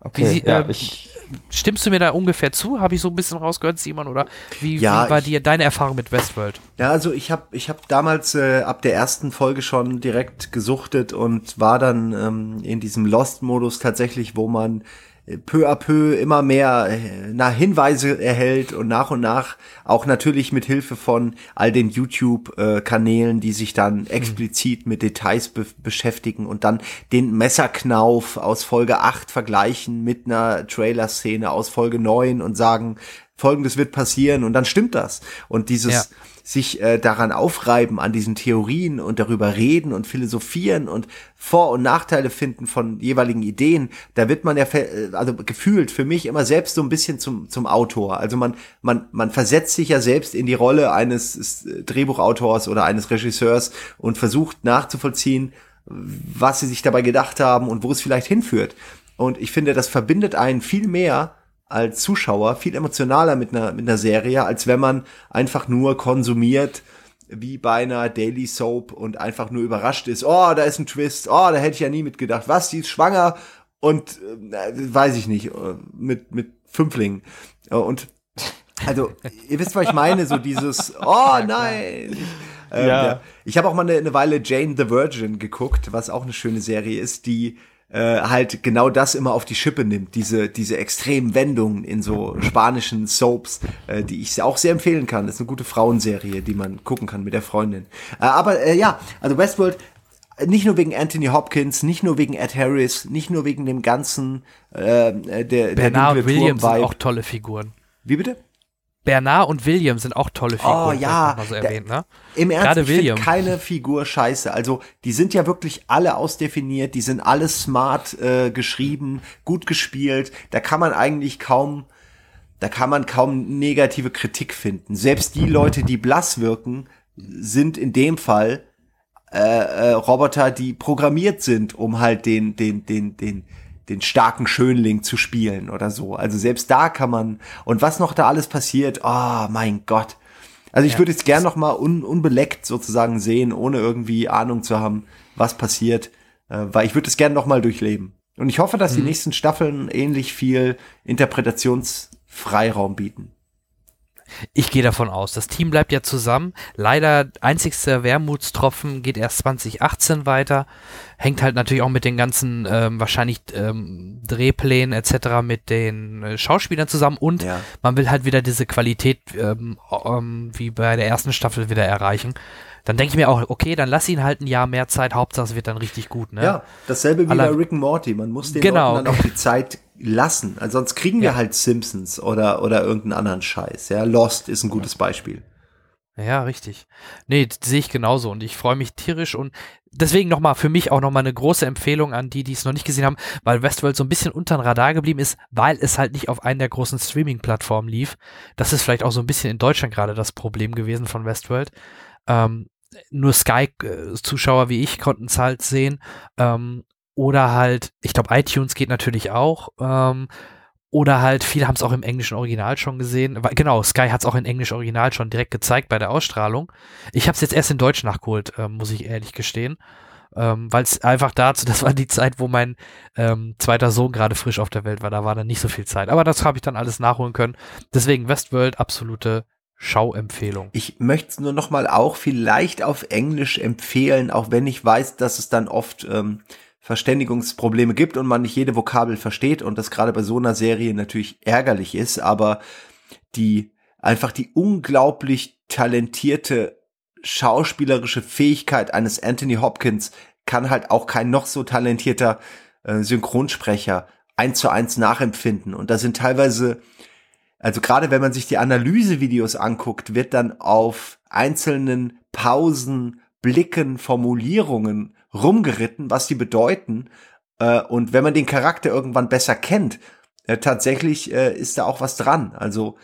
Okay, Wie sie- ja, ähm, ich, Stimmst du mir da ungefähr zu? Habe ich so ein bisschen rausgehört, Simon? Oder wie, Ja, wie war ich- dir deine Erfahrung mit Westworld? Ja, also ich habe ich hab damals äh, ab der ersten Folge schon direkt gesuchtet und war dann ähm, in diesem Lost-Modus tatsächlich, wo man peu à peu immer mehr äh, na, Hinweise erhält und nach und nach auch natürlich mit Hilfe von all den YouTube-Kanälen, die sich dann explizit mit Details be beschäftigen und dann den Messerknauf aus Folge 8 vergleichen mit einer Trailer-Szene aus Folge 9 und sagen, folgendes wird passieren und dann stimmt das. Und dieses Ja. Sich äh, daran aufreiben, an diesen Theorien und darüber reden und philosophieren und Vor- und Nachteile finden von jeweiligen Ideen, da wird man ja äh, also gefühlt für mich immer selbst so ein bisschen zum zum Autor. Also man man man versetzt sich ja selbst in die Rolle eines äh, Drehbuchautors oder eines Regisseurs und versucht nachzuvollziehen, was sie sich dabei gedacht haben und wo es vielleicht hinführt. Und ich finde, das verbindet einen viel mehr als Zuschauer, viel emotionaler mit einer, mit einer Serie, als wenn man einfach nur konsumiert, wie bei einer Daily Soap und einfach nur überrascht ist, oh, da ist ein Twist, oh, da hätte ich ja nie mitgedacht, was, die ist schwanger und äh, weiß ich nicht, äh, mit, mit Fünflingen. Äh, Und also, ihr wisst, was ich meine, so dieses, oh nein. Ähm, Ja. ja. Ich habe auch mal eine, eine Weile Jane the Virgin geguckt, was auch eine schöne Serie ist, die äh, halt genau das immer auf die Schippe nimmt, diese, diese extremen Wendungen in so spanischen Soaps, äh, die ich auch sehr empfehlen kann. Das ist eine gute Frauenserie, die man gucken kann mit der Freundin. Äh, aber äh, ja, also Westworld, nicht nur wegen Anthony Hopkins, nicht nur wegen Ed Harris, nicht nur wegen dem ganzen äh, äh, der, der Bernard dunkle Williams sind auch tolle Figuren. Wie bitte? Bernard und William sind auch tolle Figuren. Oh, ja. mal so erwähnt, ne? Im Ernst, Gerade ich William. keine Figur scheiße. Also die sind ja wirklich alle ausdefiniert, die sind alle smart äh, geschrieben, gut gespielt. Da kann man eigentlich kaum, da kann man kaum negative Kritik finden. Selbst die Leute, die blass wirken, sind in dem Fall äh, äh, Roboter, die programmiert sind, um halt den, den, den, den, den starken Schönling zu spielen oder so. Also selbst da kann man, und was noch da alles passiert, oh mein Gott. Also ich würde jetzt gern noch mal un, unbeleckt sozusagen sehen, ohne irgendwie Ahnung zu haben, was passiert, äh, weil ich würde es gern noch mal durchleben. Und ich hoffe, dass die nächsten Staffeln ähnlich viel Interpretationsfreiraum bieten. Ich gehe davon aus. Das Team bleibt ja zusammen. Leider einzigster Wermutstropfen geht erst 2018 weiter. Hängt halt natürlich auch mit den ganzen ähm, wahrscheinlich ähm, Drehplänen etc. mit den äh, Schauspielern zusammen und Ja. man will halt wieder diese Qualität ähm, ähm, wie bei der ersten Staffel wieder erreichen. Dann denke ich mir auch, okay, dann lass ihn halt ein Jahr mehr Zeit. Hauptsache es wird dann richtig gut. Ne? Ja, dasselbe wie Alle- bei Rick and Morty. Man muss den Genau. Leuten dann auch die Zeit lassen. Also sonst kriegen wir Ja. halt Simpsons oder, oder irgendeinen anderen Scheiß. Ja, Lost ist ein gutes Beispiel. Ja, richtig. Nee, sehe ich genauso und ich freue mich tierisch und deswegen nochmal für mich auch nochmal eine große Empfehlung an die, die es noch nicht gesehen haben, weil Westworld so ein bisschen unter den Radar geblieben ist, weil es halt nicht auf einen der großen Streaming-Plattformen lief. Das ist vielleicht auch so ein bisschen in Deutschland gerade das Problem gewesen von Westworld. Ähm, nur Sky-Zuschauer wie ich konnten es halt sehen. Ähm, oder halt, ich glaube, iTunes geht natürlich auch. Ähm, oder halt, viele haben es auch im englischen Original schon gesehen. Genau, Sky hat es auch im englischen Original schon direkt gezeigt bei der Ausstrahlung. Ich habe es jetzt erst in Deutsch nachgeholt, äh, muss ich ehrlich gestehen. Ähm, Weil es einfach dazu, das war die Zeit, wo mein ähm, zweiter Sohn gerade frisch auf der Welt war. Da war dann nicht so viel Zeit. Aber das habe ich dann alles nachholen können. Deswegen Westworld, absolute Schauempfehlung. Ich möchte es nur noch mal auch vielleicht auf Englisch empfehlen, auch wenn ich weiß, dass es dann oft ähm, Verständigungsprobleme gibt und man nicht jede Vokabel versteht und das gerade bei so einer Serie natürlich ärgerlich ist, aber die einfach die unglaublich talentierte schauspielerische Fähigkeit eines Anthony Hopkins kann halt auch kein noch so talentierter äh, Synchronsprecher eins zu eins nachempfinden und da sind teilweise also gerade wenn man sich die Analysevideos anguckt, wird dann auf einzelnen Pausen, Blicken, Formulierungen rumgeritten, was die bedeuten. Äh, und wenn man den Charakter irgendwann besser kennt, äh, tatsächlich äh, ist da auch was dran. Also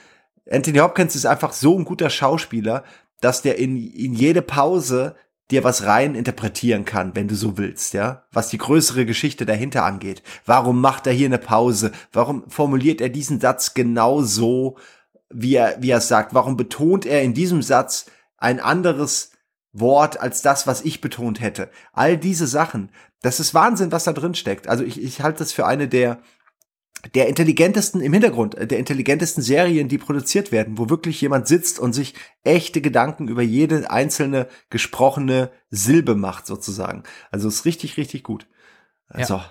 Anthony Hopkins ist einfach so ein guter Schauspieler, dass der in, in jede Pause dir was rein interpretieren kann, wenn du so willst, ja, was die größere Geschichte dahinter angeht. Warum macht er hier eine Pause? Warum formuliert er diesen Satz genau so, wie er, wie er sagt? Warum betont er in diesem Satz ein anderes Wort als das, was ich betont hätte. All diese Sachen, das ist Wahnsinn, was da drin steckt. Also ich, ich halte das für eine der der intelligentesten im Hintergrund, der intelligentesten Serien, die produziert werden, wo wirklich jemand sitzt und sich echte Gedanken über jede einzelne gesprochene Silbe macht, sozusagen. Also ist richtig, richtig gut. Also, ja.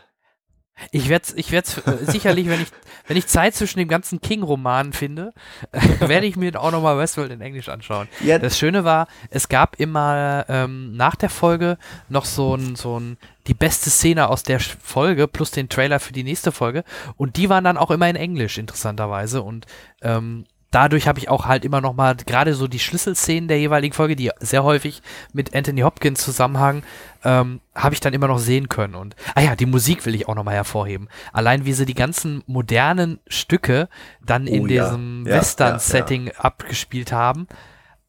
Ich werde ich werd's äh, sicherlich, wenn ich, wenn ich Zeit zwischen dem ganzen King-Roman finde, äh, werde ich mir auch nochmal Westworld in Englisch anschauen. Ja. Das Schöne war, es gab immer ähm, nach der Folge noch so ein, so ein, die beste Szene aus der Folge plus den Trailer für die nächste Folge und die waren dann auch immer in Englisch, interessanterweise. Und ähm, dadurch habe ich auch halt immer noch mal gerade so die Schlüsselszenen der jeweiligen Folge, die sehr häufig mit Anthony Hopkins zusammenhangen, ähm, habe ich dann immer noch sehen können. Und ah ja, die Musik will ich auch noch mal hervorheben. Allein wie sie die ganzen modernen Stücke dann oh, in ja. diesem ja, Western-Setting ja, abgespielt haben.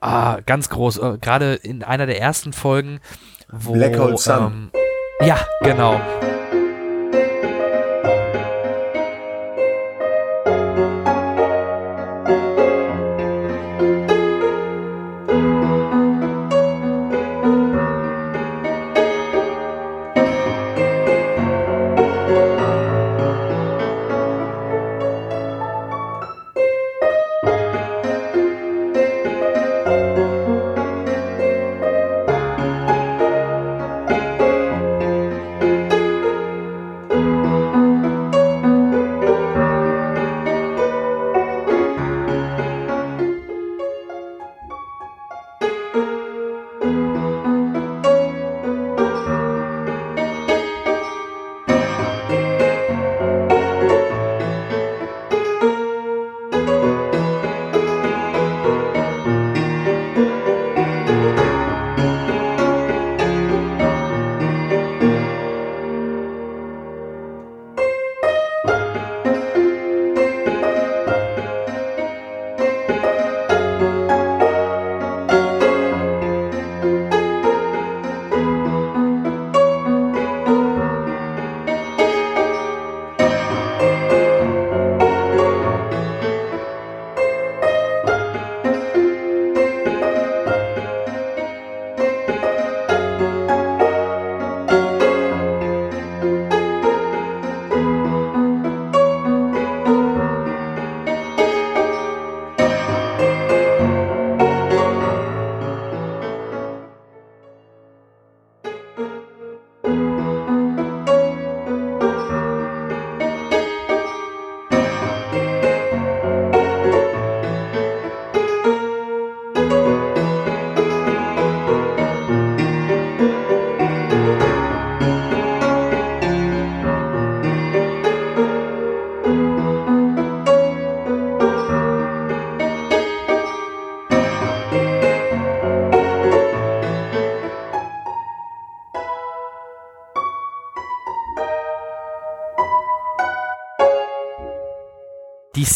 Ah, ganz groß. Äh, gerade in einer der ersten Folgen, wo Black Hole Sun. Ähm, ja, genau.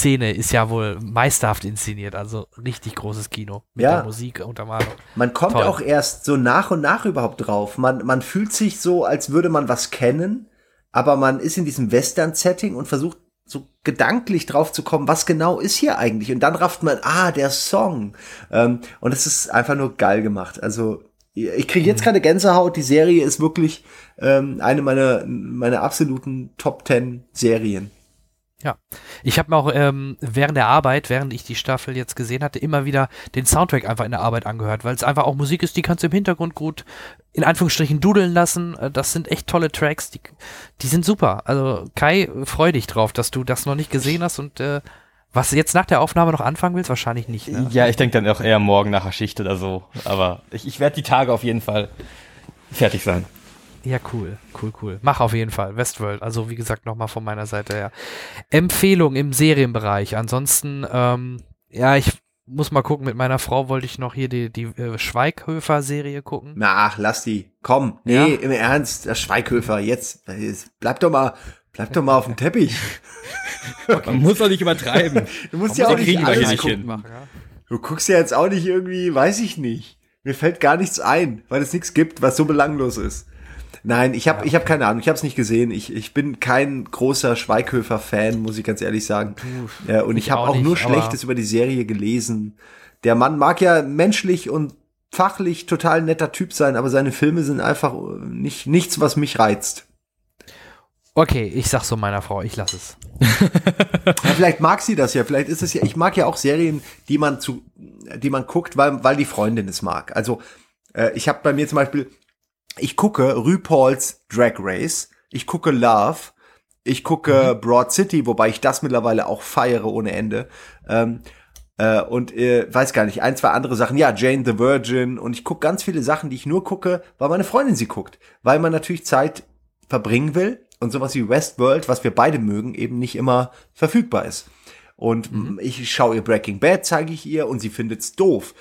Szene ist ja wohl meisterhaft inszeniert, also richtig großes Kino mit Ja. der Musik, Untermalung. Man kommt Toll. auch erst so nach und nach überhaupt drauf. Man, man fühlt sich so, als würde man was kennen, aber man ist in diesem Western-Setting und versucht so gedanklich drauf zu kommen, was genau ist hier eigentlich? Und dann rafft man, ah, der Song. Ähm, und es ist einfach nur geil gemacht. Also ich kriege jetzt gerade Gänsehaut. Die Serie ist wirklich ähm, eine meiner, meiner absoluten Top Ten Serien. Ja, ich habe mir auch ähm, während der Arbeit, während ich die Staffel jetzt gesehen hatte, immer wieder den Soundtrack einfach in der Arbeit angehört, weil es einfach auch Musik ist, die kannst du im Hintergrund gut in Anführungsstrichen dudeln lassen. Äh, Das sind echt tolle Tracks, die, die sind super. Also Kai, freu dich drauf, dass du das noch nicht gesehen hast und äh, was jetzt nach der Aufnahme noch anfangen willst, wahrscheinlich nicht. Ne? Ja, ich denke dann auch eher morgen nach der Schicht oder so. Aber ich, ich werde die Tage auf jeden Fall fertig sein. Ja, cool, cool, cool. Mach auf jeden Fall. Westworld. Also wie gesagt, nochmal von meiner Seite her. Empfehlung im Serienbereich. Ansonsten, ähm, ja, ich muss mal gucken, mit meiner Frau wollte ich noch hier die, die äh, Schweighöfer-Serie gucken. Na, ach, lass die. Komm, nee, Ja? im Ernst, der Schweighöfer, jetzt, jetzt bleib doch mal, bleib doch mal auf dem Teppich. Man muss doch nicht übertreiben. Du musst Man ja muss auch ja nicht kriegen wir hier alles gucken. hin. Machen, ja? Du guckst ja jetzt auch nicht irgendwie, weiß ich nicht. Mir fällt gar nichts ein, weil es nichts gibt, was so belanglos ist. Nein, ich habe ich hab keine Ahnung, ich habe es nicht gesehen. Ich, ich bin kein großer Schweighöfer-Fan, muss ich ganz ehrlich sagen. Ja, und ich, ich habe auch auch, nur nicht, aber- Schlechtes über die Serie gelesen. Der Mann mag ja menschlich und fachlich total netter Typ sein, aber seine Filme sind einfach äh, nicht nichts, was mich reizt. Okay, ich sag so meiner Frau, ich lass es. Ja, vielleicht mag sie das ja, vielleicht ist es ja, ich mag ja auch Serien, die man zu, die man guckt, weil, weil die Freundin es mag. Also, äh, ich habe bei mir zum Beispiel, ich gucke RuPaul's Drag Race, ich gucke Love, ich gucke Broad City, wobei ich das mittlerweile auch feiere ohne Ende. Ähm, äh, und äh, weiß gar nicht, ein, zwei andere Sachen. Ja, Jane the Virgin. Und ich gucke ganz viele Sachen, die ich nur gucke, weil meine Freundin sie guckt. Weil man natürlich Zeit verbringen will und sowas wie Westworld, was wir beide mögen, eben nicht immer verfügbar ist. Und mm, ich schaue ihr Breaking Bad, zeige ich ihr und sie findet's doof.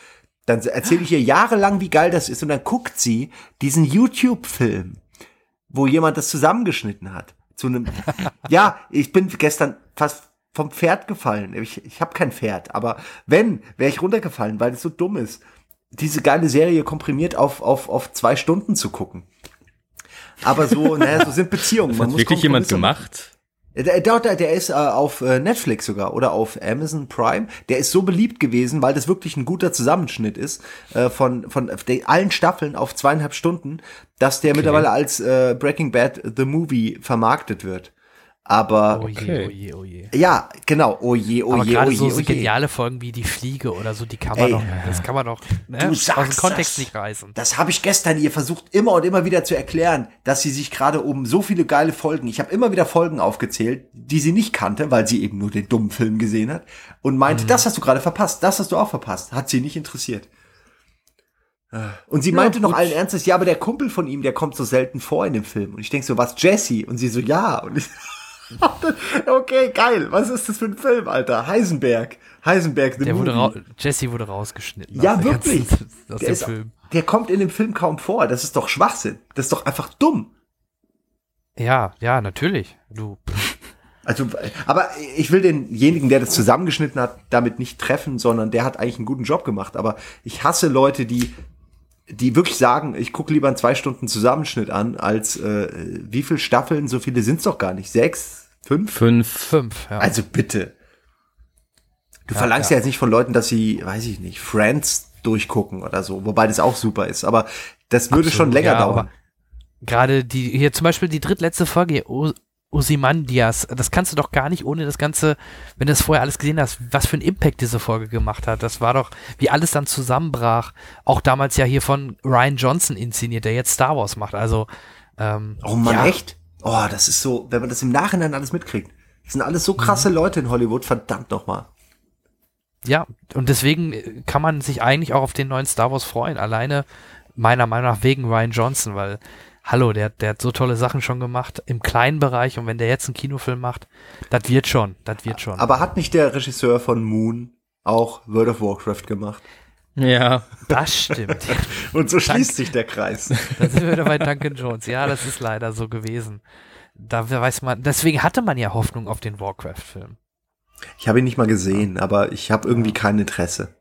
Dann erzähle ich ihr jahrelang, wie geil das ist und dann guckt sie diesen YouTube-Film, wo jemand das zusammengeschnitten hat. Zu einem, ja, ich bin gestern fast vom Pferd gefallen. Ich, ich habe kein Pferd, aber wenn, wäre ich runtergefallen, weil es so dumm ist, diese geile Serie komprimiert auf, auf, auf zwei Stunden zu gucken. Aber so, naja, so sind Beziehungen. Hat muss wirklich jemand gemacht? Der, der, der, ist äh, auf äh, Netflix sogar oder auf Amazon Prime. Der ist so beliebt gewesen, weil das wirklich ein guter Zusammenschnitt ist äh, von von de, allen Staffeln auf zweieinhalb Stunden, dass der mittlerweile als äh, Breaking Bad the Movie vermarktet wird. Aber Oh je, Okay. oh je, oh je. ja, genau. Oh je, oh Aber je, gerade oh je, so, oh so geniale Folgen wie die Fliege oder so, die kann man Ey. doch, das kann man doch ne, Du aus dem sagst Kontext das. nicht reißen. Das habe ich gestern ihr versucht immer und immer wieder zu erklären, dass sie sich gerade um so viele geile Folgen, ich habe immer wieder Folgen aufgezählt, die sie nicht kannte, weil sie eben nur den dummen Film gesehen hat und meinte, das hast du gerade verpasst, das hast du auch verpasst, hat sie nicht interessiert. Und sie meinte noch allen Ernstes, ja, aber der Kumpel von ihm, der kommt so selten vor in dem Film. Und ich denk so, was, Jesse? Und sie so, ja. Und ich, okay, geil. Was ist das für ein Film, Alter? Heisenberg. Heisenberg, the Der wurde movie. Jesse wurde rausgeschnitten. Ja, aus wirklich. Ganzen, aus Der, dem ist, Film. der kommt in dem Film kaum vor. Das ist doch Schwachsinn. Das ist doch einfach dumm. Ja, ja, natürlich. Du. Also, aber ich will denjenigen, der das zusammengeschnitten hat, damit nicht treffen, sondern der hat eigentlich einen guten Job gemacht. Aber ich hasse Leute, die, die wirklich sagen, ich gucke lieber einen zwei Stunden Zusammenschnitt an, als äh, wie viele Staffeln, so viele sind's doch gar nicht. Sechs? Fünf? Fünf. Fünf, ja. Also bitte. Du Ja, verlangst ja. ja. jetzt nicht von Leuten, dass sie, weiß ich nicht, Friends durchgucken oder so, wobei das auch super ist. Aber das würde Absolut, schon länger ja, dauern. Gerade die, hier zum Beispiel die drittletzte Folge, O- Ozymandias, das kannst du doch gar nicht ohne das Ganze, wenn du das vorher alles gesehen hast, was für einen Impact diese Folge gemacht hat. Das war doch, wie alles dann zusammenbrach. Auch damals ja hier von Ryan Johnson inszeniert, der jetzt Star Wars macht. Also, ähm, Oh Mann, ja, echt? Oh, das ist so, wenn man das im Nachhinein alles mitkriegt. Das sind alles so krasse Mhm. Leute in Hollywood, verdammt nochmal. Ja, und deswegen äh, kann man sich eigentlich auch auf den neuen Star Wars freuen. Alleine meiner Meinung nach wegen Ryan Johnson, weil, hallo, der, der hat so tolle Sachen schon gemacht im kleinen Bereich und wenn der jetzt einen Kinofilm macht, das wird schon, das wird schon. Aber hat nicht der Regisseur von Moon auch World of Warcraft gemacht? Ja. das stimmt. Und so schließt sich der Kreis. da sind wir wieder bei Duncan Jones. Ja, das ist leider so gewesen. Da weiß man, deswegen hatte man ja Hoffnung auf den Warcraft-Film. Ich habe ihn nicht mal gesehen, aber ich habe irgendwie kein Interesse.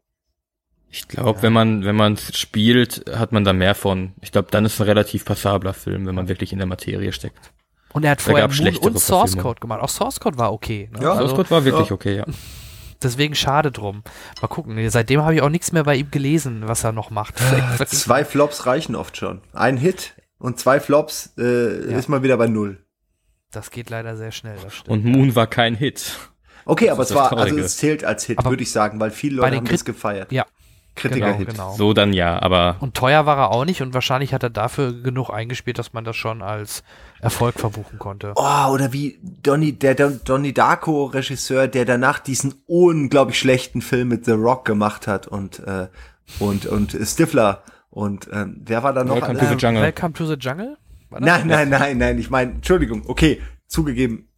Ich glaube, wenn man wenn man spielt, hat man da mehr von. Ich glaube, dann ist es ein relativ passabler Film, wenn man wirklich in der Materie steckt. Und er hat vorher Moon und Source. Code gemacht. Auch Source Code war okay. Ne? Ja, also, Source Code war wirklich okay, ja. Deswegen schade drum. Mal gucken. Seitdem habe ich auch nichts mehr bei ihm gelesen, was er noch macht. Vielleicht- Zwei Flops reichen oft schon. Ein Hit und zwei Flops äh, Ja. ist man wieder bei null. Das geht leider sehr schnell, das stimmt. Und Moon war kein Hit. Okay, Das aber es war, also es zählt als Hit, würde ich sagen, weil viele Leute haben Krit- das gefeiert. ja, Kritiker-Hit. genau, genau. So dann ja, aber Und teuer war er auch nicht und wahrscheinlich hat er dafür genug eingespielt, dass man das schon als Erfolg verbuchen konnte. Oh, oder wie Donny, der Don, Donny Darko Regisseur, der danach diesen unglaublich schlechten Film mit The Rock gemacht hat und äh, und und Stifler und ähm, wer war da noch? Welcome to the Jungle. Welcome to the Jungle? Nein, nein, nein, nein. Ich meine, Entschuldigung. Okay, zugegeben.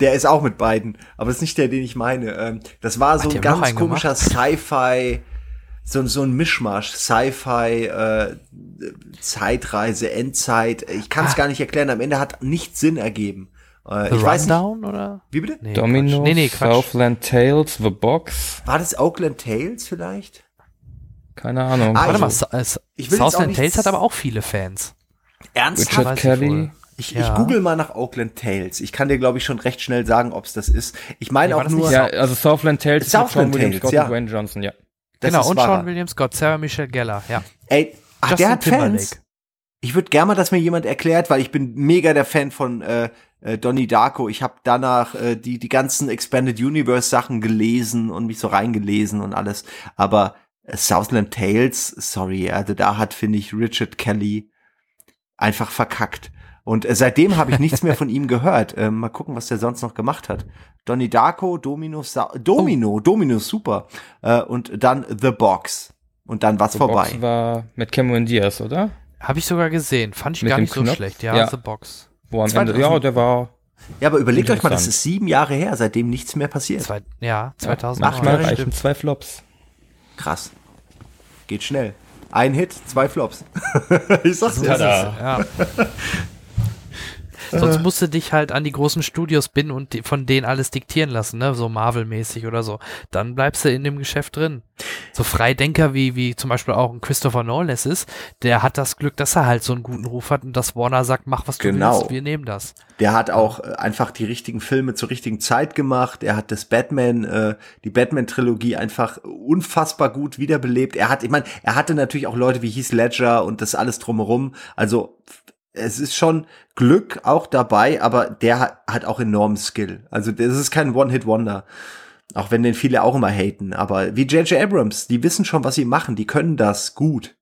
Der ist auch mit beiden, aber das ist nicht der, den ich meine. Ähm, das war so die ein ganz komischer Sci-Fi, so, so ein Mischmasch, Sci-Fi, äh, Zeitreise, Endzeit. Ich kann es Ah. gar nicht erklären. Am Ende hat nichts Sinn ergeben. Äh, The ich weiß nicht. Rundown oder? Wie bitte? Nee, Domino, Quatsch. Nee, nee, Quatsch. Southland Tales, The Box, War das Oakland Tales vielleicht? keine Ahnung. Ah, Warte mal, Also, Sa- äh, Southland Tales hat aber auch viele Fans. Ernsthaft? Richard Kelly. Ich, Ja. ich google mal nach Oakland Tales. Ich kann dir, glaube ich, schon recht schnell sagen, ob es das ist. Ich meine Nee, auch das nur, Ja, also Southland Tales ist mit Southland William Tales, Scott ja. und Dwayne Johnson, ja. Das genau, und wahr. Sean William Scott, Sarah Michelle Gellar, ja. Ey, ach, Justin der hat Timberlake. Fans. Ich würde gerne mal, dass mir jemand erklärt, weil ich bin mega der Fan von äh, äh, Donnie Darko. Ich habe danach äh, die die ganzen Expanded Universe Sachen gelesen und mich so reingelesen und alles. Aber äh, Southland Tales, sorry, also da hat finde ich Richard Kelly einfach verkackt. Und äh, seitdem habe ich nichts mehr von ihm gehört. Ähm, mal gucken, was der sonst noch gemacht hat. Donnie Darko, Domino, Sa Domino, Oh. Domino, super. Äh, und dann The Box. Und dann war's The vorbei. Box war mit Cameron Diaz, oder? Habe ich sogar gesehen. Fand ich Mit gar nicht so Knopf? schlecht. Ja, Ja. The Box. Wo am 2000. Ende, ja, der war Ja, aber überlegt euch mal, das ist sieben Jahre her, seitdem nichts mehr passiert. Zwei, ja, 2000. manchmal ja, reichen stimmt. zwei Flops. Krass. Geht schnell. Ein Hit, zwei Flops. ich sag's dir. Ja. Sonst musst du dich halt an die großen Studios binden und die, von denen alles diktieren lassen, ne? So Marvel-mäßig oder so. Dann bleibst du in dem Geschäft drin. So Freidenker wie, wie zum Beispiel auch ein Christopher Nolan ist, der hat das Glück, dass er halt so einen guten Ruf hat und dass Warner sagt, mach was du Genau. willst, wir nehmen das. Der hat auch äh, einfach die richtigen Filme zur richtigen Zeit gemacht. Er hat das Batman, äh, die Batman-Trilogie einfach unfassbar gut wiederbelebt. Er hat, ich meine, er hatte natürlich auch Leute wie Heath Ledger und das alles drumherum. Also es ist schon Glück auch dabei, aber der hat, hat auch enormen Skill. Also das ist kein One-Hit-Wonder. Auch wenn den viele auch immer haten. Aber wie J.J. Abrams, die wissen schon, was sie machen. Die können das gut.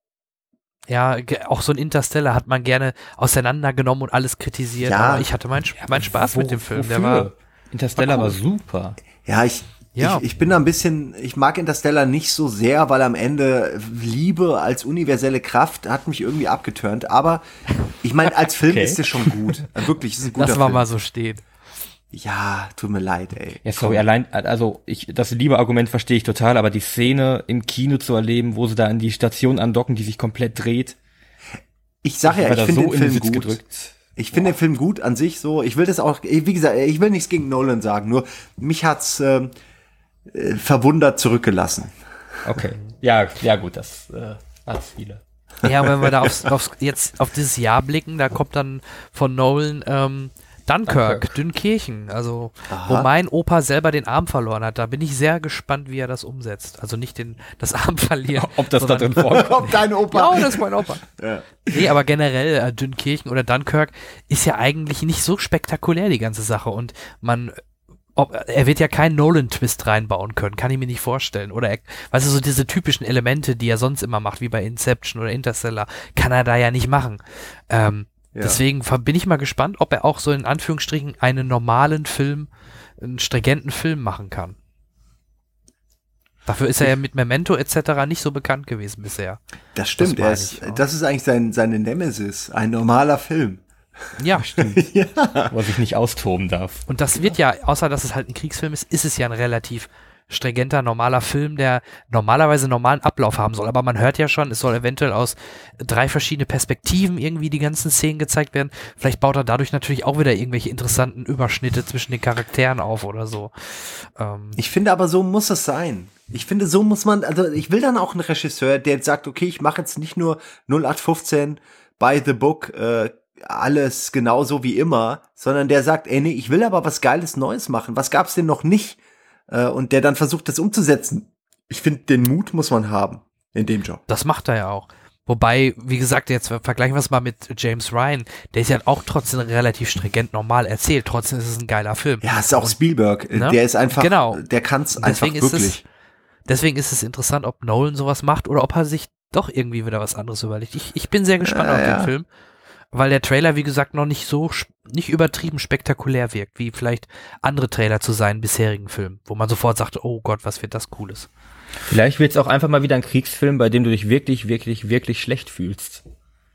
Ja, auch so ein Interstellar hat man gerne auseinandergenommen und alles kritisiert. Ja. Aber ich hatte meinen mein Spaß mit dem Film. Der Wofür? war, Interstellar war war, cool. super. Ja, ich, Ja. ich, ich bin da ein bisschen, ich mag Interstellar nicht so sehr, weil am Ende Liebe als universelle Kraft hat mich irgendwie abgeturnt. Aber ich meine, als Film Okay. ist es schon gut. Wirklich, es ist ein guter lass mal Film. mal so stehen. Ja, tut mir leid, ey. Ja, sorry, allein, also ich, das Liebe-Argument verstehe ich total, aber die Szene im Kino zu erleben, wo sie da an die Station andocken, die sich komplett dreht, Ich sag ja, war ich finde so den in Film gut. gedrückt. Ich finde den Film gut an sich so. Ich will das auch, wie gesagt, ich will nichts gegen Nolan sagen, nur mich hat's ähm, äh, verwundert zurückgelassen. Okay. Ja, ja gut, das äh, hat's viele. Ja, wenn wir da aufs, aufs, jetzt auf dieses Jahr blicken, da kommt dann von Nolan ähm, Dunkirk, Dunkirk. Dünkirchen, also Aha. wo mein Opa selber den Arm verloren hat. Da bin ich sehr gespannt, wie er das umsetzt. Also nicht den das Arm verlieren. Ob das da drin vorkommt. Ob dein Opa. Ja, das ist mein Opa. Ja. Nee, aber generell äh, Dünkirchen oder Dunkirk ist ja eigentlich nicht so spektakulär, die ganze Sache. Und man, ob, er wird ja keinen Nolan-Twist reinbauen können, kann ich mir nicht vorstellen. Oder, er, weißt du, so diese typischen Elemente, die er sonst immer macht, wie bei Inception oder Interstellar, kann er da ja nicht machen. Ähm, Ja. Deswegen bin ich mal gespannt, ob er auch so in Anführungsstrichen einen normalen Film, einen stringenten Film machen kann. Dafür ist er ja mit Memento etc. nicht so bekannt gewesen bisher. Das stimmt, Das ist, das ist eigentlich sein, seine Nemesis, ein normaler Film. Ja, wo er sich nicht austoben darf. Und das wird ja, außer dass es halt ein Kriegsfilm ist, ist es ja ein relativ stringenter, normaler Film, der normalerweise einen normalen Ablauf haben soll. Aber man hört ja schon, es soll eventuell aus drei verschiedene Perspektiven irgendwie die ganzen Szenen gezeigt werden. Vielleicht baut er dadurch natürlich auch wieder irgendwelche interessanten Überschnitte zwischen den Charakteren auf oder so. Ähm. Ich finde aber, so muss es sein. Ich finde, so muss man, also ich will dann auch einen Regisseur, der sagt, okay, ich mache jetzt nicht nur 0815 by the book, äh, alles genauso wie immer, sondern der sagt, ey, nee, ich will aber was Geiles Neues machen. Was gab's denn noch nicht? Äh, und der dann versucht, das umzusetzen. Ich finde, den Mut muss man haben in dem Job. Das macht er ja auch. Wobei, wie gesagt, jetzt vergleichen wir es mal mit James Ryan. Der ist ja auch trotzdem relativ stringent normal erzählt. Trotzdem ist es ein geiler Film. Ja, ist auch Spielberg. Ne? Der ist einfach, genau. der kann es einfach wirklich. Es, deswegen ist es interessant, ob Nolan sowas macht oder ob er sich doch irgendwie wieder was anderes überlegt. Ich, ich bin sehr gespannt äh, auf den ja. Film weil der Trailer, wie gesagt, noch nicht so, nicht übertrieben spektakulär wirkt, wie vielleicht andere Trailer zu seinen bisherigen Filmen, wo man sofort sagte, oh Gott, was wird das Cooles. Vielleicht wird es auch einfach mal wieder ein Kriegsfilm, bei dem du dich wirklich, wirklich, wirklich schlecht fühlst.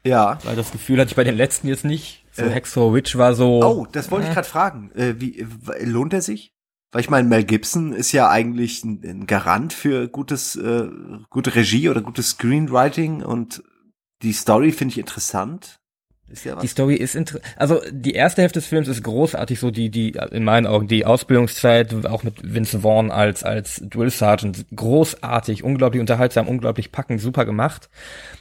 Ja. Weil das Gefühl hatte ich bei den letzten jetzt nicht. So äh, Hacksaw Witch war so. Oh, das wollte äh. ich gerade fragen. Äh, wie, lohnt er sich? Weil ich meine, Mel Gibson ist ja eigentlich ein, ein Garant für gutes, äh, gute Regie oder gutes Screenwriting und die Story finde ich interessant. Ja. Die Story ist interessant. Also die erste Hälfte des Films ist großartig, so die, die, in meinen Augen, die Ausbildungszeit, auch mit Vince Vaughn als, als Drill Sergeant, großartig, unglaublich unterhaltsam, unglaublich packend, super gemacht.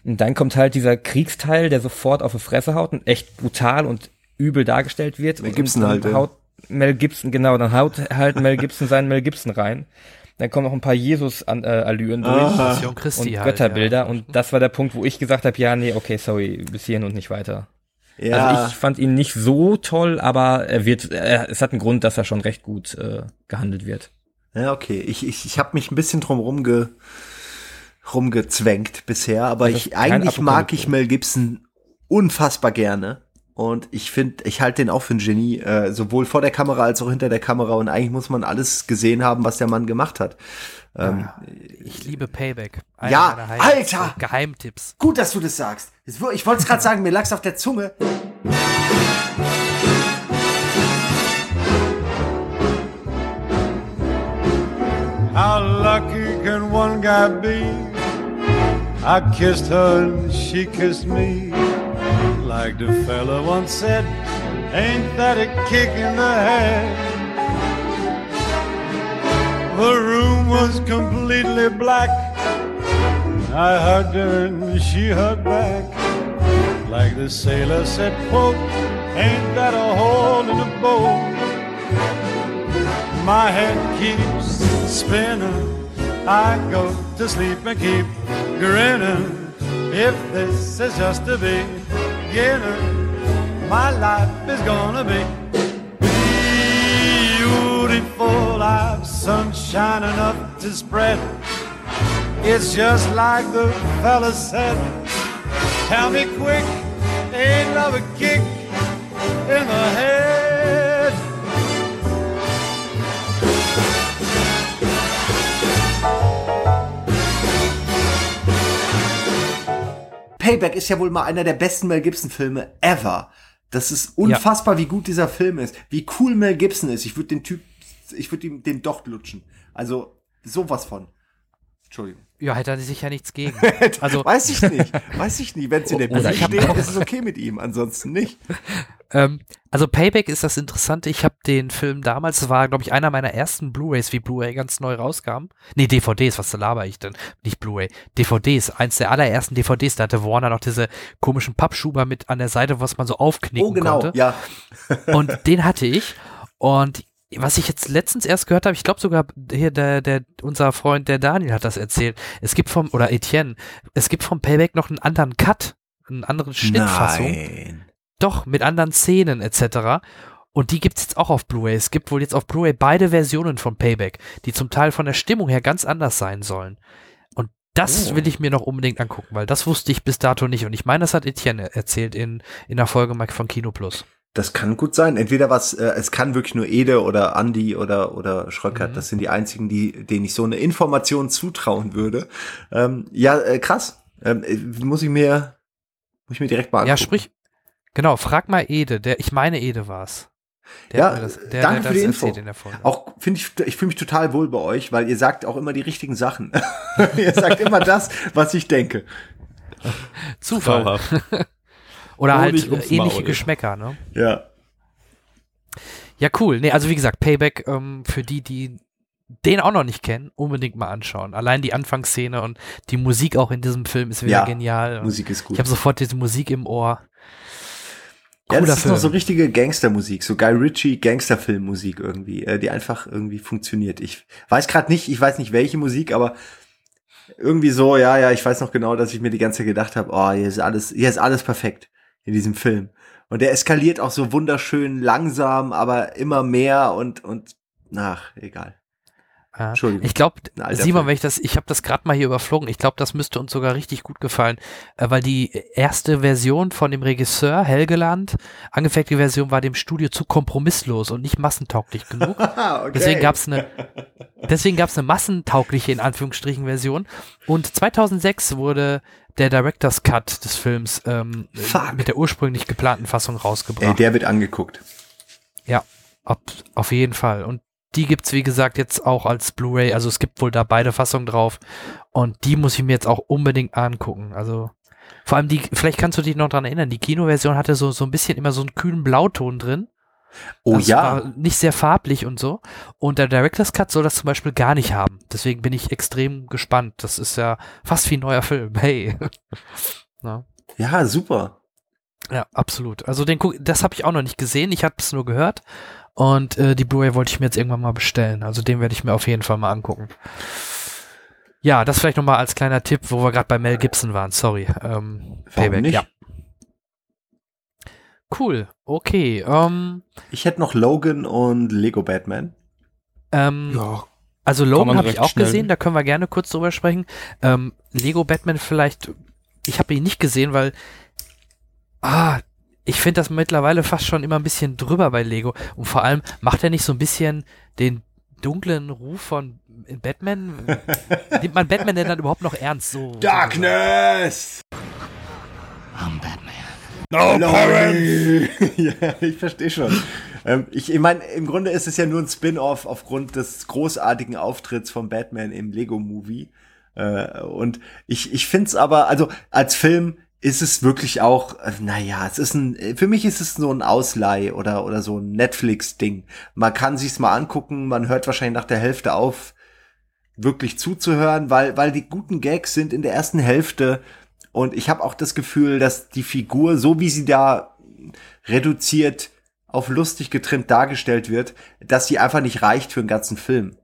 Und dann kommt halt dieser Kriegsteil, der sofort auf die Fresse haut und echt brutal und übel dargestellt wird. Mel Gibson und, halt. Haut Mel Gibson, genau, dann haut halt Mel Gibson seinen Mel Gibson rein. Dann kommen noch ein paar Jesus-Allüren durch ah. und halt, Götterbilder. Ja. Und das war der Punkt, wo ich gesagt habe, ja, nee, okay, sorry, bis hierhin und nicht weiter. Ja. Also ich fand ihn nicht so toll, aber er wird, er, es hat einen Grund, dass er schon recht gut äh, gehandelt wird. Ja, okay. Ich, ich, ich habe mich ein bisschen drum rumge, rumgezwängt bisher, aber ich eigentlich mag ich Mel Gibson unfassbar gerne. Und ich finde, ich halte den auch für ein Genie, äh, sowohl vor der Kamera als auch hinter der Kamera. Und eigentlich muss man alles gesehen haben, was der Mann gemacht hat. Ähm, ich liebe Payback. Einer ja, Alter! Geheimtipps. Gut, dass du das sagst. Ich wollte es gerade sagen, mir lag's auf der Zunge. How lucky can one guy be? I kissed her and she kissed me. Like the fella once said, ain't that a kick in the head? The room was completely black. I hugged her and she hugged back. Like the sailor said, quote, ain't that a hole in a boat? My head keeps spinning. I go to sleep and keep grinning. If this is just a beginning, my life is gonna be beautiful. I've sunshine enough to spread. It's just like the fella said. Tell me quick, ain't love a kick in the head? Payback ist ja wohl mal einer der besten Mel Gibson Filme ever. Das ist unfassbar, ja. wie gut dieser Film ist, wie cool Mel Gibson ist. Ich würde den Typ, ich würde ihm den Docht lutschen. Also sowas von. Entschuldigung. Ja, hätte er sich ja nichts gegen. Also weiß ich nicht, weiß ich nicht. Wenn sie in der Bibel also steht, ist es okay mit ihm, ansonsten nicht. Ähm, also Payback ist das Interessante. Ich habe den Film damals, das war glaube ich einer meiner ersten Blu-rays, wie Blu-ray ganz neu rauskam. Nee, DVDs, was laber ich denn? Nicht Blu-ray, DVDs. Eins der allerersten DVDs. Da hatte Warner noch diese komischen Pappschuber mit an der Seite, was man so aufknicken oh, genau, konnte. Ja. Und den hatte ich. Und was ich jetzt letztens erst gehört habe, ich glaube sogar hier der, der, unser Freund, der Daniel hat das erzählt. Es gibt vom, oder Etienne, es gibt vom Payback noch einen anderen Cut, einen anderen Schnittfassung. Nein. Doch, mit anderen Szenen etc. Und die gibt's jetzt auch auf Blu-ray. Es gibt wohl jetzt auf Blu-ray beide Versionen von Payback, die zum Teil von der Stimmung her ganz anders sein sollen. Und das oh. will ich mir noch unbedingt angucken, weil das wusste ich bis dato nicht. Und ich meine, das hat Etienne erzählt in, in der Folge von Kino Plus. Das kann gut sein. Entweder was, äh, es kann wirklich nur Ede oder Andi oder oder Schröckert. Mhm. Das sind die einzigen, die, denen ich so eine Information zutrauen würde. Ähm, ja, äh, krass. Ähm, äh, muss ich mir, muss ich mir direkt mal angucken. Ja, sprich. Genau, frag mal Ede. Der, ich meine Ede war's. Der Ja, das, der, danke der für die Info. In der Folge. Auch finde ich, ich fühle mich total wohl bei euch, weil ihr sagt auch immer die richtigen Sachen. ihr sagt immer das, was ich denke. Zufall. Oder halt Honig äh, ums ähnliche Maul. Geschmäcker, ne? Ja. Ja, cool. Nee, also wie gesagt, Payback, ähm, für die, die den auch noch nicht kennen, unbedingt mal anschauen. Allein die Anfangsszene und die Musik auch in diesem Film ist wieder Ja, genial. Musik ist gut. Ich habe sofort diese Musik im Ohr. Ja, Cooler das ist noch so richtige Gangstermusik, so Guy Ritchie Gangsterfilmmusik irgendwie, äh, die einfach irgendwie funktioniert. Ich weiß gerade nicht, ich weiß nicht welche Musik, aber irgendwie so, ja, ja, ich weiß noch genau, dass ich mir die ganze Zeit gedacht habe, oh, hier ist alles, hier ist alles perfekt in diesem Film. Und der eskaliert auch so wunderschön langsam, aber immer mehr und und ach, egal. Ja. Entschuldigung. Ich glaube, Simon, wenn ich das, ich habe das gerade mal hier überflogen. Ich glaube, das müsste uns sogar richtig gut gefallen, äh, weil die erste Version von dem Regisseur Helgeland, angefertigte Version, war dem Studio zu kompromisslos und nicht massentauglich genug. Okay. Deswegen gab's eine, deswegen gab's eine massentaugliche in Anführungsstrichen Version. Und 2006 wurde der Director's Cut des Films ähm, mit der ursprünglich geplanten Fassung rausgebracht. Ey, der wird angeguckt. Ja, ab, auf jeden Fall. Und die gibt's wie gesagt jetzt auch als Blu-ray. Also es gibt wohl da beide Fassungen drauf. Und die muss ich mir jetzt auch unbedingt angucken. Also vor allem die, vielleicht kannst du dich noch dran erinnern, die Kinoversion hatte so, so ein bisschen immer so einen kühlen Blauton drin. Oh das ja. War nicht sehr farblich und so. Und der Director's Cut soll das zum Beispiel gar nicht haben. Deswegen bin ich extrem gespannt. Das ist ja fast wie ein neuer Film. Hey. Na. Ja, super. Ja, absolut. Also den das habe ich auch noch nicht gesehen. Ich habe es nur gehört. Und äh, die Blu-ray wollte ich mir jetzt irgendwann mal bestellen. Also den werde ich mir auf jeden Fall mal angucken. Ja, das vielleicht noch mal als kleiner Tipp, wo wir gerade bei Mel Gibson waren. Sorry. Ähm, Warum nicht? Ja. Cool. Okay. Ähm, Ich hätte noch Logan und Lego Batman. ähm, Ja, Also Logan habe ich auch schnell. gesehen, da können wir gerne kurz drüber sprechen. Ähm, Lego Batman vielleicht, ich habe ihn nicht gesehen, weil ah, ich finde das mittlerweile fast schon immer ein bisschen drüber bei Lego. Und vor allem macht er nicht so ein bisschen den dunklen Ruf von Batman? Nimmt man Batman denn dann überhaupt noch ernst? So, Darkness! No ja, ich verstehe schon. Ähm, ich ich meine, im Grunde ist es ja nur ein Spin-off aufgrund des großartigen Auftritts von Batman im Lego-Movie. Äh, und ich, ich finde es aber, also als Film ist es wirklich auch, äh, naja, es ist ein, für mich ist es so ein Ausleih oder, oder so ein Netflix-Ding. Man kann sich's mal angucken, man hört wahrscheinlich nach der Hälfte auf, wirklich zuzuhören, weil, weil die guten Gags sind in der ersten Hälfte und ich habe auch das Gefühl, dass die Figur, so wie sie da reduziert auf lustig getrimmt dargestellt wird, dass sie einfach nicht reicht für einen ganzen Film.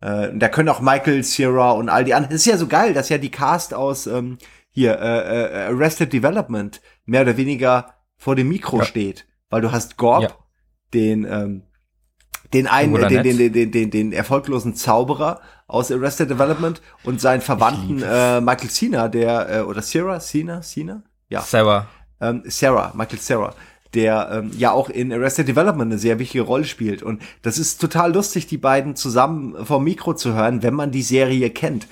Äh, da können auch Michael Cera und all die anderen. Es ist ja so geil, dass ja die Cast aus ähm, hier äh, äh, Arrested Development mehr oder weniger vor dem Mikro Ja. steht, weil du hast Gorb, Ja. den ähm, den einen, den, den, den, den, den, den erfolglosen Zauberer aus Arrested Development und seinen Verwandten äh, Michael Cena, der äh, oder Sarah, Cena, Cena, ja, Sarah. ähm, Sarah, Michael Sarah, der ähm, ja auch in Arrested Development eine sehr wichtige Rolle spielt. Und das ist total lustig, die beiden zusammen vom Mikro zu hören, wenn man die Serie kennt.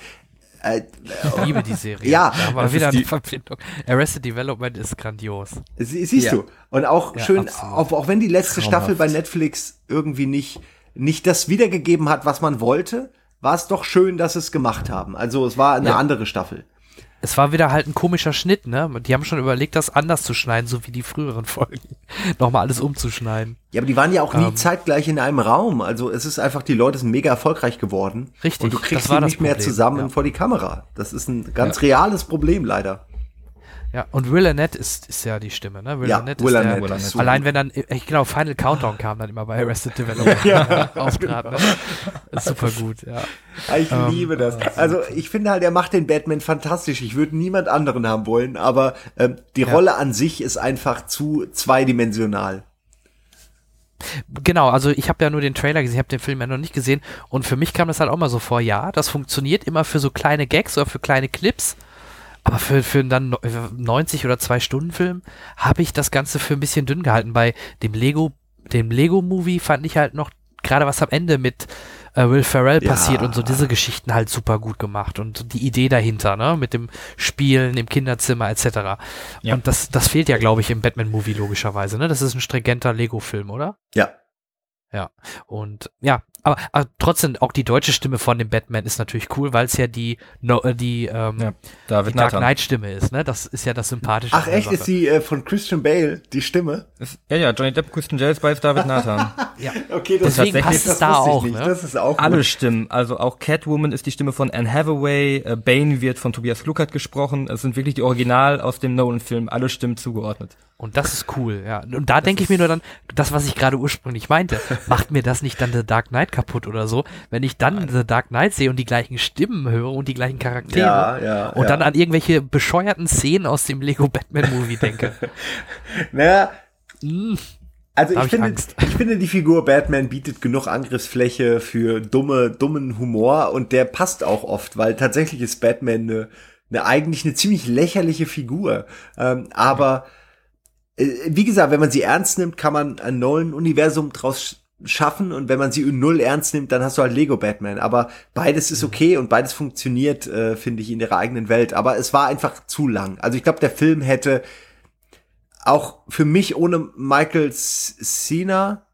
Äh, Ich liebe die Serie. Ja, da das wieder eine die- Verbindung. Arrested Development ist grandios. Sie, siehst Ja. du. Und auch Ja, schön, auch, auch wenn die letzte Traumhaft. Staffel bei Netflix irgendwie nicht, nicht das wiedergegeben hat, was man wollte, war es doch schön, dass sie es gemacht haben. Also es war eine Ja. andere Staffel. Es war wieder halt ein komischer Schnitt, ne? Die haben schon überlegt, das anders zu schneiden, so wie die früheren Folgen. Nochmal alles umzuschneiden. Ja, aber die waren ja auch nie Ähm. zeitgleich in einem Raum. Also es ist einfach, die Leute sind mega erfolgreich geworden. Richtig, Und du kriegst sie nicht mehr Problem, zusammen ja. vor die Kamera. Das ist ein ganz reales Problem leider. Ja, und Will Arnett ist, ist ja die Stimme, ne? Will Ja, Arnett Will ist Arnett der, ist super. Allein wenn dann, ich glaube, Final Countdown kam dann immer bei Arrested Development ja, auftrat, ne? Ist super gut, ja. Ich liebe das. Also ich finde halt, er macht den Batman fantastisch. Ich würde niemand anderen haben wollen, aber ähm, die Rolle an sich ist einfach zu zweidimensional. Genau, also ich habe ja nur den Trailer gesehen, ich habe den Film ja noch nicht gesehen und für mich kam das halt auch mal so vor, ja, das funktioniert immer für so kleine Gags oder für kleine Clips, aber für, für dann no- 90 oder 2 Stunden Film habe ich das Ganze für ein bisschen dünn gehalten. Bei dem Lego, dem Lego Movie fand ich halt noch gerade was am Ende mit äh, Will Ferrell Ja. passiert und so diese Geschichten halt super gut gemacht und die Idee dahinter, ne, mit dem Spielen im Kinderzimmer etc. Ja. Und das, das fehlt ja, glaube ich, im Batman Movie logischerweise, ne? Das ist ein stringenter Lego Film, oder? Ja, Ja, und ja, aber, aber trotzdem auch die deutsche Stimme von dem Batman ist natürlich cool, weil es ja die no, äh, die, ähm, Ja, die David Dark Nathan. Knight Stimme ist, ne? Das ist ja das Sympathische. Ach echt, ist die äh, von Christian Bale die Stimme? Ist, ja, ja, Johnny Depp, Christian Jales bei David Nathan. Okay, Deswegen passt es da auch, ne? Das ist auch Alle gut. Stimmen, also auch Catwoman ist die Stimme von Anne Hathaway, äh, Bane wird von Tobias Luckert gesprochen, es sind wirklich die Original aus dem Nolan-Film, alle Stimmen zugeordnet. Und das ist cool, ja. Und da denke ich mir nur dann, das, was ich gerade ursprünglich meinte, macht mir das nicht dann The Dark Knight kaputt oder so, wenn ich dann The Dark Knight sehe und die gleichen Stimmen höre und die gleichen Charaktere Ja, ja, und ja. dann an irgendwelche bescheuerten Szenen aus dem Lego Batman Movie denke. Naja, Mm, also ich ich finde, Angst. ich finde, die Figur Batman bietet genug Angriffsfläche für dumme, dummen Humor und der passt auch oft, weil tatsächlich ist Batman eine, eine eigentlich eine ziemlich lächerliche Figur. Ähm, aber äh, wie gesagt, wenn man sie ernst nimmt, kann man ein Nolan-Universum draus sch- schaffen und wenn man sie null ernst nimmt, dann hast du halt Lego Batman. Aber beides ist okay und beides funktioniert, äh, finde ich, in ihrer eigenen Welt. Aber es war einfach zu lang. Also ich glaube, der Film hätte auch für mich ohne Michael Cena,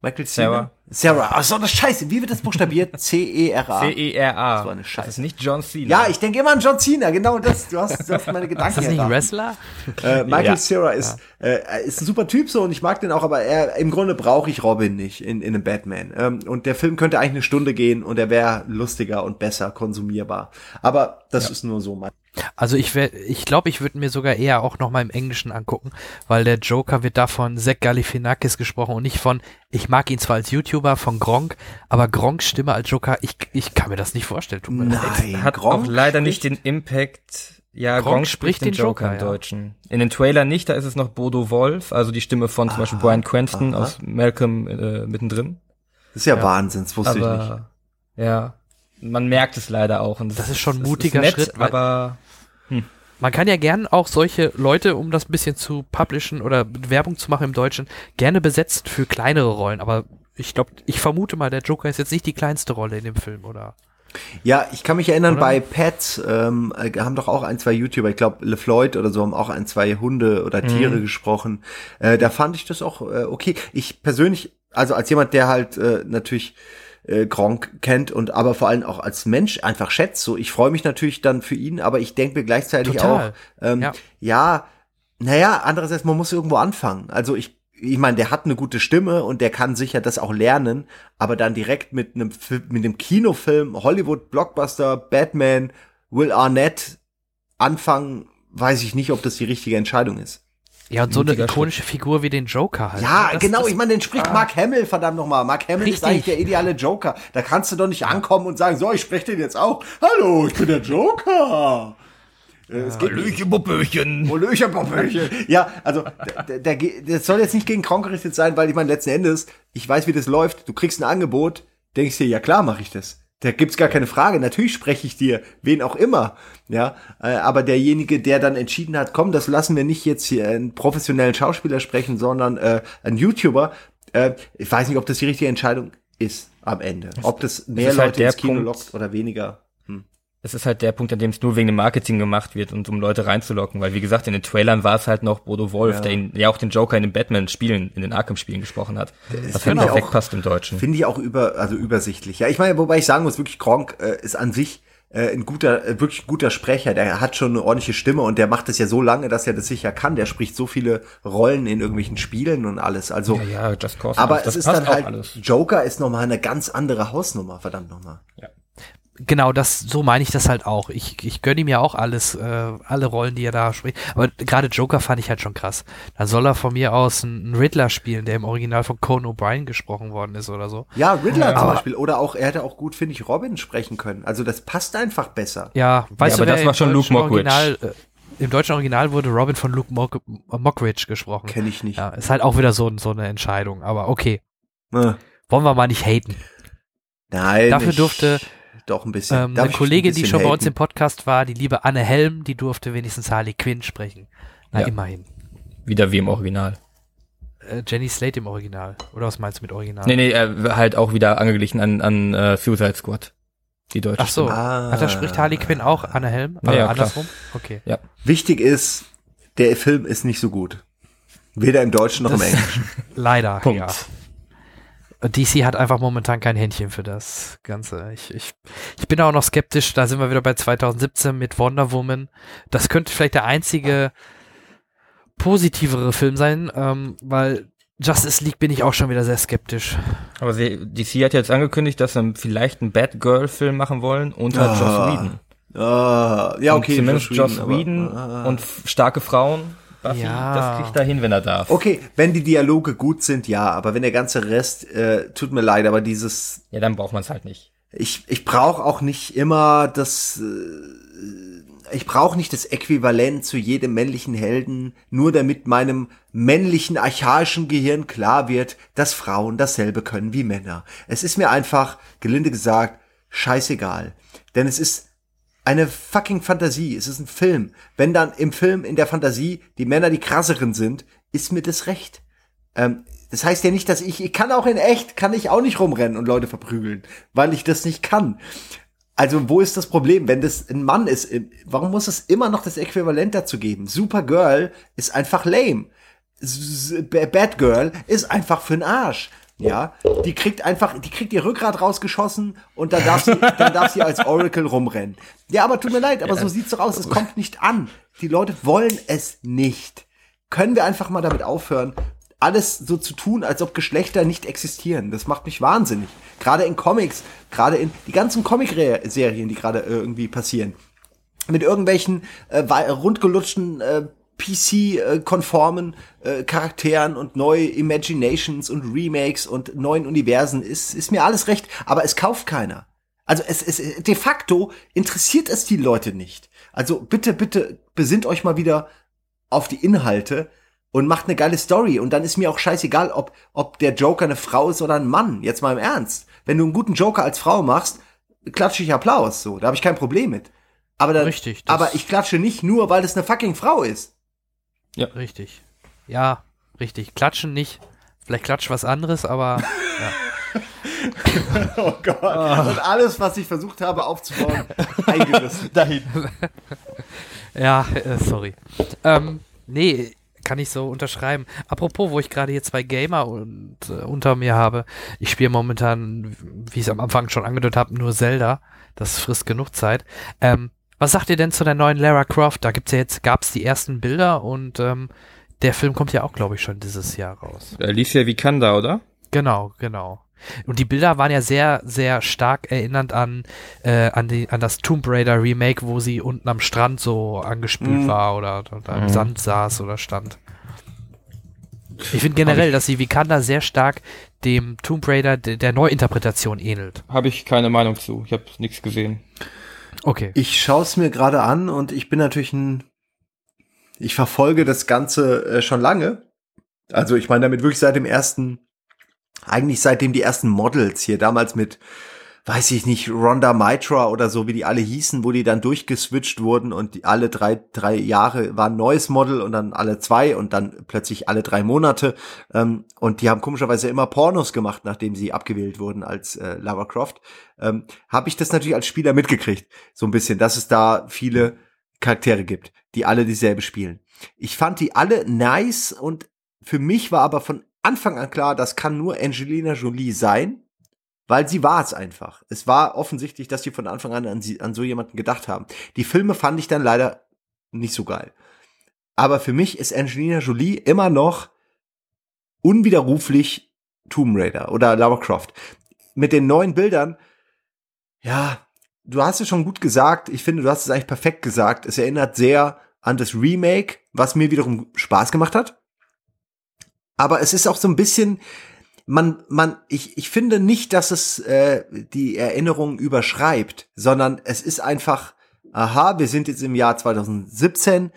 Michael Cena? Sarah. Sarah. Ach so, das Scheiße. Wie wird das buchstabiert? C-E-R-A. C-E-R-A. So eine Scheiße. Das ist nicht John Cena. Ja, ich denke immer an John Cena. Genau das. Du hast, du hast meine Gedanken ist das nicht ein. Wrestler? Äh, Michael Ja. Cera ist, äh, er ist ein super Typ so und ich mag den auch, aber er, im Grunde brauche ich Robin nicht in, in einem Batman. Ähm, und der Film könnte eigentlich eine Stunde gehen und er wäre lustiger und besser konsumierbar. Aber das ist nur so mein. Also ich wär, ich glaube, ich würde mir sogar eher auch noch mal im Englischen angucken, weil der Joker wird da von Zach Galifianakis gesprochen und nicht von, ich mag ihn zwar als YouTuber, von Gronk, aber Gronks Stimme als Joker, ich, ich kann mir das nicht vorstellen. Tut mir leid. Hat Gronk auch leider nicht den Impact. Ja, Gronk Gronk, spricht spricht den den Joker, Joker, im ja. Deutschen. In den Trailer nicht, da ist es noch Bodo Wolf, also die Stimme von zum Beispiel Brian Cranston aha. aus Malcolm äh, mittendrin. Das ist ja, Wahnsinn, das wusste ich nicht. Aber ja, man merkt es leider auch. Und Das ist schon ein mutiger nett, Schritt, weil- aber Man kann ja gern auch solche Leute, um das ein bisschen zu publishen oder Werbung zu machen im Deutschen, gerne besetzen für kleinere Rollen, aber ich glaube, ich vermute mal, der Joker ist jetzt nicht die kleinste Rolle in dem Film, oder? Ja, ich kann mich erinnern, Oder? bei Pets ähm, äh, haben doch auch ein, zwei YouTuber, ich glaube LeFloid oder so, haben auch ein, zwei Hunde oder Tiere gesprochen. Äh, da fand ich das auch äh, okay. Ich persönlich, also als jemand, der halt äh, natürlich äh, Gronk kennt und aber vor allem auch als Mensch einfach schätzt, so ich freue mich natürlich dann für ihn, aber ich denke mir gleichzeitig Total. auch, ähm, Ja. ja, naja, andererseits, man muss irgendwo anfangen. Also ich, ich meine, der hat eine gute Stimme und der kann sicher das auch lernen, aber dann direkt mit einem mit einem Kinofilm, Hollywood, Blockbuster, Batman, Will Arnett anfangen, weiß ich nicht, ob das die richtige Entscheidung ist. Ja, und so eine ikonische Figur wie den Joker halt. Ja, ne? Das- genau, das- ich meine, den spricht Mark Hamill, verdammt nochmal. Mark Hamill ist Richtig. eigentlich der ideale Joker. Da kannst du doch nicht ankommen und sagen, so, ich spreche den jetzt auch. Hallo, ich bin der Joker. Äh, Es geht nicht. Popöchen. Hallöchen, Popöchen. Ja, also der, der, der, das soll jetzt nicht gegen Kronk gerichtet sein, weil ich meine, letzten Endes, ich weiß, wie das läuft. Du kriegst ein Angebot, denkst dir, ja klar, mache ich das. Da gibt's gar keine Frage. Natürlich spreche ich dir, wen auch immer. Ja, äh, aber derjenige, der dann entschieden hat, komm, das lassen wir nicht jetzt hier einen professionellen Schauspieler sprechen, sondern äh, einen YouTuber. Äh, ich weiß nicht, ob das die richtige Entscheidung ist am Ende. Ob das mehr ist halt Leute der ins Kino Punkt. lockt oder weniger. Es ist halt der Punkt, an dem es nur wegen dem Marketing gemacht wird und um Leute reinzulocken, weil wie gesagt, in den Trailern war es halt noch Bodo Wolf, Ja. der ihn, ja auch den Joker in den Batman-Spielen, in den Arkham-Spielen gesprochen hat. Was halt finde ich perfekt auch- passt im Deutschen. Finde ich auch über, also übersichtlich. Ja, ich meine, wobei ich sagen muss, wirklich Gronk äh, ist an sich äh, ein guter, äh, wirklich ein guter Sprecher. Der hat schon eine ordentliche Stimme und der macht das ja so lange, dass er das sicher kann. Der spricht so viele Rollen in irgendwelchen Spielen und alles. Also, Ja, ja, Just Cause. aber das es ist dann halt, alles. Joker ist nochmal eine ganz andere Hausnummer, verdammt nochmal. Genau, das, so meine ich das halt auch. Ich, ich gönne ihm ja auch alles, äh, alle Rollen, die er da spricht. Aber gerade Joker fand ich halt schon krass. Da soll er von mir aus einen Riddler spielen, der im Original von Conan O'Brien gesprochen worden ist oder so. Ja, Riddler zum Aber- Beispiel. Oder auch, er hätte auch gut, finde ich, Robin sprechen können. Also das passt einfach besser. Ja, weißt aber du, das war im schon Luke deutschen Mockridge. Original, äh, Im deutschen Original wurde Robin von Luke Mock Mockridge gesprochen. Kenne ich nicht. Ja, ist halt auch wieder so, so eine Entscheidung. Aber okay, Äh, wollen wir mal nicht haten. Nein. Dafür ich- durfte doch ein bisschen. Ähm, eine Kollegin, ein die bisschen schon bei uns haten? im Podcast war, die liebe Anne Helm, die durfte wenigstens Harley Quinn sprechen. Na, Ja. immerhin. Wieder wie im Original. Äh, Jenny Slate im Original. Oder was meinst du mit Original? Nee, nee, äh, halt auch wieder angeglichen an, an äh, Suicide Squad. Die deutsche Ach so. Ah. Ach, da spricht Harley Quinn auch Anne Helm? Ja, Oder ja, klar. andersrum? Okay. Wichtig ist, der Film ist nicht so gut. Weder im Deutschen noch im Das- Englischen. Leider, Punkt. ja. DC hat einfach momentan kein Händchen für das Ganze. Ich, ich, ich bin auch noch skeptisch, da sind wir wieder bei 2017 mit Wonder Woman. Das könnte vielleicht der einzige positivere Film sein, ähm, weil Justice League bin ich auch schon wieder sehr skeptisch. Aber sie, DC hat jetzt angekündigt, dass sie vielleicht einen Batgirl-Film machen wollen unter Ah. Joss Whedon. Ah, ja, Und okay. zumindest Joss aber- Whedon ah. und starke Frauen. Buffy, Ja. das kriegt er hin, wenn er darf. Okay, wenn die Dialoge gut sind, ja, aber wenn der ganze Rest, äh, tut mir leid, aber dieses, Ja, dann braucht man es halt nicht. ich, ich brauche auch nicht immer das, äh, ich brauche nicht das Äquivalent zu jedem männlichen Helden, nur damit meinem männlichen archaischen Gehirn klar wird, dass Frauen dasselbe können wie Männer. Es ist mir einfach, gelinde gesagt, scheißegal. Denn es ist eine fucking Fantasie. Es ist ein Film. Wenn dann im Film, in der Fantasie, die Männer die krasseren sind, ist mir das recht. Ähm, das heißt ja nicht, dass ich, ich kann auch in echt, kann ich auch nicht rumrennen und Leute verprügeln, weil ich das nicht kann. Also wo ist das Problem, wenn das ein Mann ist? äh, Warum muss es immer noch das Äquivalent dazu geben? Supergirl ist einfach lame. Bad Girl ist einfach für'n Arsch. Ja, die kriegt einfach, die kriegt ihr Rückgrat rausgeschossen und dann darf sie, dann darf sie als Oracle rumrennen. Ja, aber tut mir leid, aber so sieht's doch aus. Es kommt nicht an. Die Leute wollen es nicht. Können wir einfach mal damit aufhören, alles so zu tun, als ob Geschlechter nicht existieren? Das macht mich wahnsinnig. Gerade in Comics, gerade in die ganzen Comic-Serien, die gerade irgendwie passieren mit irgendwelchen äh, rundgelutschten äh, PC-konformen äh, Charakteren und neue Imaginations und Remakes und neuen Universen ist, ist mir alles recht, aber es kauft keiner. Also es, es de facto interessiert es die Leute nicht. Also bitte, bitte besinnt euch mal wieder auf die Inhalte und macht eine geile Story und dann ist mir auch scheißegal, ob ob der Joker eine Frau ist oder ein Mann. Jetzt mal im Ernst. Wenn du einen guten Joker als Frau machst, klatsche ich Applaus. So, da habe ich kein Problem mit. Aber dann, Richtig, das- aber ich klatsche nicht nur, weil es eine fucking Frau ist. Richtig. Ja, richtig. Klatschen nicht. Vielleicht klatscht was anderes, aber ja. Oh Gott. Und alles, was ich versucht habe aufzubauen, eingerissen. Dahin. Ja, äh, sorry. Ähm, nee, kann ich so unterschreiben. Apropos, wo ich gerade hier zwei Gamer und, äh, unter mir habe. Ich spiele momentan, wie ich es am Anfang schon angedeutet habe, nur Zelda. Das frisst genug Zeit. Ähm, was sagt ihr denn zu der neuen Lara Croft? Da gibt's ja jetzt, gab's die ersten Bilder und ähm, der Film kommt ja auch, glaube ich, schon dieses Jahr raus. Alicia Vikander, oder? Genau, genau. Und die Bilder waren ja sehr, sehr stark erinnernd an, äh, an, die, an das Tomb Raider Remake, wo sie unten am Strand so angespült Mhm. war oder, oder im Mhm. Sand saß oder stand. Ich finde generell, dass die Vikander sehr stark dem Tomb Raider de, der Neuinterpretation ähnelt. Habe ich keine Meinung zu. Ich habe nichts gesehen. Okay. Ich schaue es mir gerade an und ich bin natürlich ein. Ich verfolge das Ganze äh, schon lange. Also ich meine damit wirklich seit dem ersten, eigentlich seitdem die ersten Models hier damals mit, weiß ich nicht, Ronda Mitra oder so, wie die alle hießen, wo die dann durchgeswitcht wurden und die alle drei, drei Jahre war ein neues Model und dann alle zwei und dann plötzlich alle drei Monate. Ähm, und die haben komischerweise immer Pornos gemacht, nachdem sie abgewählt wurden als äh, Lara Croft. Ähm, Habe ich das natürlich als Spieler mitgekriegt, so ein bisschen, dass es da viele Charaktere gibt, die alle dieselbe spielen. Ich fand die alle nice und für mich war aber von Anfang an klar, das kann nur Angelina Jolie sein, weil sie war es einfach. Es war offensichtlich, dass die von Anfang an an, sie, an so jemanden gedacht haben. Die Filme fand ich dann leider nicht so geil. Aber für mich ist Angelina Jolie immer noch unwiderruflich Tomb Raider oder Lara Croft. Mit den neuen Bildern, ja, du hast es schon gut gesagt. Ich finde, du hast es eigentlich perfekt gesagt. Es erinnert sehr an das Remake, was mir wiederum Spaß gemacht hat. Aber es ist auch so ein bisschen, man, man, ich, ich finde nicht, dass es äh, die Erinnerung überschreibt, sondern es ist einfach, aha, wir sind jetzt im Jahr 2017,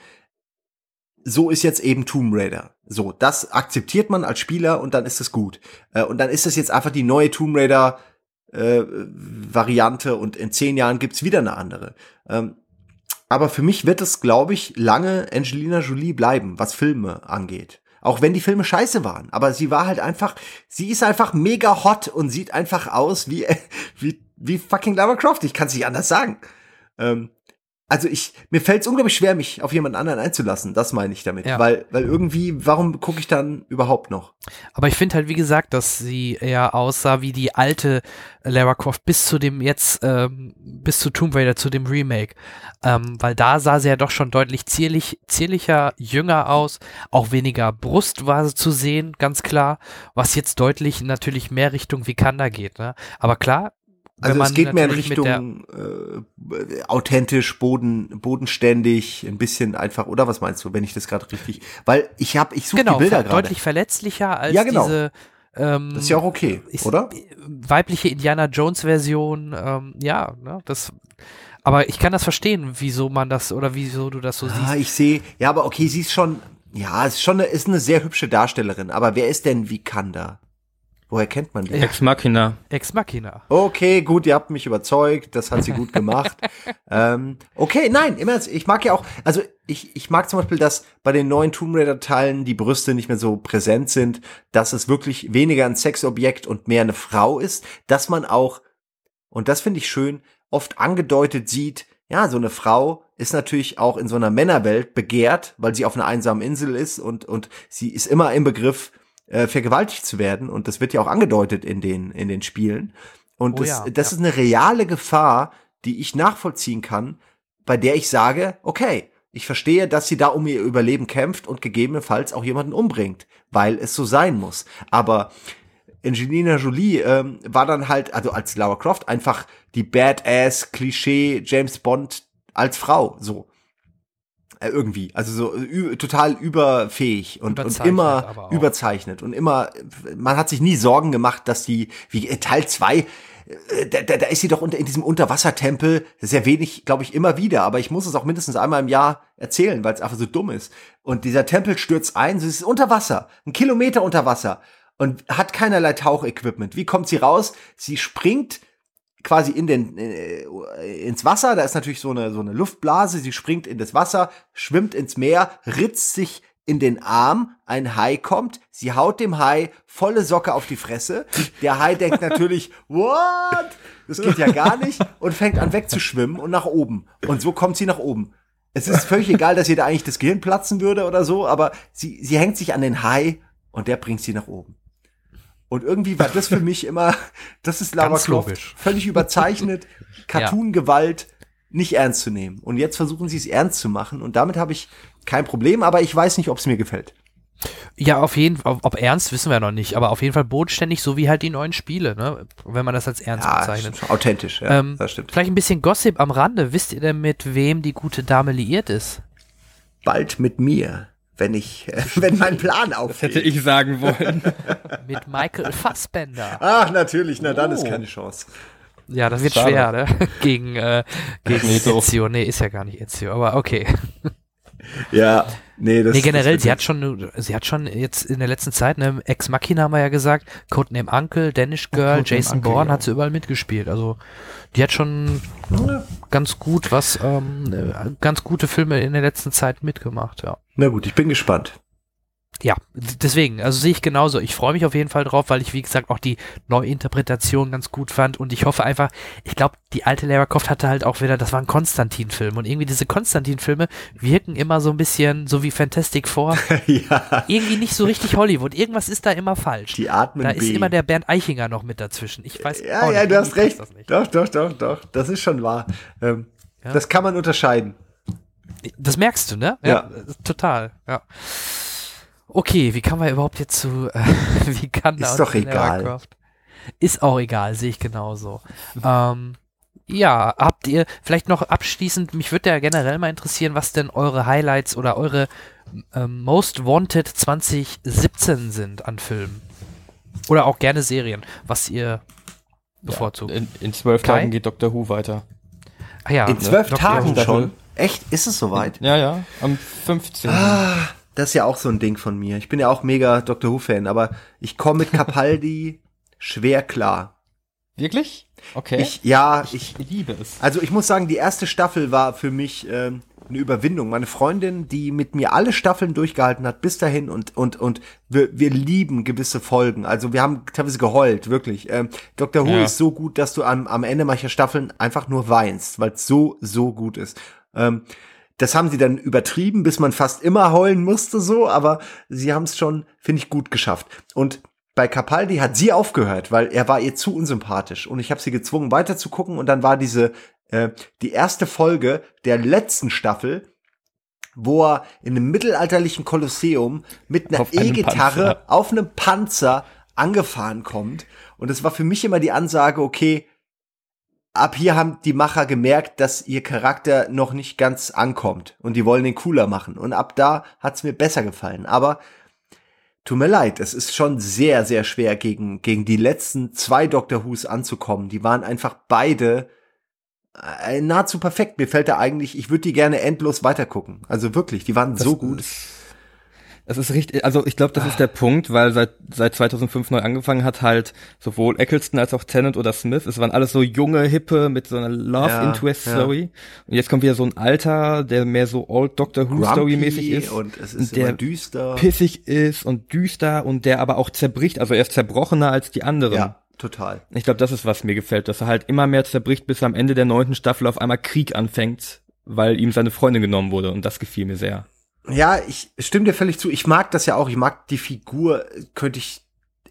so ist jetzt eben Tomb Raider. So, das akzeptiert man als Spieler und dann ist es gut. Äh, und dann ist es jetzt einfach die neue Tomb Raider äh, Variante und in zehn Jahren gibt's wieder eine andere. Ähm, aber für mich wird es, glaube ich, lange Angelina Jolie bleiben, was Filme angeht. Auch wenn die Filme scheiße waren. Aber sie war halt einfach, sie ist einfach mega hot und sieht einfach aus wie, wie, wie fucking Lara Croft. Ich kann es nicht anders sagen. Ähm, also ich, mir fällt es unglaublich schwer, mich auf jemand anderen einzulassen. Das meine ich damit. Ja. Weil, weil irgendwie, warum gucke ich dann überhaupt noch? Aber ich finde halt, wie gesagt, dass sie eher aussah wie die alte Lara Croft bis zu dem jetzt, ähm, bis zu Tomb Raider, zu dem Remake. Ähm, weil da sah sie ja doch schon deutlich zierlich, zierlicher, jünger aus. Auch weniger Brust war sie zu sehen, ganz klar. Was jetzt deutlich natürlich mehr Richtung Vikanda geht. Ne? Aber klar, Also es geht mehr in Richtung äh, authentisch, boden, bodenständig, ein bisschen einfach, oder was meinst du, wenn ich das gerade richtig, weil ich habe, ich suche genau, die Bilder gerade. deutlich verletzlicher als Ja, genau. diese ähm, Das ist ja auch okay, ist- oder? weibliche Indiana Jones Version, ähm, ja, ne, das aber ich kann das verstehen, wieso man das oder wieso du das so Ah, siehst. ich sehe, ja, aber okay, sie ist schon, ja, ist schon eine, ist eine sehr hübsche Darstellerin, aber wer ist denn Vikanda? Woher kennt man die? Ex Machina. Ex Machina. Okay, gut, ihr habt mich überzeugt, das hat sie gut gemacht. ähm, okay, nein, im Ernst, ich mag ja auch, also ich, ich mag zum Beispiel, dass bei den neuen Tomb Raider Teilen die Brüste nicht mehr so präsent sind, dass es wirklich weniger ein Sexobjekt und mehr eine Frau ist, dass man auch, und das finde ich schön, oft angedeutet sieht, ja, so eine Frau ist natürlich auch in so einer Männerwelt begehrt, weil sie auf einer einsamen Insel ist und, und sie ist immer im Begriff, äh, vergewaltigt zu werden. Und das wird ja auch angedeutet in den, in den Spielen. Und Oh das, ja, das ja. ist eine reale Gefahr, die ich nachvollziehen kann, bei der ich sage, okay, ich verstehe, dass sie da um ihr Überleben kämpft und gegebenenfalls auch jemanden umbringt, weil es so sein muss. Aber Angelina Jolie ähm, war dann halt, also als Lara Croft, einfach die Badass, Klischee, James Bond als Frau, so. Äh, irgendwie, also so ü total überfähig und, und immer überzeichnet und immer, man hat sich nie Sorgen gemacht, dass die, wie äh, Teil zwei äh, da, da, da ist sie doch unter, in diesem Unterwassertempel, sehr wenig, glaube ich, immer wieder, aber ich muss es auch mindestens einmal im Jahr erzählen, weil es einfach so dumm ist. Und dieser Tempel stürzt ein, sie ist unter Wasser, ein Kilometer unter Wasser und hat keinerlei Tauchequipment. Wie kommt sie raus? Sie springt quasi in den äh, ins Wasser, da ist natürlich so eine so eine Luftblase, sie springt in das Wasser, schwimmt ins Meer, ritzt sich in den Arm, ein Hai kommt, sie haut dem Hai volle Socke auf die Fresse. Der Hai denkt natürlich, what? Das geht ja gar nicht und fängt an wegzuschwimmen und nach oben. Und so kommt sie nach oben. Es ist völlig egal, dass ihr da eigentlich das Gehirn platzen würde oder so, aber sie, sie hängt sich an den Hai und der bringt sie nach oben. Und irgendwie war das für mich immer, das ist Lara Croft, völlig überzeichnet, Cartoon-Gewalt nicht ernst zu nehmen. Und jetzt versuchen sie es ernst zu machen und damit habe ich kein Problem, aber ich weiß nicht, ob es mir gefällt. Ja, auf jeden Fall, ob, ob ernst wissen wir noch nicht, aber auf jeden Fall bodenständig, so wie halt die neuen Spiele, ne? Wenn man das als ernst bezeichnet. schon authentisch, ja, Ähm, das stimmt. Vielleicht ein bisschen Gossip am Rande. Wisst ihr denn, mit wem die gute Dame liiert ist? Bald mit mir, wenn ich, wenn mein Plan Das aufgeht. hätte ich sagen wollen. Mit Michael Fassbender. Ach, natürlich, na dann Oh. ist keine Chance. Ja, das wird Schade. schwer, ne? Gegen, äh, gegen. Ezio. Nee, ist ja gar nicht Ezio, aber okay. Ja, nee, das Nee, generell, das sie hat schon, sie hat schon jetzt in der letzten Zeit, ne, Ex Machina haben wir ja gesagt, Codename Uncle, Danish Girl, Codename Jason Uncle, Bourne ja. hat sie überall mitgespielt. Also, die hat schon ganz gut was, ähm, äh, ganz gute Filme in der letzten Zeit mitgemacht, ja. Na gut, ich bin gespannt. Ja, deswegen, also sehe ich genauso. Ich freue mich auf jeden Fall drauf, weil ich, wie gesagt, auch die Neuinterpretation ganz gut fand und ich hoffe einfach, ich glaube, die alte Lara Croft hatte halt auch wieder, das war ein Konstantin-Film und irgendwie diese Konstantin-Filme wirken immer so ein bisschen so wie Fantastic Four, ja, irgendwie nicht so richtig Hollywood. Irgendwas ist da immer falsch. die atmen da B. ist immer der Bernd Eichinger noch mit dazwischen. Ich weiß Ja, auch ja, nicht, du hast recht. Doch, doch, doch, doch. Das ist schon wahr. Ähm, Ja. Das kann man unterscheiden. das merkst du, ne? Ja. Total, ja. Okay, wie kann man überhaupt jetzt zu, äh, wie kann Ist doch egal. Ist auch egal, sehe ich genauso. ähm, ja, habt ihr vielleicht noch abschließend, mich würde ja generell mal interessieren, was denn eure Highlights oder eure ähm, Most Wanted 2017 sind an Filmen. Oder auch gerne Serien, was ihr bevorzugt. In, in zwölf Kai? Tagen geht Doctor Who weiter. ah ja, In zwölf Dr. Tagen Who. schon. Echt? Ist es soweit? Ja, ja, am 15. Ah, das ist ja auch so ein Ding von mir. Ich bin ja auch mega Doctor Who-Fan, aber ich komme mit Capaldi schwer klar. Wirklich? Okay. Ich, ja, ich, liebe es. also ich muss sagen, die erste Staffel war für mich ähm, eine Überwindung. Meine Freundin, die mit mir alle Staffeln durchgehalten hat, bis dahin und und und wir, wir lieben gewisse Folgen. Also wir haben teilweise geheult, wirklich. Ähm, Doctor Who Ja. ist so gut, dass du am, am Ende mancher Staffeln einfach nur weinst, weil es so so gut ist. Ähm, das haben sie dann übertrieben, bis man fast immer heulen musste, so, aber sie haben es schon, finde ich, gut geschafft. Und bei Capaldi hat sie aufgehört, weil er war ihr zu unsympathisch. Und ich habe sie gezwungen weiterzugucken und dann war diese äh, die erste Folge der letzten Staffel, wo er in einem mittelalterlichen Kolosseum mit einer E-Gitarre auf einem Panzer angefahren kommt. Und es war für mich immer die Ansage, okay, ab hier haben die Macher gemerkt, dass ihr Charakter noch nicht ganz ankommt und die wollen den cooler machen. Und ab da hat's mir besser gefallen. Aber tut mir leid, es ist schon sehr, sehr schwer gegen, gegen die letzten zwei Doctor Who's anzukommen. Die waren einfach beide äh, nahezu perfekt. Mir fällt da eigentlich, ich würde die gerne endlos weitergucken. Also wirklich, die waren so gut. Es ist richtig, also ich glaube, das ist der Punkt, weil seit seit 2005 neu angefangen hat halt sowohl Eccleston als auch Tennant oder Smith, es waren alles so junge Hippe mit so einer Love Ja, Interest ja. Story und jetzt kommt wieder so ein Alter, der mehr so Old Doctor Who Story mäßig ist und es ist der düster. pissig ist und düster und der aber auch zerbricht, also er ist zerbrochener als die anderen. Ja, total. Ich glaube, das ist was mir gefällt, dass er halt immer mehr zerbricht, bis am Ende der neunten Staffel auf einmal Krieg anfängt, weil ihm seine Freundin genommen wurde und das gefiel mir sehr. Ja, ich stimme dir völlig zu. Ich mag das ja auch. Ich mag die Figur, könnte ich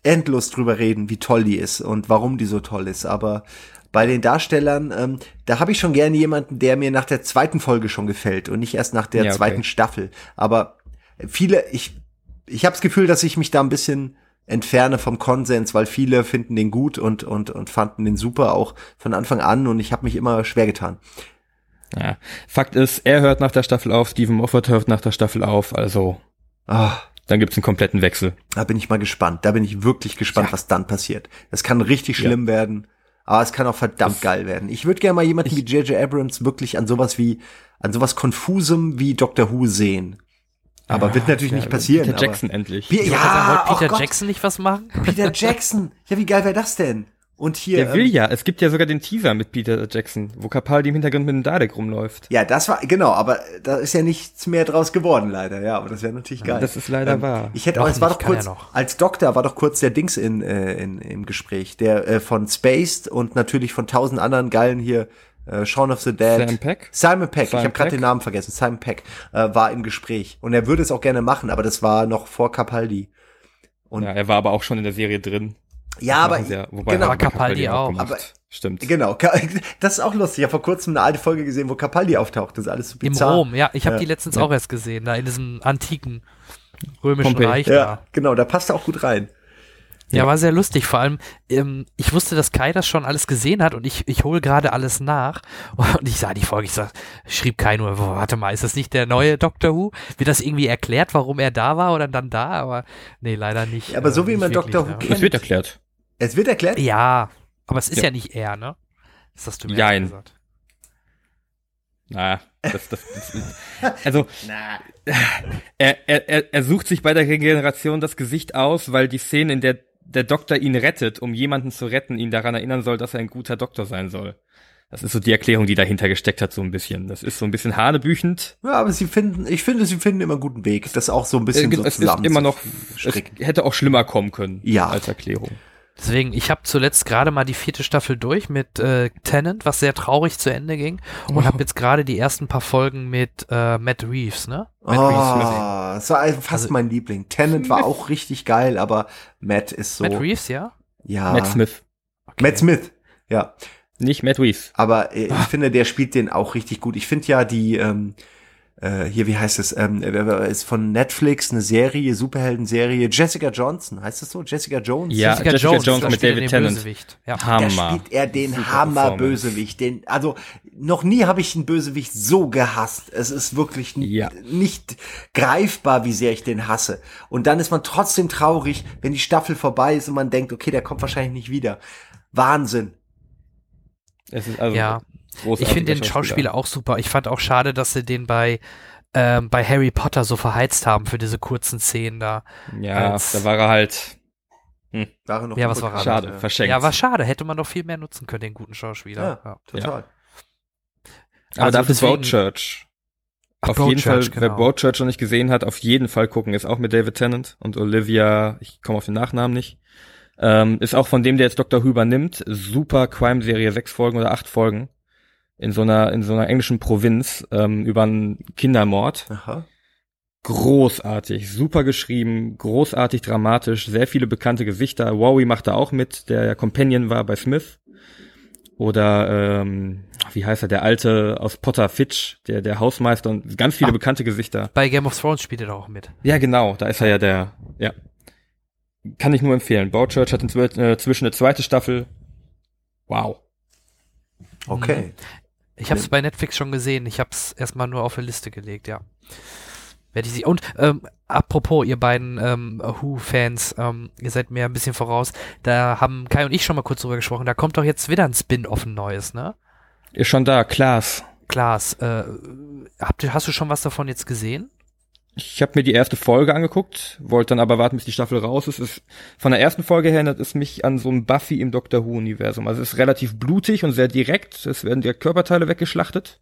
endlos drüber reden, wie toll die ist und warum die so toll ist. Aber bei den Darstellern, ähm, da habe ich schon gerne jemanden, der mir nach der zweiten Folge schon gefällt und nicht erst nach der Ja, okay. zweiten Staffel. Aber viele, ich, ich habe das Gefühl, dass ich mich da ein bisschen entferne vom Konsens, weil viele finden den gut und und und fanden den super auch von Anfang an und ich habe mich immer schwer getan. Ja. Fakt ist, er hört nach der Staffel auf, Stephen Moffat hört nach der Staffel auf, also Ah. dann gibt's einen kompletten Wechsel. Da bin ich mal gespannt. Da bin ich wirklich gespannt, was dann passiert. Das kann richtig Ja. schlimm werden, aber es kann auch verdammt Das- geil werden. Ich würde gerne mal jemanden wie J.J. Abrams wirklich an sowas wie, an sowas Konfusem wie Doctor Who sehen. Aber wird natürlich nicht passieren. Peter aber- Jackson endlich. Wie, Ja, ja, wollte oh Peter Gott, Jackson nicht was machen? Peter Jackson. Ja, wie geil wäre das denn? Und hier, Der will ähm, ja, es gibt ja sogar den Teaser mit Peter Jackson, wo Capaldi im Hintergrund mit dem Dalek rumläuft. ja, das war, genau, aber da ist ja nichts mehr draus geworden, leider. Ja, aber das wäre natürlich geil. Das ist leider wahr. Ich hätte auch, es war doch kurz, noch. als Doktor war doch kurz der Dings in, äh, in, im Gespräch, der äh, von Spaced und natürlich von tausend anderen geilen hier, äh, Shaun of the Dead. Sam Peck? Simon Peck, Simon ich habe gerade den Namen vergessen, Simon Peck, äh, war im Gespräch. Und er würde es auch gerne machen, aber das war noch vor Capaldi. Und Ja, er war aber auch schon in der Serie drin. Ja, aber, ja, wobei genau, Capaldi auch. gemacht. Aber- Stimmt. genau, das ist auch lustig. Ich habe vor kurzem eine alte Folge gesehen, wo Capaldi auftaucht. Das ist alles so Im bizarr. Rom, ja. Ich habe Ja. die letztens auch erst gesehen, da in diesem antiken römischen Pompeji. Reich Ja, da. genau, da passt er auch gut rein. Ja, Ja. war sehr lustig. Vor allem, ähm, ich wusste, dass Kai das schon alles gesehen hat und ich, ich hole gerade alles nach. Und ich sah die Folge, ich sag, schrieb Kai nur, "Boah, warte mal, ist das nicht der neue Doctor Who? Wird das irgendwie erklärt, warum er da war oder dann da? Aber nee, leider nicht. Ja, aber so äh, wie man wirklich, Doctor Who kennt. Das wird erklärt. Es wird erklärt? Ja, aber es ist ja, Ja. nicht er, ne? Das hast du mir jetzt gesagt. Na, das, das, das also er, er, er, er sucht sich bei der Regeneration das Gesicht aus, weil die Szene, in der der Doktor ihn rettet, um jemanden zu retten, ihn daran erinnern soll, dass er ein guter Doktor sein soll. Das ist so die Erklärung, die dahinter gesteckt hat, so ein bisschen. Das ist so ein bisschen hanebüchend. Ja, aber sie finden, ich finde, sie finden immer einen guten Weg, das auch so ein bisschen Äh, so es ist zusammen immer noch, es hätte auch schlimmer kommen können. Ja. Als Erklärung. Deswegen, ich habe zuletzt gerade mal die vierte Staffel durch mit äh, Tennant, was sehr traurig zu Ende ging. Und Oh. habe jetzt gerade die ersten paar Folgen mit äh, Matt Reeves, ne? Matt Reeves gesehen. Oh, das war fast Also- mein Liebling. Tennant war auch richtig geil, aber Matt ist so. Matt Reeves, ja? Ja. Matt Smith. Okay. Matt Smith. Ja. Nicht Matt Reeves. Aber äh, ich Ah. finde, der spielt den auch richtig gut. Ich finde ja die, ähm, äh, hier, wie heißt es, ähm, äh, ist von Netflix eine Serie, Superhelden-Serie, Jessica Johnson, heißt das so? Jessica Jones? Ja, Jessica Jones da mit David Tennant. Bösewicht. Ja. Hammer. Da spielt er den Hammer-Bösewicht. Den, also, noch nie habe ich einen Bösewicht so gehasst. Es ist wirklich Ja. nicht greifbar, wie sehr ich den hasse. Und dann ist man trotzdem traurig, wenn die Staffel vorbei ist und man denkt, okay, der kommt wahrscheinlich nicht wieder. Wahnsinn. Es ist also Ja. Großartiger Ich finde den Schauspieler auch super. Ich fand auch schade, dass sie den bei, ähm, bei Harry Potter so verheizt haben für diese kurzen Szenen da. Ja, als- da war er halt War er noch Ja, was war schade, ja. verschenkt. Ja, war schade. Hätte man doch viel mehr nutzen können, den guten Schauspieler. Ja, total. Aber Also dafür deswegen- Broadchurch. Auf jeden Fall, Broadchurch, wer genau. Broadchurch noch nicht gesehen hat, auf jeden Fall gucken. Ist auch mit David Tennant und Olivia, ich komme auf den Nachnamen nicht. Ähm, ist auch von dem, der jetzt Dr. Who übernimmt. Super Crime-Serie, sechs Folgen oder acht Folgen. In so einer in so einer englischen Provinz ähm, über einen Kindermord. Aha. Großartig, super geschrieben, großartig dramatisch, sehr viele bekannte Gesichter. Wowie macht da auch mit, der ja Companion war bei Smith. Oder ähm, wie heißt er, der alte aus Potter Fitch, der der Hausmeister und ganz viele Ah. bekannte Gesichter. Bei Game of Thrones spielt er da auch mit. Ja, genau, da ist er ja der, ja. Kann ich nur empfehlen. Broadchurch hat inzwischen äh, zwischen eine zweite Staffel. Wow. Okay. Ich habe es bei Netflix schon gesehen. Ich habe es erstmal nur auf eine Liste gelegt, ja. Werde ich sie. Und ähm, apropos, ihr beiden ähm, Who-Fans, ähm, ihr seid mir ein bisschen voraus. Da haben Kai und ich schon mal kurz drüber gesprochen. Da kommt doch jetzt wieder ein Spin-off ein neues, ne? Ist schon da, Klaas. Klaas, äh, habt, hast du schon was davon jetzt gesehen? Ich habe mir die erste Folge angeguckt, wollte dann aber warten, bis die Staffel raus ist. ist. Von der ersten Folge her erinnert es mich an so ein Buffy im Doctor Who-Universum. Also es ist relativ blutig und sehr direkt. Es werden direkt Körperteile weggeschlachtet.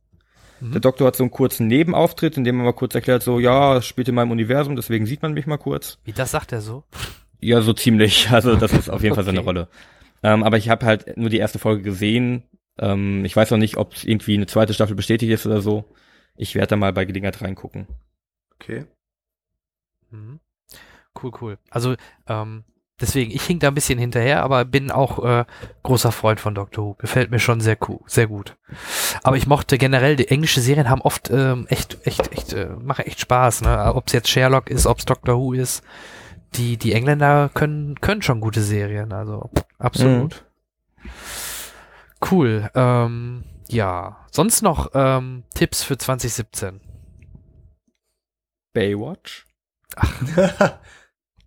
Mhm. Der Doktor hat so einen kurzen Nebenauftritt, in dem er mal kurz erklärt, so, ja, es spielt in meinem Universum, deswegen sieht man mich mal kurz. Wie das sagt er so? Ja, so ziemlich. Also das ist auf jeden Fall seine Okay. Rolle. Ähm, aber ich habe halt nur die erste Folge gesehen. Ähm, ich weiß noch nicht, ob irgendwie eine zweite Staffel bestätigt ist oder so. Ich werde da mal bei Gelegenheit reingucken. Okay. Mhm. Cool, cool. Also, ähm, deswegen, ich hink da ein bisschen hinterher, aber bin auch äh, großer Freund von Doctor Who. Gefällt mir schon sehr cool, sehr gut. Aber ich mochte generell, die englische Serien haben oft ähm, echt, echt, echt, äh, machen echt Spaß, ne? Ob es jetzt Sherlock ist, ob es Doctor Who ist. Die, die Engländer können, können schon gute Serien, also absolut. Cool. Ähm, ja. Sonst noch ähm, Tipps für 2017? Baywatch?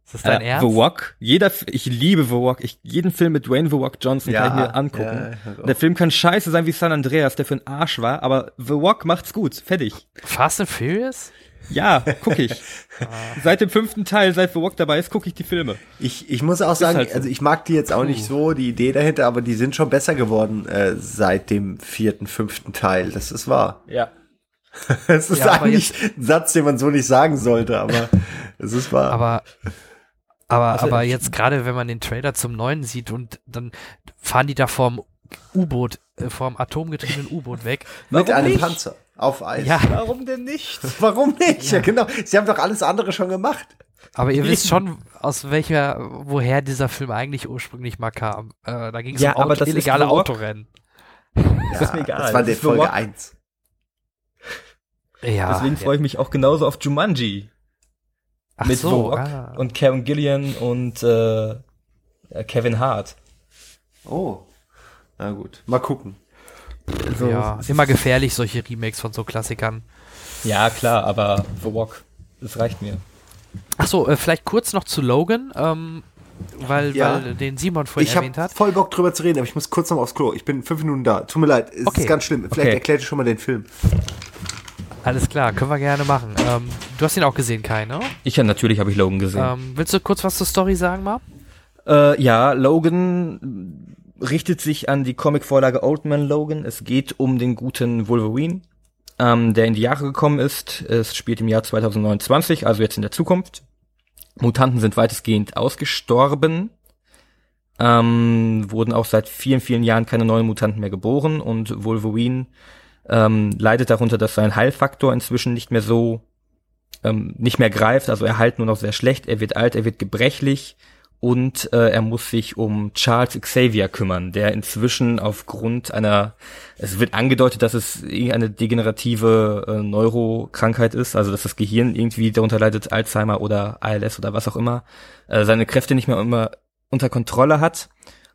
Ist das dein Äh, Ernst? The Rock. Jeder, ich liebe The Rock. Ich, jeden Film mit Dwayne The Rock Johnson kann ich mir angucken. ja, ja, Der Film kann scheiße sein wie San Andreas, der für ein Arsch war, aber The Rock macht's gut. Fertig. Fast and Furious? Ja, guck ich. seit dem fünften Teil, seit The Rock dabei ist, gucke ich die Filme. Ich, ich muss auch sagen, halt so. also ich mag die jetzt auch nicht so, die Idee dahinter, aber die sind schon besser geworden äh, seit dem vierten, fünften Teil. Das ist wahr. Ja. Es ist Ja, eigentlich ein Satz, den man so nicht sagen sollte, aber es ist wahr. Aber, aber, Also aber jetzt gerade, wenn man den Trailer zum neuen sieht und dann fahren die da vorm U-Boot, äh, vorm atomgetriebenen U-Boot weg. Mit warum einem nicht? Panzer auf Eis. Ja, Warum denn nicht? Warum nicht? Ja. genau. Sie haben doch alles andere schon gemacht. aber ihr wisst schon, aus welcher, woher dieser Film eigentlich ursprünglich mal kam. Äh, da ging es Ja, um aber Auto, das illegale. Autorennen. Ja, ist mir egal. Das war Das der Folge Rock. 1. Ja. Deswegen freue ich mich auch genauso auf Jumanji. Ach mit so, Rock ah. und Karen Gillian und äh, Kevin Hart. Oh. Na gut. Mal gucken. Also, ja, ist immer gefährlich, solche Remakes von so Klassikern. ja, klar, aber The Rock, das reicht mir. Ach so, äh, vielleicht kurz noch zu Logan, ähm, weil, Ja. weil den Simon vorhin Ich erwähnt habe hat. voll Bock drüber zu reden, aber ich muss kurz noch aufs Klo. Ich bin fünf Minuten da. Tut mir leid, es Okay. ist ganz schlimm. Vielleicht Okay. erklärt ihr schon mal den Film. Alles klar, können wir gerne machen. Ähm, du hast ihn auch gesehen, Kai, ne? Ich ja, natürlich habe ich Logan gesehen. Ähm, willst du kurz was zur Story sagen, mal? Äh, ja, Logan richtet sich an die Comicvorlage Old Man Logan. Es geht um den guten Wolverine, ähm, der in die Jahre gekommen ist. Es spielt im Jahr 2029, also jetzt in der Zukunft. Mutanten sind weitestgehend ausgestorben. Ähm, wurden auch seit vielen, vielen Jahren keine neuen Mutanten mehr geboren und Wolverine ähm, leidet darunter, dass sein Heilfaktor inzwischen nicht mehr so ähm, nicht mehr greift, also er heilt nur noch sehr schlecht, er wird alt, er wird gebrechlich und äh, er muss sich um Charles Xavier kümmern, der inzwischen aufgrund einer, es wird angedeutet, dass es irgendeine degenerative äh, Neurokrankheit ist, also dass das Gehirn irgendwie darunter leidet, Alzheimer oder ALS oder was auch immer, äh, seine Kräfte nicht mehr immer unter Kontrolle hat.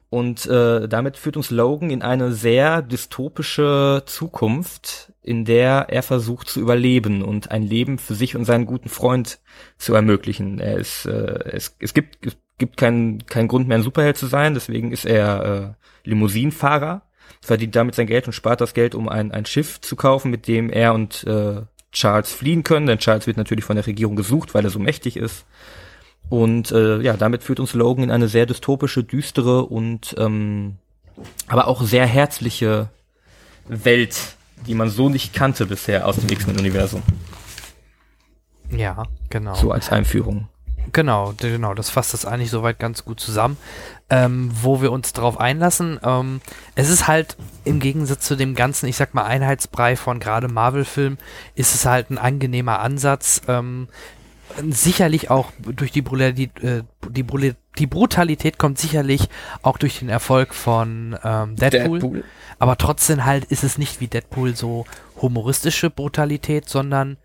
Und äh, damit führt uns Logan in eine sehr dystopische Zukunft, in der er versucht zu überleben und ein Leben für sich und seinen guten Freund zu ermöglichen. Er ist, äh, es, es gibt es gibt keinen keinen Grund mehr ein Superheld zu sein, deswegen ist er äh, Limousinenfahrer, verdient damit sein Geld und spart das Geld, um ein ein Schiff zu kaufen, mit dem er und äh, Charles fliehen können. Denn Charles wird natürlich von der Regierung gesucht, weil er so mächtig ist. Und äh, ja, damit führt uns Logan in eine sehr dystopische, düstere und ähm, aber auch sehr herzliche Welt, die man so nicht kannte bisher aus dem X-Men-Universum. Ja, genau. So als Einführung. Genau, genau, das fasst das eigentlich soweit ganz gut zusammen, ähm, wo wir uns drauf einlassen. Ähm, es ist halt im Gegensatz zu dem ganzen, ich sag mal, Einheitsbrei von gerade Marvel-Filmen, ist es halt ein angenehmer Ansatz. Ähm, sicherlich auch durch die Brutalität, äh, die, Bruli- die Brutalität kommt sicherlich auch durch den Erfolg von ähm, Deadpool. Aber trotzdem halt ist es nicht wie Deadpool so humoristische Brutalität, sondern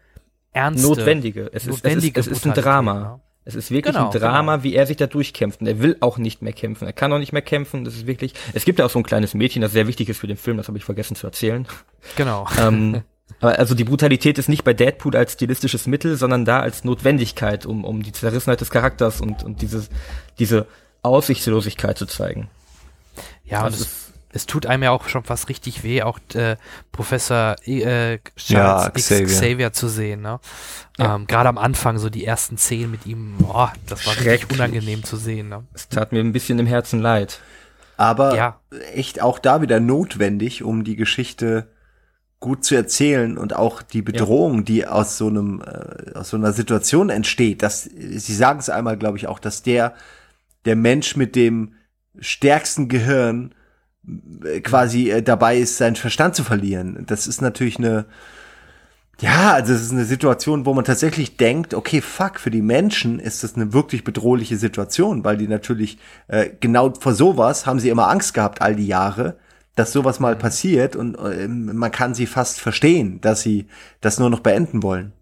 ernste. Notwendige. Es ist, notwendige es ist, es ist ein Drama. ja. Es ist wirklich Genau, ein Drama, genau. wie er sich da durchkämpft. Und er will auch nicht mehr kämpfen. Er kann auch nicht mehr kämpfen. Das ist wirklich. Es gibt ja auch so ein kleines Mädchen, das sehr wichtig ist für den Film. Das habe ich vergessen zu erzählen. Genau. ähm, aber also die Brutalität ist nicht bei Deadpool als stilistisches Mittel, sondern da als Notwendigkeit, um, um die Zerrissenheit des Charakters und, und dieses, diese Aussichtslosigkeit zu zeigen. Ja, und Also es, es tut einem ja auch schon fast richtig weh, auch äh, Professor äh, Charles Ja, X Xavier. Xavier zu sehen. Ne? Ja. Ähm, Gerade am Anfang, so die ersten Szenen mit ihm, boah, das war richtig unangenehm zu sehen. Ne? Es tat mir ein bisschen im Herzen leid. Aber Ja. echt auch da wieder notwendig, um die Geschichte gut zu erzählen und auch die Bedrohung, die aus so einem äh, aus so einer Situation entsteht, dass Sie sagen es einmal, glaube ich, auch, dass der der Mensch mit dem stärksten Gehirn äh, quasi äh, dabei ist, seinen Verstand zu verlieren. Das ist natürlich eine ja, also es ist eine Situation, wo man tatsächlich denkt, okay, fuck, für die Menschen ist das eine wirklich bedrohliche Situation, weil die natürlich äh, genau vor sowas haben sie immer Angst gehabt all die Jahre, dass sowas mal passiert und ähm, man kann sie fast verstehen, dass sie das nur noch beenden wollen.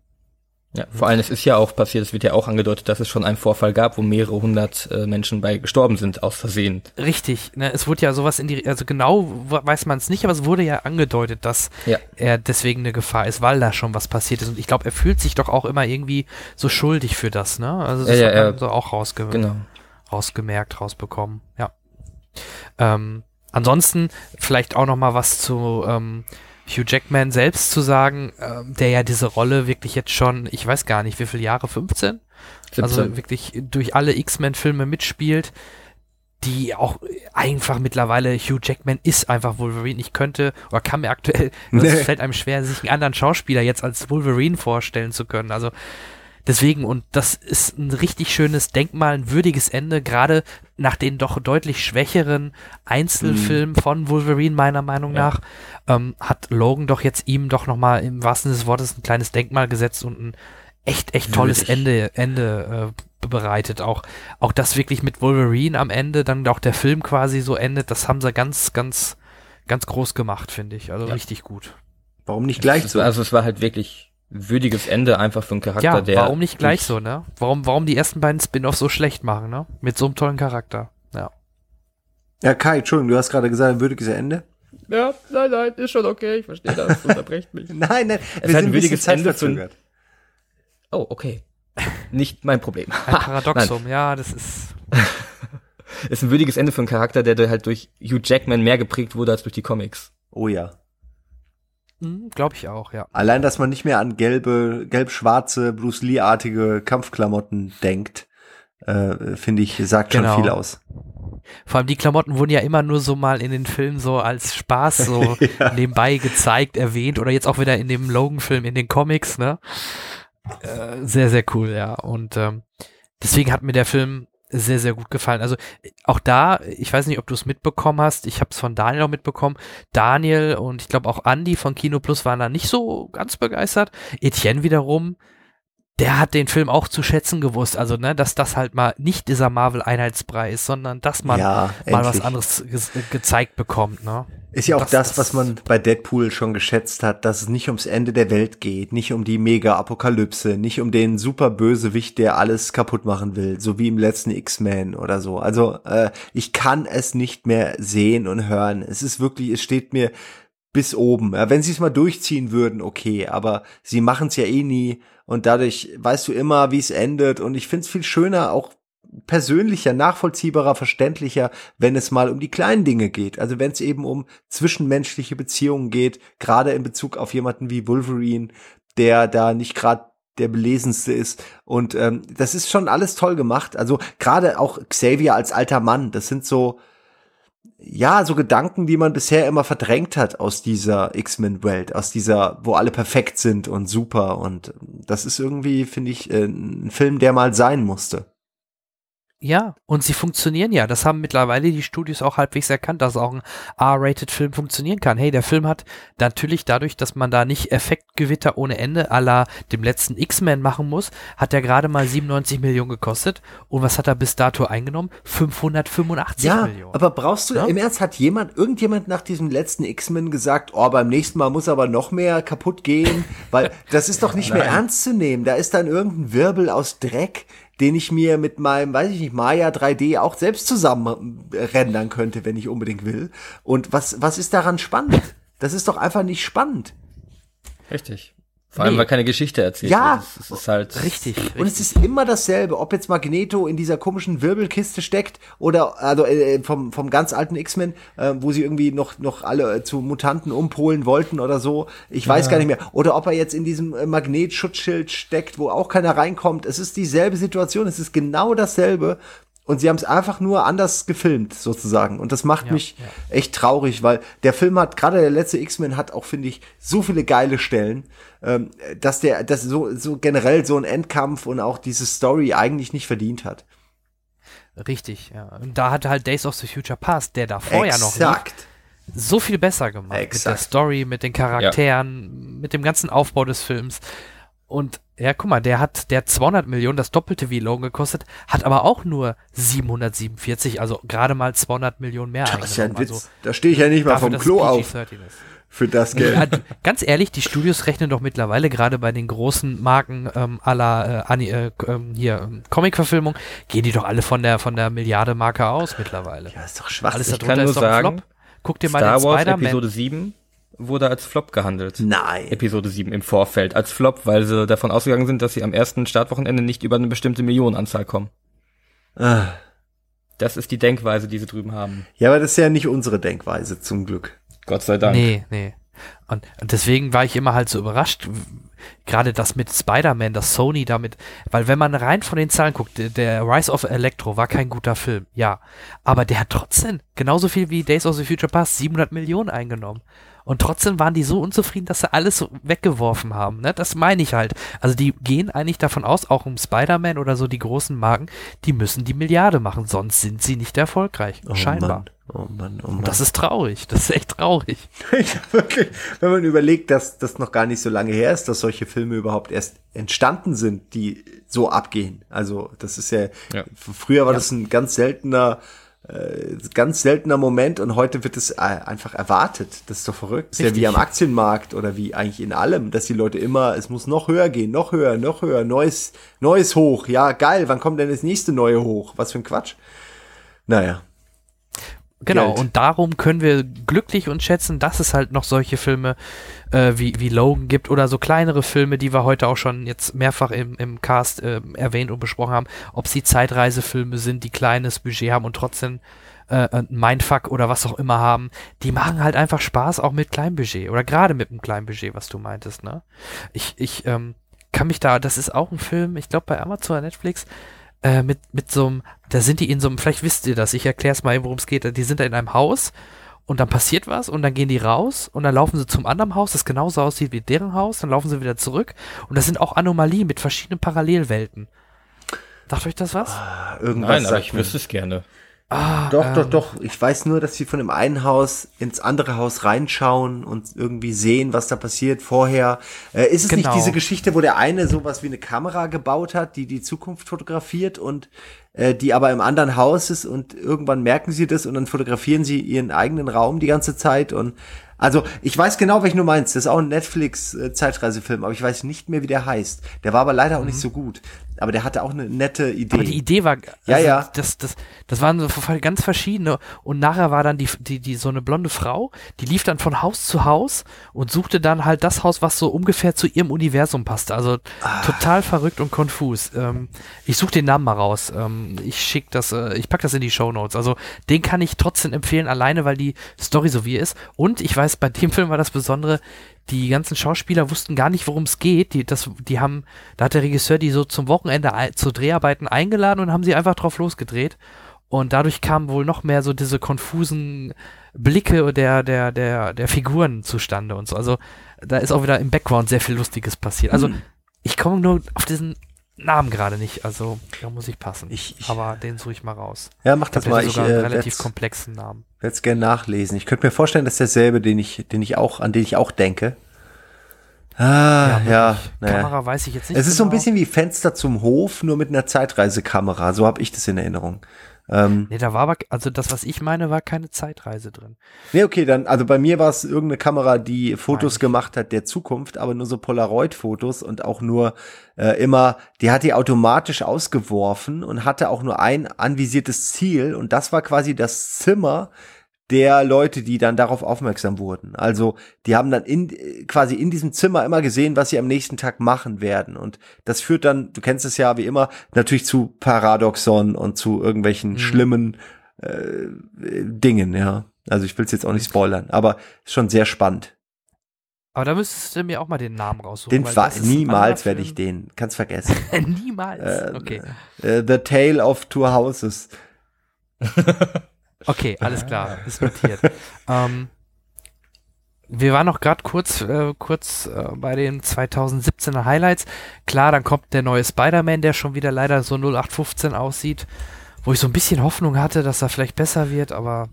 Ja, vor allem, es ist ja auch passiert, es wird ja auch angedeutet, dass es schon einen Vorfall gab, wo mehrere hundert äh, Menschen bei gestorben sind, aus Versehen. Richtig, ne? es wurde ja sowas in die, also genau weiß man es nicht, aber es wurde ja angedeutet, dass Ja. er deswegen eine Gefahr ist, weil da schon was passiert ist. Und ich glaube, er fühlt sich doch auch immer irgendwie so schuldig für das, ne? Also das Ja, ja, hat man er- so auch rausge Genau. rausgemerkt, rausbekommen, ja. Ähm, ansonsten vielleicht auch noch mal was zu ähm, Hugh Jackman selbst zu sagen, ähm, der ja diese Rolle wirklich jetzt schon, ich weiß gar nicht, wie viele Jahre, 15? 17. Also wirklich durch alle X-Men-Filme mitspielt, die auch einfach mittlerweile Hugh Jackman ist einfach Wolverine. Ich könnte oder kann mir aktuell, es Nee. fällt einem schwer, sich einen anderen Schauspieler jetzt als Wolverine vorstellen zu können. Also deswegen, und das ist ein richtig schönes Denkmal, ein würdiges Ende, gerade nach den doch deutlich schwächeren Einzelfilmen von Wolverine, meiner Meinung Ja. nach, ähm, hat Logan doch jetzt ihm doch nochmal im wahrsten Sinne des Wortes ein kleines Denkmal gesetzt und ein echt, echt tolles Würdig. Ende, Ende äh, bereitet. Auch, auch das wirklich mit Wolverine am Ende, dann auch der Film quasi so endet, das haben sie ganz, ganz, ganz groß gemacht, finde ich. Also Ja. richtig gut. Warum nicht gleich Es so? also es war halt wirklich würdiges Ende einfach für einen Charakter, Ja, der. warum nicht gleich so, ne? Warum, warum die ersten beiden Spin-offs so schlecht machen, ne? Mit so einem tollen Charakter. Ja. Ja, Kai, Entschuldigung, du hast gerade gesagt, ein würdiges Ende. Ja, nein, nein, ist schon okay, ich verstehe das, unterbrecht mich. Nein, nein, Es wir hat sind ein würdiges Ende zeitverzögert. Oh, okay. Nicht mein Problem. Ein Paradoxum, ja, das ist. Ist ein würdiges Ende für einen Charakter, der halt durch Hugh Jackman mehr geprägt wurde als durch die Comics. Oh ja. Glaube ich auch, ja. Allein, dass man nicht mehr an gelbe, gelb-schwarze, Bruce Lee-artige Kampfklamotten denkt, äh, finde ich, sagt Genau. schon viel aus. Vor allem die Klamotten wurden ja immer nur so mal in den Filmen so als Spaß so nebenbei gezeigt, erwähnt oder jetzt auch wieder in dem Logan-Film, in den Comics, ne? Äh, sehr, sehr cool, ja. Und ähm, deswegen hat mir der Film sehr, sehr gut gefallen. Also auch da, ich weiß nicht, ob du es mitbekommen hast, ich habe es von Daniel auch mitbekommen. Daniel und ich glaube auch Andy von Kino Plus waren da nicht so ganz begeistert. Etienne wiederum, der hat den Film auch zu schätzen gewusst. Also, ne, dass das halt mal nicht dieser Marvel-Einheitsbrei ist, sondern dass man ja, mal was anderes ge gezeigt bekommt, ne? Ist ja auch Das- das, das- was man bei Deadpool schon geschätzt hat, dass es nicht ums Ende der Welt geht, nicht um die Mega-Apokalypse, nicht um den super Bösewicht, der alles kaputt machen will, so wie im letzten X-Men oder so. Also äh, ich kann es nicht mehr sehen und hören. Es ist wirklich, es steht mir bis oben. Ja, wenn sie es mal durchziehen würden, okay, aber sie machen es ja eh nie und dadurch weißt du immer, wie es endet und ich finde es viel schöner, auch persönlicher, nachvollziehbarer, verständlicher, wenn es mal um die kleinen Dinge geht. Also wenn es eben um zwischenmenschliche Beziehungen geht, gerade in Bezug auf jemanden wie Wolverine, der da nicht gerade der belesenste ist. Und ähm, das ist schon alles toll gemacht. Also gerade auch Xavier als alter Mann, das sind so ja, so Gedanken, die man bisher immer verdrängt hat aus dieser X-Men-Welt, aus dieser, wo alle perfekt sind und super. Und das ist irgendwie, finde ich, äh, ein Film, der mal sein musste. Ja, und sie funktionieren ja. Das haben mittlerweile die Studios auch halbwegs erkannt, dass auch ein R-Rated-Film funktionieren kann. Hey, der Film hat natürlich dadurch, dass man da nicht Effektgewitter ohne Ende aller dem letzten X-Men machen muss, hat der gerade mal 97 Millionen gekostet. Und was hat er bis dato eingenommen? 585 ja, Millionen. aber brauchst du, Ja? im Ernst, hat jemand, irgendjemand nach diesem letzten X-Men gesagt, oh, beim nächsten Mal muss aber noch mehr kaputt gehen, weil das ist doch nicht mehr ernst zu nehmen. Da ist dann irgendein Wirbel aus Dreck, den ich mir mit meinem, weiß ich nicht, Maya 3D auch selbst zusammen rendern könnte, wenn ich unbedingt will. Und was, was ist daran spannend? Das ist doch einfach nicht spannend. Richtig. Vor allem, Nee. weil keine Geschichte erzählt Ja. wird. Ist halt. Richtig, Und es ist immer dasselbe, ob jetzt Magneto in dieser komischen Wirbelkiste steckt oder also äh, vom vom ganz alten X-Men, äh, wo sie irgendwie noch noch alle äh, zu Mutanten umpolen wollten oder so. Ich weiß gar nicht mehr. Oder ob er jetzt in diesem äh, Magnetschutzschild steckt, wo auch keiner reinkommt. Es ist dieselbe Situation, es ist genau dasselbe. Und sie haben es einfach nur anders gefilmt, sozusagen. Und das macht Ja, mich echt traurig, weil der Film hat, gerade der letzte X-Men hat auch, finde ich, so viele geile Stellen, ähm, dass der, dass so, so generell so ein Endkampf und auch diese Story eigentlich nicht verdient hat. Richtig, ja. Und da hat halt Days of the Future Past, der da vorher noch lief, Exakt. so viel besser gemacht. Mit der Exakt. Story, mit den Charakteren, mit dem ganzen Aufbau des Films. Und ja, guck mal, der hat, der hat 200 Millionen, das doppelte wie Logan gekostet, hat aber auch nur 747, also gerade mal 200 Millionen mehr Das ist ja ein. Witz. da stehe ich ja nicht mal dafür, vom Klo auf PG-13 ist. für das Geld. Ja, ganz ehrlich, die Studios rechnen doch mittlerweile gerade bei den großen Marken ähm, aller äh, äh, ähm, hier ähm, Comic-Verfilmung, gehen die doch alle von der von der Milliarde Marke aus mittlerweile. Ja, ist doch Alles Schwachsinn. Ich darunter ist doch ein sagen, Flop. Guck dir mal Star den Wars Spider-Man. Episode 7 wurde als Flop gehandelt. Nein. Episode 7 im Vorfeld als Flop, weil sie davon ausgegangen sind, dass sie am ersten Startwochenende nicht über eine bestimmte Millionenanzahl kommen. Ah. Das ist die Denkweise, die sie drüben haben. Ja, aber das ist ja nicht unsere Denkweise, zum Glück. Gott sei Dank. Nee, nee. Und, deswegen war ich immer halt so überrascht, gerade das mit Spider-Man, das Sony damit, weil wenn man rein von den Zahlen guckt, der, der Rise of Electro war kein guter Film, ja, aber der hat trotzdem genauso viel wie Days of the Future Past 700 Millionen eingenommen. Und trotzdem waren die so unzufrieden, dass sie alles weggeworfen haben. Ne? Das meine ich halt. Also die gehen eigentlich davon aus, auch um Spider-Man oder so die großen Marken, die müssen die Milliarde machen, sonst sind sie nicht erfolgreich. Oh scheinbar. Mann. Oh Mann, oh Mann. Und das ist traurig. Das ist echt traurig. Ja, wirklich. Wenn man überlegt, dass das noch gar nicht so lange her ist, dass solche Filme überhaupt erst entstanden sind, die so abgehen. Also das ist ja, Ja. früher war das ein ganz seltener, äh, ganz seltener Moment und heute wird es äh, einfach erwartet. Das ist doch verrückt. Das ist ja wie Richtig. am Aktienmarkt oder wie eigentlich in allem, dass die Leute immer, es muss noch höher gehen, noch höher, noch höher, neues, neues hoch. Ja, geil, wann kommt denn das nächste neue hoch? Was für ein Quatsch. Naja. Genau, Geld. und darum können wir glücklich uns schätzen, dass es halt noch solche Filme äh, wie, wie Logan gibt oder so kleinere Filme, die wir heute auch schon jetzt mehrfach im, im Cast äh, erwähnt und besprochen haben, ob sie Zeitreisefilme sind, die kleines Budget haben und trotzdem äh, ein Mindfuck oder was auch immer haben, die machen halt einfach Spaß auch mit kleinem Budget oder gerade mit einem kleinen Budget, was du meintest, ne? Ich, ich ähm, kann mich da, das ist auch ein Film, ich glaube bei Amazon oder Netflix, äh, mit, mit so einem, da sind die in so einem, vielleicht wisst ihr das, ich erkläre es mal, worum es geht, die sind da in einem Haus und dann passiert was und dann gehen die raus und dann laufen sie zum anderen Haus, das genauso aussieht wie deren Haus, dann laufen sie wieder zurück und das sind auch Anomalien mit verschiedenen Parallelwelten. Sagt euch das was? Irgendwas Nein, aber ich wüsste es gerne. Ah, Doch, ähm, doch, doch. Ich weiß nur, dass sie von dem einen Haus ins andere Haus reinschauen und irgendwie sehen, was da passiert vorher. Äh, ist es Genau. nicht diese Geschichte, wo der eine sowas wie eine Kamera gebaut hat, die die Zukunft fotografiert und äh, die aber im anderen Haus ist und irgendwann merken sie das und dann fotografieren sie ihren eigenen Raum die ganze Zeit und also ich weiß genau, welchen du meinst. Das ist auch ein Netflix-Zeitreisefilm, aber ich weiß nicht mehr, wie der heißt. Der war aber leider auch nicht so gut. Aber der hatte auch eine nette Idee. Aber die Idee war, also Ja, ja. Das, das, das waren so ganz verschiedene. Und nachher war dann die, die, die, so eine blonde Frau, die lief dann von Haus zu Haus und suchte dann halt das Haus, was so ungefähr zu ihrem Universum passte. Also Ah. total verrückt und konfus. Ähm, ich suche den Namen mal raus. Ähm, ich schick das, äh, ich pack das in die Show Notes. Also den kann ich trotzdem empfehlen, alleine weil die Story so wie ist. Und ich weiß, bei dem Film war das Besondere, die ganzen Schauspieler wussten gar nicht, worum es geht. Die, das, die haben, da hat der Regisseur die so zum Wochenende zu Dreharbeiten eingeladen und haben sie einfach drauf losgedreht. Und dadurch kamen wohl noch mehr so diese konfusen Blicke der, der, der, der Figuren zustande und so. Also da ist auch wieder im Background sehr viel Lustiges passiert. Also Hm. ich komme nur auf diesen Namen gerade nicht. Also da muss ich passen. Ich- ich- Aber den suche ich mal raus. Ja, mach das Das mal. Ich sogar äh, einen werde relativ es komplexen Namen. gerne nachlesen. Ich könnte mir vorstellen, dass derselbe, den ich, den ich auch, an den ich auch denke. Ah, ja, wirklich. naja. Kamera weiß ich jetzt nicht. Es ist so ein genau. bisschen wie Fenster zum Hof, nur mit einer Zeitreisekamera. So habe ich das in Erinnerung. Ähm, Nee, da war aber, also das, was ich meine, war keine Zeitreise drin. nee, okay, dann, also bei mir war es irgendeine Kamera, die Fotos ich. gemacht hat der Zukunft, aber nur so Polaroid-Fotos und auch nur äh, immer, die hat die automatisch ausgeworfen und hatte auch nur ein anvisiertes Ziel und das war quasi das Zimmer der Leute, die dann darauf aufmerksam wurden. Also die haben dann in quasi in diesem Zimmer immer gesehen, was sie am nächsten Tag machen werden. Und das führt dann, du kennst es ja wie immer, natürlich zu Paradoxon und zu irgendwelchen schlimmen äh, Dingen, ja. Also ich will es jetzt auch nicht spoilern, aber ist schon sehr spannend. Aber da müsstest du mir auch mal den Namen raussuchen. Den ein niemals werde ich den, kannst vergessen. niemals. Äh, okay. äh, The Tale of Two Houses. Okay, alles klar, ist notiert. ähm, wir waren noch gerade kurz, äh, kurz äh, bei den 2017er Highlights. Klar, dann kommt der neue Spider-Man, der schon wieder leider so 0815 aussieht, wo ich so ein bisschen Hoffnung hatte, dass er vielleicht besser wird, aber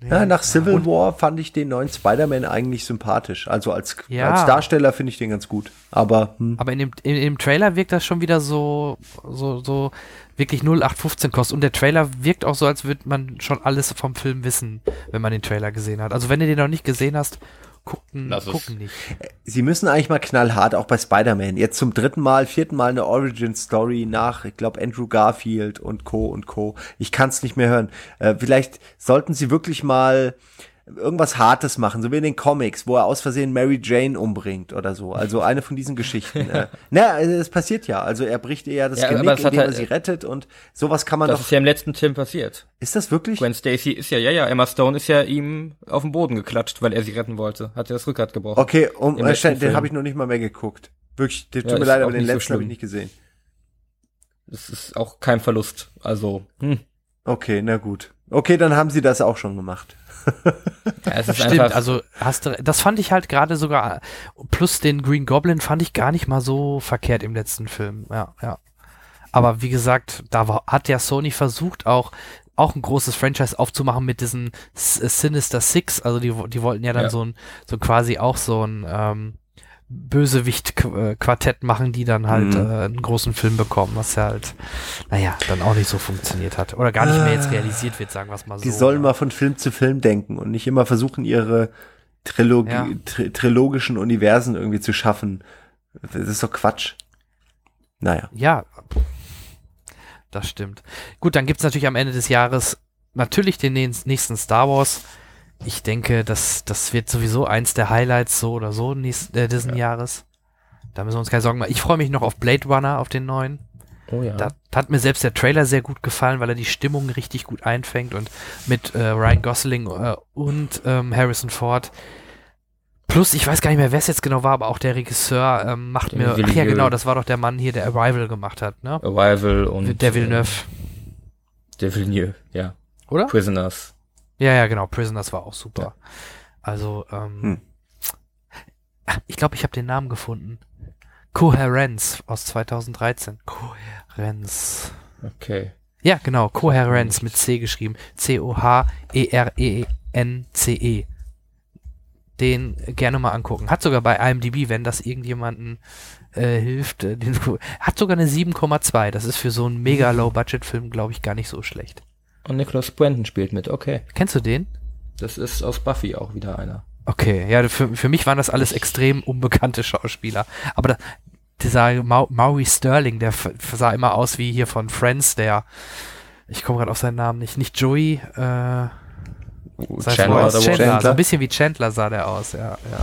nee. Ja, nach Civil Und- War fand ich den neuen Spider-Man eigentlich sympathisch. Also als, Ja. als Darsteller finde ich den ganz gut. Aber hm, Aber in dem, in, in dem Trailer wirkt das schon wieder so, so, so wirklich 0815 kostet. Und der Trailer wirkt auch so, als würde man schon alles vom Film wissen, wenn man den Trailer gesehen hat. Also wenn du den noch nicht gesehen hast, gucken, Lass es. gucken nicht. sie müssen eigentlich mal knallhart, auch bei Spider-Man. Jetzt zum dritten Mal, vierten Mal eine Origin-Story nach, ich glaube, Andrew Garfield und Co. und Co. Ich kann es nicht mehr hören. Äh, vielleicht sollten sie wirklich mal irgendwas Hartes machen, so wie in den Comics, wo er aus Versehen Mary Jane umbringt oder so. Also eine von diesen Geschichten. äh, na, also es passiert ja. Also er bricht ihr ja das Ja, Genick, es indem er halt- sie rettet und sowas kann man Das doch. ist ja im letzten Film passiert. Ist das wirklich? Gwen Stacy ist ja, ja, ja, Emma Stone ist ja ihm auf den Boden geklatscht, weil er sie retten wollte. Hat ja das Rückgrat gebrochen. Okay, um, äh, letzten den habe ich noch nicht mal mehr geguckt. Wirklich, tut Ja, mir ist leid, aber den nicht so letzten habe ich nicht gesehen. Das ist auch kein Verlust. Also, hm. Okay, na gut. Okay, dann haben sie das auch schon gemacht. ja, es ist Stimmt, also hast du, das fand ich halt gerade sogar, plus den Green Goblin fand ich gar nicht mal so verkehrt im letzten Film. Ja, ja. Aber wie gesagt, da war, hat ja Sony versucht auch, auch ein großes Franchise aufzumachen mit diesen Sinister Six. Also die, die wollten ja dann Ja. so ein, so quasi auch so ein ähm, Bösewicht-Quartett machen, die dann halt Mhm. äh, einen großen Film bekommen, was ja halt, naja, dann auch nicht so funktioniert hat. Oder gar nicht mehr jetzt realisiert wird, sagen wir es mal so. Die sollen ja. mal von Film zu Film denken und nicht immer versuchen, ihre Trilogie, Ja. tri trilogischen Universen irgendwie zu schaffen. Das ist doch Quatsch. Naja. Ja, das stimmt. Gut, dann gibt's natürlich am Ende des Jahres natürlich den nächsten Star Wars. Ich denke, das, das wird sowieso eins der Highlights so oder so nächst, äh, diesen Jahres. Da müssen wir uns keine Sorgen machen. Ich freue mich noch auf Blade Runner, auf den neuen. oh ja. Da hat mir selbst der Trailer sehr gut gefallen, weil er die Stimmung richtig gut einfängt und mit äh, Ryan Gosling äh, und ähm, Harrison Ford. Plus, ich weiß gar nicht mehr, wer es jetzt genau war, aber auch der Regisseur ähm, macht Der mir. Ach ja, genau, das war doch der Mann hier, der Arrival gemacht hat, ne? Arrival und der Villeneuve, Äh, der Villeneuve, ja. oder? Prisoners. Ja, ja, genau. Prisoners war auch super. Also, ähm, Hm. Ah, ich glaube, ich habe den Namen gefunden. Kohärenz aus 2013. Kohärenz. Okay. Ja, genau. Kohärenz mit C geschrieben. E C-O-H-E-R-E-N-C-E. Den gerne mal angucken. Hat sogar bei IMDb, wenn das irgendjemanden äh, hilft, äh, den, hat sogar eine 7,2. Das ist für so einen mega Low-Budget-Film, glaube ich, gar nicht so schlecht. Und Nicholas Brandon spielt mit, okay. Kennst du den? Das ist aus Buffy auch wieder einer. Okay, ja, für, für mich waren das alles extrem unbekannte Schauspieler. Aber da, dieser Mau Maury Sterling, der sah immer aus wie hier von Friends, der, ich komme gerade auf seinen Namen nicht, nicht Joey, äh, sein Chandler Chandler, Chandler. so ein bisschen wie Chandler sah der aus, ja, ja.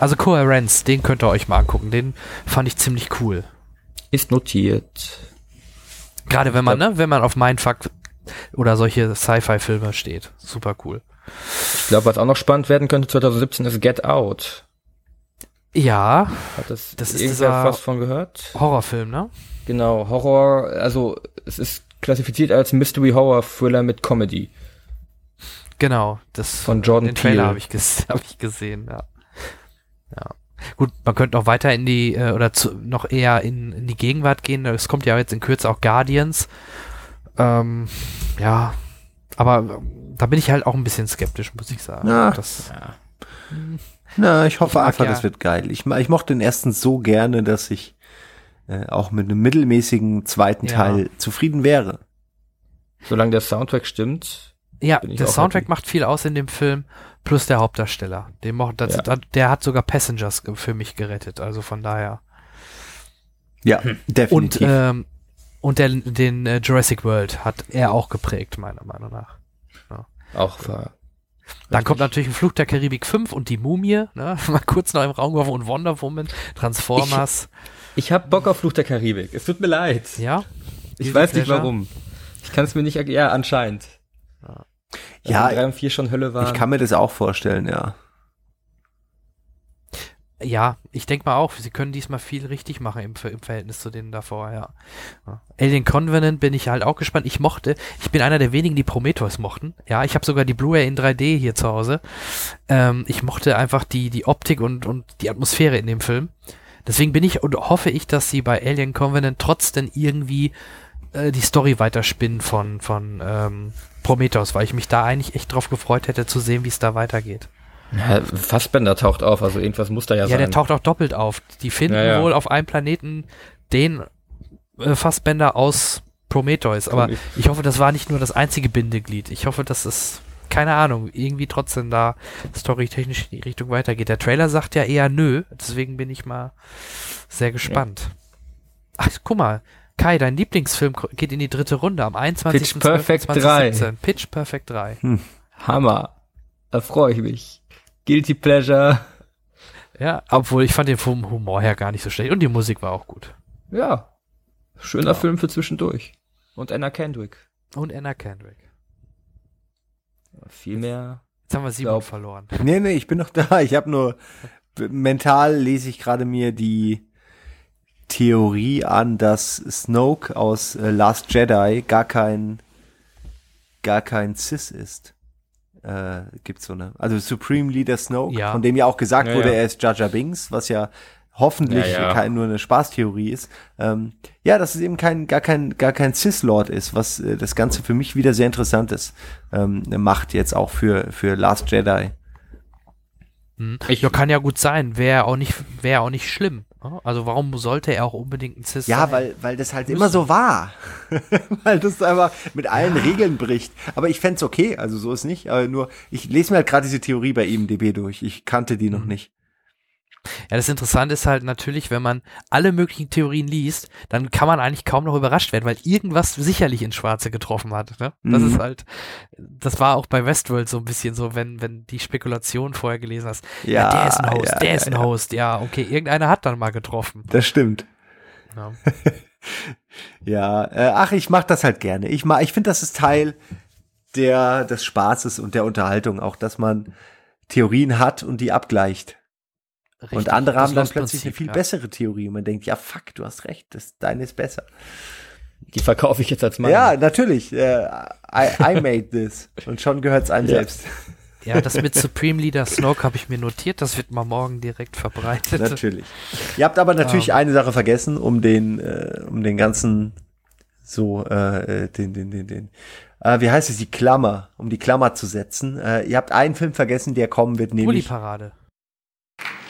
Also Coherence, den könnt ihr euch mal angucken, den fand ich ziemlich cool. Ist notiert. Gerade wenn man, ne, wenn man auf Mindfuck oder solche Sci-Fi-Filme steht. Super cool. Ich glaube, was auch noch spannend werden könnte 2017 ist Get Out. Ja, Hat das, Das ist irgendwer was von gehört? Horrorfilm, ne? Genau, Horror, also es ist klassifiziert als Mystery Horror Thriller mit Comedy. Genau, das Von Jordan den Trailer Peele. habe ich, hab ich gesehen, ja. Ja. Gut, man könnte noch weiter in die, äh, oder zu, noch eher in, in die Gegenwart gehen. Es kommt ja jetzt in Kürze auch Guardians. Ähm, ja, aber ähm, da bin ich halt auch ein bisschen skeptisch, muss ich sagen. Na. Das, Na, ich hoffe Ich einfach, ja- das wird geil. Ich, ich mochte den ersten so gerne, dass ich äh, auch mit einem mittelmäßigen zweiten Ja. Teil zufrieden wäre. Solange der Soundtrack stimmt. ja, Bin ich der auch Soundtrack happy. macht viel aus in dem Film, plus der Hauptdarsteller. Den mo das, Ja. der hat sogar Passengers ge- für mich gerettet, also von daher. Ja, Und, definitiv. ähm, und der, den äh, Jurassic World hat er auch geprägt, meiner Meinung nach. Auch war. Dann kommt natürlich ein Flug der Karibik 5 und die Mumie, ne? mal kurz noch im Raum geworfen und Wonder Woman, Transformers, Ich hab Bock auf Fluch der Karibik. Es tut mir leid. ja. Ich weiß nicht Pleasure. warum. Ich kann es mir nicht erklären. Ja, anscheinend. Ja, Also drei und vier schon Hölle waren. ich kann mir das auch vorstellen, ja. Ja, ich denke mal auch, sie können diesmal viel richtig machen im, im Verhältnis zu denen davor, ja. Alien Covenant bin ich halt auch gespannt. Ich mochte, ich bin einer der wenigen, die Prometheus mochten. Ja, ich habe sogar die Blu-ray in 3D hier zu Hause. Ähm, ich mochte einfach die, die Optik und, und die Atmosphäre in dem Film. Deswegen bin ich und hoffe ich, dass sie bei Alien Covenant trotzdem irgendwie äh, die Story weiterspinnen von, von ähm, Prometheus, weil ich mich da eigentlich echt drauf gefreut hätte zu sehen, wie es da weitergeht. Ja, Fassbender taucht auf, also irgendwas muss da ja, Ja, sein. der taucht auch doppelt auf. Die finden Ja, ja. wohl auf einem Planeten den äh, Fassbender aus Prometheus. Aber Ich- ich hoffe, das war nicht nur das einzige Bindeglied. Ich hoffe, dass es, keine Ahnung, irgendwie trotzdem da storytechnisch in die Richtung weitergeht. Der Trailer sagt ja eher nö, deswegen bin ich mal sehr gespannt. Ach, guck mal. Kai, dein Lieblingsfilm geht in die dritte Runde am 21. Pitch Perfect 3. Pitch Perfect 3. Hammer. Da freue ich mich. Guilty Pleasure. Ja, obwohl ich fand den vom Humor her gar nicht so schlecht und die Musik war auch gut. Ja. Schöner Film für zwischendurch. Und Anna Kendrick. Und Anna Kendrick. Viel mehr. Jetzt haben wir Simon Glaub- verloren. Nee, nee, ich bin noch da. Ich habe nur mental lese ich gerade mir die Theorie an, dass Snoke aus äh, Last Jedi gar kein gar kein Cis ist. Äh, gibt's so eine. Also Supreme Leader Snoke, Ja. von dem ja auch gesagt Ja, wurde, er ist Jar Binks, was ja hoffentlich. Kein, nur eine Spaßtheorie ist. Ähm, ja, dass es eben kein gar kein gar kein Cis Lord ist, was äh, das Ganze für mich wieder sehr interessant ist, ähm, macht jetzt auch für für Last Jedi. Hm. Ich- ja, kann ja gut sein. Wäre auch nicht, wäre auch nicht schlimm. Ne? Also warum sollte er auch unbedingt ein Cis Ja, sein? weil, weil das halt immer so war. weil das einfach mit allen Regeln bricht. Aber ich fänd's okay, also so ist nicht. Aber nur, ich lese mir halt gerade diese Theorie bei IMDB durch. Ich kannte die noch nicht. Ja, das Interessante ist halt natürlich, wenn man alle möglichen Theorien liest, dann kann man eigentlich kaum noch überrascht werden, weil irgendwas sicherlich ins Schwarze getroffen hat. Ne? Das Mhm. ist halt, das war auch bei Westworld so ein bisschen so, wenn, wenn die Spekulation vorher gelesen hast. Ja, der ist ein Host, ja, der ja, ist ein ja. Host. Ja, okay, irgendeiner hat dann mal getroffen. Das stimmt. Ja. Ja, äh, ach, ich mach das halt gerne. Ich ich finde, das ist Teil der, des Spaßes und der Unterhaltung, auch, dass man Theorien hat und die abgleicht. Und Richtig, andere das haben dann plötzlich eine viel ja. bessere Theorie und man denkt, ja, fuck, du hast recht, das, deine ist besser. Die verkaufe ich jetzt als Mann. Ja, natürlich. Äh, I, I made this. Und schon gehört's einem Ja. selbst. Ja, das mit Supreme Leader Snoke habe ich mir notiert, das wird mal morgen direkt verbreitet. Natürlich. Ihr habt aber natürlich Ähm. eine Sache vergessen, um den, äh, um den ganzen, so, äh, äh, den, den, den, den, äh, wie heißt es, die Klammer, um die Klammer zu setzen. Äh, ihr habt einen Film vergessen, der kommen wird, nämlich. Bulli-Parade.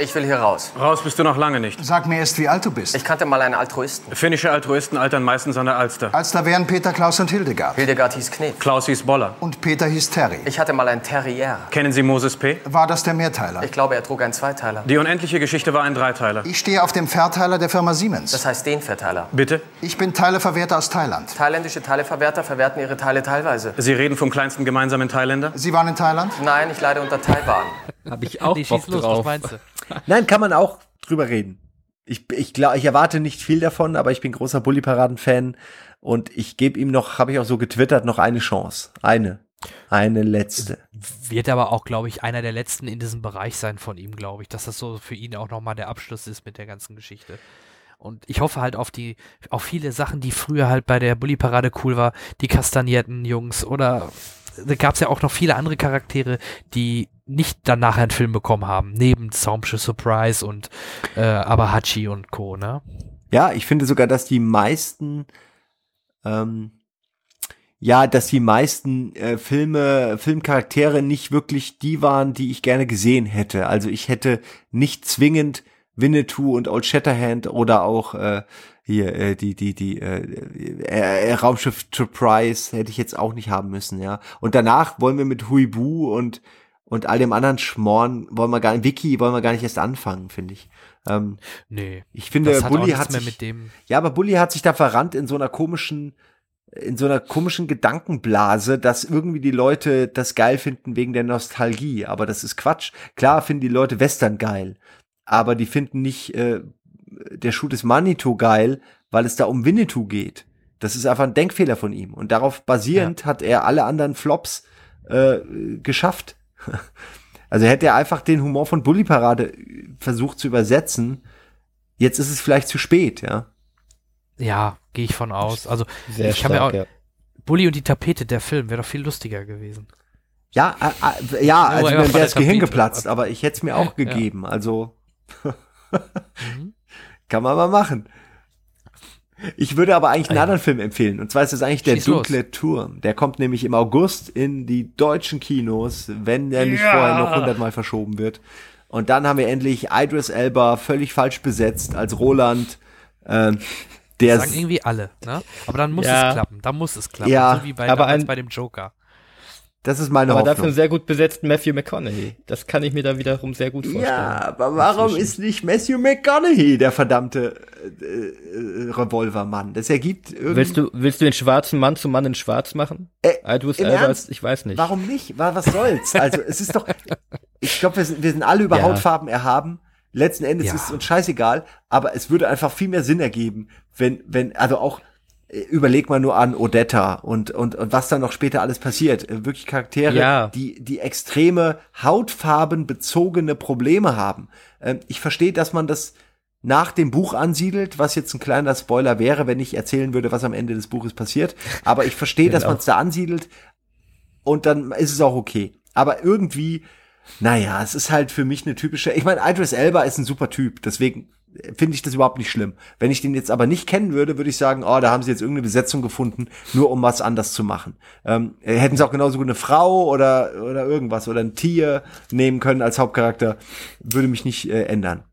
Ich will hier raus. Raus bist du noch lange nicht. Sag mir erst, wie alt du bist. Ich kannte mal einen Altruisten. Finnische Altruisten altern meistens an der Alster. Als da wären Peter, Klaus und Hildegard. Hildegard hieß Knef. Klaus hieß Boller. Und Peter hieß Terry. Ich hatte mal einen Terrier. Kennen Sie Moses P.? War das der Mehrteiler? Ich glaube, er trug einen Zweiteiler. Die unendliche Geschichte war ein Dreiteiler. Ich stehe auf dem Verteiler der Firma Siemens. Das heißt den Verteiler. Bitte? Ich bin Teileverwerter aus Thailand. Thailändische Teileverwerter verwerten ihre Teile teilweise. Sie reden vom kleinsten gemeinsamen Thailänder? Sie waren in Thailand? Nein, ich leide unter Taiwan. Habe ich auch Nee, los, was drauf. meinst du? Nein, kann man auch drüber reden. Ich, ich glaube, ich erwarte nicht viel davon, aber ich bin großer Bully-Paraden-Fan und ich gebe ihm noch, habe ich auch so getwittert, noch eine Chance. Eine. Eine letzte. Wird aber auch, glaube ich, einer der letzten in diesem Bereich sein von ihm, glaube ich, dass das so für ihn auch nochmal der Abschluss ist mit der ganzen Geschichte. Und ich hoffe halt auf die, auf viele Sachen, die früher halt bei der Bully-Parade cool war, die kastanierten Jungs oder gab es ja auch noch viele andere Charaktere, die nicht dann nachher einen Film bekommen haben, neben Saumsche Surprise und äh, Abahachi und Co., ne? Ja, ich finde sogar, dass die meisten, ähm, ja, dass die meisten äh, Filme, Filmcharaktere nicht wirklich die waren, die ich gerne gesehen hätte. Also ich hätte nicht zwingend Winnetou und Old Shatterhand oder auch äh, hier äh, die die die äh, äh, Raumschiff Surprise hätte ich jetzt auch nicht haben müssen, ja. Und danach wollen wir mit Huibu und und all dem anderen Schmorn wollen wir gar nicht, Wiki wollen wir gar nicht erst anfangen, finde ich. Ähm, Nee. ich finde, das hat Bully hat sich, mit dem. ja, aber Bully hat sich da verrannt in so einer komischen, in so einer komischen Gedankenblase, dass irgendwie die Leute das geil finden wegen der Nostalgie. Aber das ist Quatsch. Klar finden die Leute Western geil, aber die finden nicht äh, der Shoot ist Manitou geil, weil es da um Winnetou geht. Das ist einfach ein Denkfehler von ihm. Und darauf basierend hat er alle anderen Flops äh, geschafft. Also hätte er einfach den Humor von Bully Parade versucht zu übersetzen. Jetzt ist es vielleicht zu spät, ja. Ja, gehe ich von aus. Also Sehr ich mir stark, auch, ja. Bully und die Tapete, der Film, wäre doch viel lustiger gewesen. Ja, äh, äh, ja, also mir wäre der das Gehirn geplatzt, aber ich hätte es mir auch Ja. gegeben. Also Mhm. Kann man mal machen. Ich würde aber eigentlich einen Ah, ja. anderen Film empfehlen. Und zwar ist es eigentlich der Schieß los. Dunkle Turm. Der kommt nämlich im August in die deutschen Kinos, wenn der nicht vorher noch hundertmal verschoben wird. Und dann haben wir endlich Idris Elba völlig falsch besetzt als Roland. Ähm, der Sagen irgendwie alle, ne? Aber dann muss Ja. es klappen. Dann muss es klappen. Ja, so wie bei, aber ein- bei dem Joker. Das ist meine Aber dafür einen Hoffnung. sehr gut besetzten Matthew McConaughey. Das kann ich mir da wiederum sehr gut vorstellen. Ja, aber warum Inzwischen. ist nicht Matthew McConaughey der verdammte äh, äh, Revolvermann? Das ergibt irgendwie. Willst du, willst du den schwarzen Mann zum Mann in schwarz machen? Äh, Ernst? ist, ich weiß nicht. Warum nicht? Wa- Was soll's? Also es ist doch, ich glaube, wir sind, wir sind alle über Ja. Hautfarben erhaben. Letzten Endes Ja. ist es uns scheißegal, aber es würde einfach viel mehr Sinn ergeben, wenn, wenn, also auch, überleg mal nur an Odetta und, und, und was dann noch später alles passiert. Äh, Wirklich Charaktere, Ja. die, die extreme hautfarbenbezogene Probleme haben. Ähm, ich verstehe, dass man das nach dem Buch ansiedelt, was jetzt ein kleiner Spoiler wäre, wenn ich erzählen würde, was am Ende des Buches passiert. Aber ich verstehe, dass Genau. man es da ansiedelt und dann ist es auch okay. Aber irgendwie, naja, es ist halt für mich eine typische, ich meine, Idris Elba ist ein super Typ, deswegen finde ich das überhaupt nicht schlimm. Wenn ich den jetzt aber nicht kennen würde, würde ich sagen, oh, da haben sie jetzt irgendeine Besetzung gefunden, nur um was anders zu machen. Ähm, hätten sie auch genauso gut eine Frau oder, oder irgendwas oder ein Tier nehmen können als Hauptcharakter, würde mich nicht äh, ändern.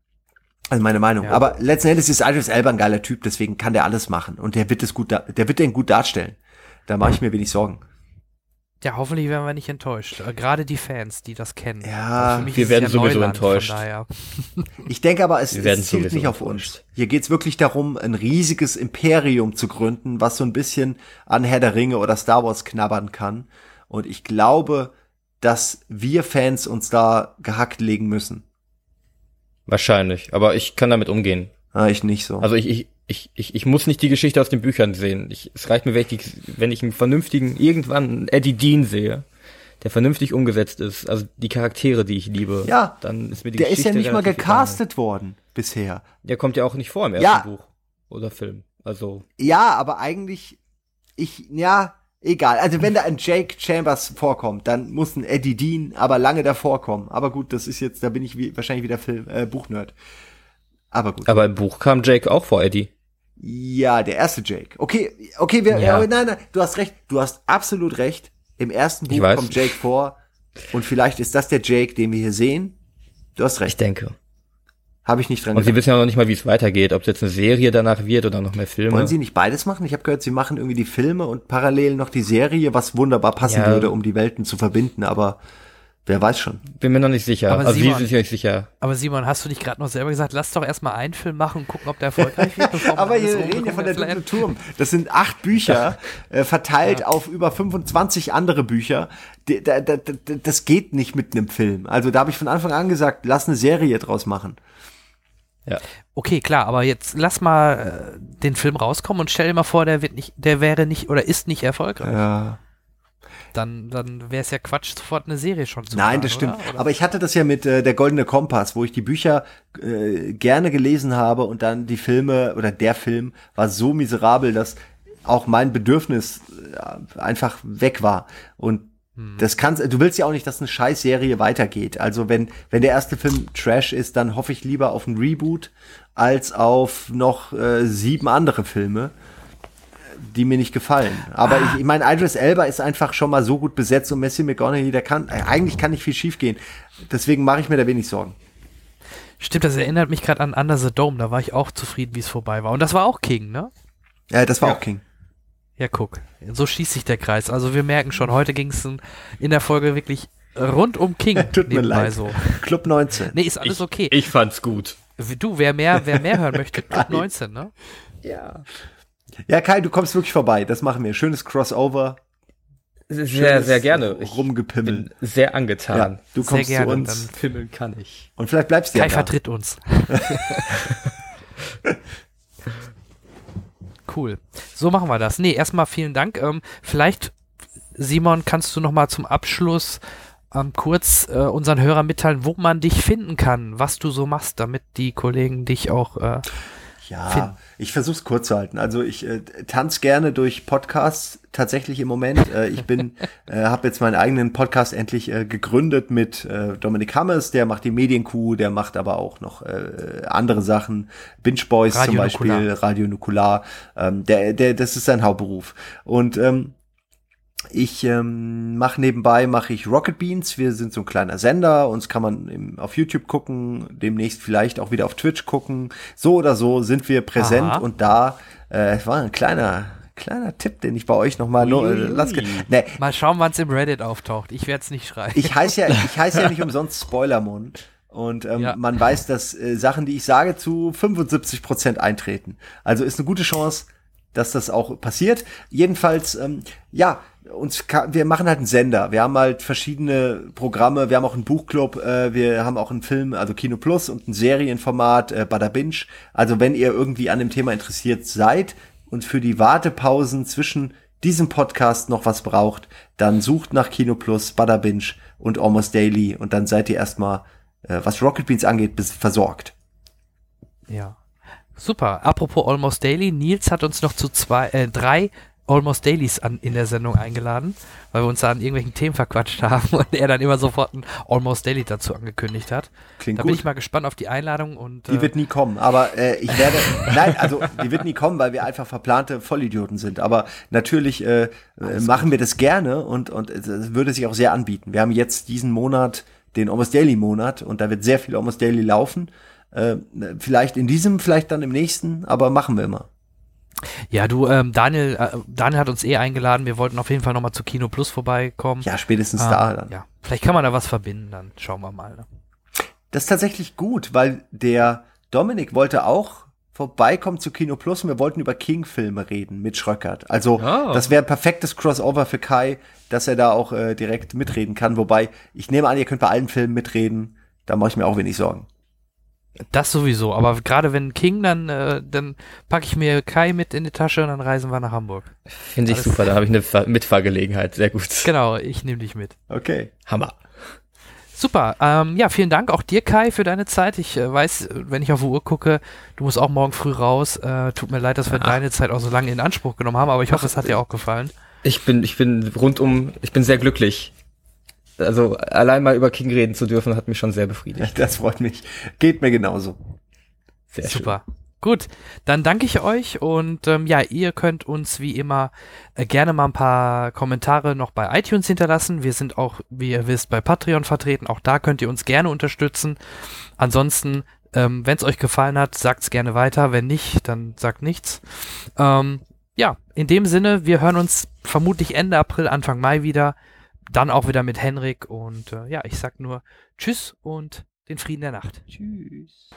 Also meine Meinung. Ja. Aber letzten Endes ist Idris Elba ein geiler Typ, deswegen kann der alles machen. Und der wird es gut, der wird den gut darstellen. Da mache ich mir wenig Sorgen. Ja, hoffentlich werden wir nicht enttäuscht. Äh, Gerade die Fans, die das kennen. Ja, Also wir werden ja sowieso Neuland, enttäuscht. Ich denke aber, es, es zielt nicht auf uns. Hier geht's wirklich darum, ein riesiges Imperium zu gründen, was so ein bisschen an Herr der Ringe oder Star Wars knabbern kann. Und ich glaube, dass wir Fans uns da gehackt legen müssen. Wahrscheinlich. Aber ich kann damit umgehen. Ah, ich nicht so. Also ich, ich, ich, ich, ich muss nicht die Geschichte aus den Büchern sehen. Ich, es reicht mir, wenn ich, wenn ich einen vernünftigen, irgendwann einen Eddie Dean sehe, der vernünftig umgesetzt ist. Also die Charaktere, die ich liebe. Ja, dann ist mir die der ist Geschichte ja nicht mal gecastet worden bisher. egal. Der kommt ja auch nicht vor im Ja. ersten Buch oder Film. Also Ja, aber eigentlich, ich, ja, egal. Also wenn da ein Jake Chambers vorkommt, dann muss ein Eddie Dean aber lange davor kommen. Aber gut, das ist jetzt, da bin ich wie, wahrscheinlich wieder Film, äh, Buchnerd. Aber gut. Aber im Buch kam Jake auch vor Eddie. Ja, der erste Jake. Okay, okay, wir, Ja. ja. nein, nein, du hast recht, du hast absolut recht. Im ersten Ich Buch kommt Jake vor und vielleicht ist das der Jake, den wir hier sehen. Du hast Ich recht, denke. habe ich nicht dran Und sie gedacht. wissen ja noch nicht mal, wie es weitergeht. Ob es jetzt eine Serie danach wird oder noch mehr Filme. Wollen sie nicht beides machen? Ich habe gehört, sie machen irgendwie die Filme und parallel noch die Serie, was wunderbar passen Ja. würde, um die Welten zu verbinden, aber wer weiß schon. Bin mir noch nicht sicher. Aber also sie Simon- sind sich nicht sicher. Aber Simon, hast du nicht gerade noch selber gesagt, lass doch erstmal einen Film machen und gucken, ob der erfolgreich wird? Aber wir reden ja von der Dunkle Turm. Das sind acht Bücher, äh, verteilt auf über 25 andere Bücher. D da, da, da, das geht nicht mit einem Film. Also da habe ich von Anfang an gesagt, lass eine Serie draus machen. Ja. Okay, klar, aber jetzt lass mal äh, den Film rauskommen und stell dir mal vor, der wird nicht, der wäre nicht oder ist nicht erfolgreich. Ja. Dann, dann wäre es ja Quatsch, sofort eine Serie schon zu Nein, machen, das stimmt. Oder? Oder? Aber ich hatte das ja mit äh, der Goldene Kompass, wo ich die Bücher äh, gerne gelesen habe und dann die Filme oder der Film war so miserabel, dass auch mein Bedürfnis äh, einfach weg war. Und das kannst, du willst ja auch nicht, dass eine Scheißserie weitergeht. Also wenn, wenn der erste Film Trash ist, dann hoffe ich lieber auf ein Reboot als auf noch äh, sieben andere Filme, die mir nicht gefallen. Aber ich, ich meine, Idris Elba ist einfach schon mal so gut besetzt und Messi McGonaghy, der kann, äh, eigentlich kann nicht viel schiefgehen. Deswegen mache ich mir da wenig Sorgen. Stimmt, das erinnert mich gerade an Under the Dome, da war ich auch zufrieden, wie es vorbei war. Und das war auch King, ne? Ja, das war auch King. Ja, guck. So schließt sich der Kreis. Also wir merken schon, heute ging es in der Folge wirklich rund um King. Tut mir leid. So. Club 19. Nee, ist alles okay. Ich fand's gut. Du, wer mehr, wer mehr hören möchte, Club 19, ne? Ja, Kai, du kommst wirklich vorbei. Das machen wir. Schönes Crossover. Sehr, Schönes sehr gerne. Ich Rumgepimmel. bin sehr angetan. Ja, du Sehr kommst gerne, zu uns. dann- Fimmeln kann ich. Und vielleicht bleibst du ja Kai da. vertritt uns. cool. So machen wir das. Nee, erstmal vielen Dank. Ähm, vielleicht, Simon, kannst du noch mal zum Abschluss ähm, kurz äh, unseren Hörern mitteilen, wo man dich finden kann, was du so machst, damit die Kollegen dich auch äh, Ja, finden. ich versuche es kurz zu halten. Also ich äh, tanze gerne durch Podcasts tatsächlich im Moment. Äh, ich bin, äh, habe jetzt meinen eigenen Podcast endlich äh, gegründet mit äh, Dominik Hammers, der macht die Medienkuh, der macht aber auch noch äh, andere Sachen, Binge Boys Radio zum Beispiel, Nukular. Radio Nukular. Ähm, der, der, das ist sein Hauptberuf. Und ähm, ich ähm, mache nebenbei mache ich Rocket Beans. Wir sind so ein kleiner Sender. Uns kann man im, auf YouTube gucken, demnächst vielleicht auch wieder auf Twitch gucken. So oder so sind wir präsent Aha. und da äh, war ein kleiner kleiner Tipp, den ich bei euch noch mal nur, äh, lass, nee, mal schauen, wann es im Reddit auftaucht. Ich werde es nicht schreiben. ich heiße ja ich heiße ja nicht umsonst Spoilermund. Und ähm, Ja. man weiß, dass äh, Sachen, die ich sage, zu 75 Prozent eintreten. Also ist eine gute Chance, dass das auch passiert. Jedenfalls, ähm, ja, uns wir machen halt einen Sender. Wir haben halt verschiedene Programme. Wir haben auch einen Buchclub. Äh, wir haben auch einen Film, also Kino Plus und ein Serienformat, äh, Bada Binge. Also wenn ihr irgendwie an dem Thema interessiert seid und für die Wartepausen zwischen diesem Podcast noch was braucht, dann sucht nach Kino Plus, Bada Binge und Almost Daily und dann seid ihr erstmal, äh, was Rocket Beans angeht, bis versorgt. Ja. Super. Apropos Almost Daily, Nils hat uns noch zu zwei, äh, drei Almost Dailies an, in der Sendung eingeladen, weil wir uns da an irgendwelchen Themen verquatscht haben und er dann immer sofort ein Almost Daily dazu angekündigt hat. Klingt da gut. bin ich mal gespannt auf die Einladung und Die äh, wird nie kommen, aber äh, ich werde, nein, also die wird nie kommen, weil wir einfach verplante Vollidioten sind. Aber natürlich äh, äh, machen wir das gerne und und es würde sich auch sehr anbieten. Wir haben jetzt diesen Monat den Almost Daily Monat und da wird sehr viel Almost Daily laufen. Äh, vielleicht in diesem, vielleicht dann im nächsten, aber machen wir immer. Ja, du, ähm, Daniel, äh, Daniel hat uns eh eingeladen. Wir wollten auf jeden Fall nochmal zu Kino Plus vorbeikommen. Ja, spätestens Ah, da dann. Ja, vielleicht kann man da was verbinden, dann schauen wir mal. Ne? Das ist tatsächlich gut, weil der Dominik wollte auch vorbeikommen zu Kino Plus und wir wollten über King-Filme reden mit Schröckert. Also Ah. das wäre ein perfektes Crossover für Kai, dass er da auch äh, direkt mitreden kann. Wobei, ich nehme an, ihr könnt bei allen Filmen mitreden. Da mache ich mir auch wenig Sorgen. Das sowieso, aber gerade wenn King, dann, äh, dann packe ich mir Kai mit in die Tasche und dann reisen wir nach Hamburg. Finde ich Alles- super, da habe ich eine Fahr- Mitfahrgelegenheit. Sehr gut. Genau, ich nehme dich mit. Okay. Hammer. Super. Ähm, ja, vielen Dank auch dir, Kai, für deine Zeit. Ich äh, weiß, äh, wenn ich auf die Uhr gucke, du musst auch morgen früh raus. Äh, tut mir leid, dass wir deine Zeit auch so lange in Anspruch genommen haben, aber ich hoffe, es hat dir auch gefallen. Ich bin, ich bin rundum, ich bin sehr glücklich. Also allein mal über King reden zu dürfen, hat mich schon sehr befriedigt. Das freut mich. Geht mir genauso. Sehr Super. Gut, dann danke ich euch und ähm, ja, ihr könnt uns wie immer äh, gerne mal ein paar Kommentare noch bei iTunes hinterlassen. Wir sind auch, wie ihr wisst, bei Patreon vertreten. Auch da könnt ihr uns gerne unterstützen. Ansonsten, ähm, wenn es euch gefallen hat, sagt es gerne weiter. Wenn nicht, dann sagt nichts. Ähm, ja, in dem Sinne, wir hören uns vermutlich Ende April, Anfang Mai wieder dann auch wieder mit Henrik und äh, ja, ich sag nur Tschüss und den Frieden der Nacht. Tschüss.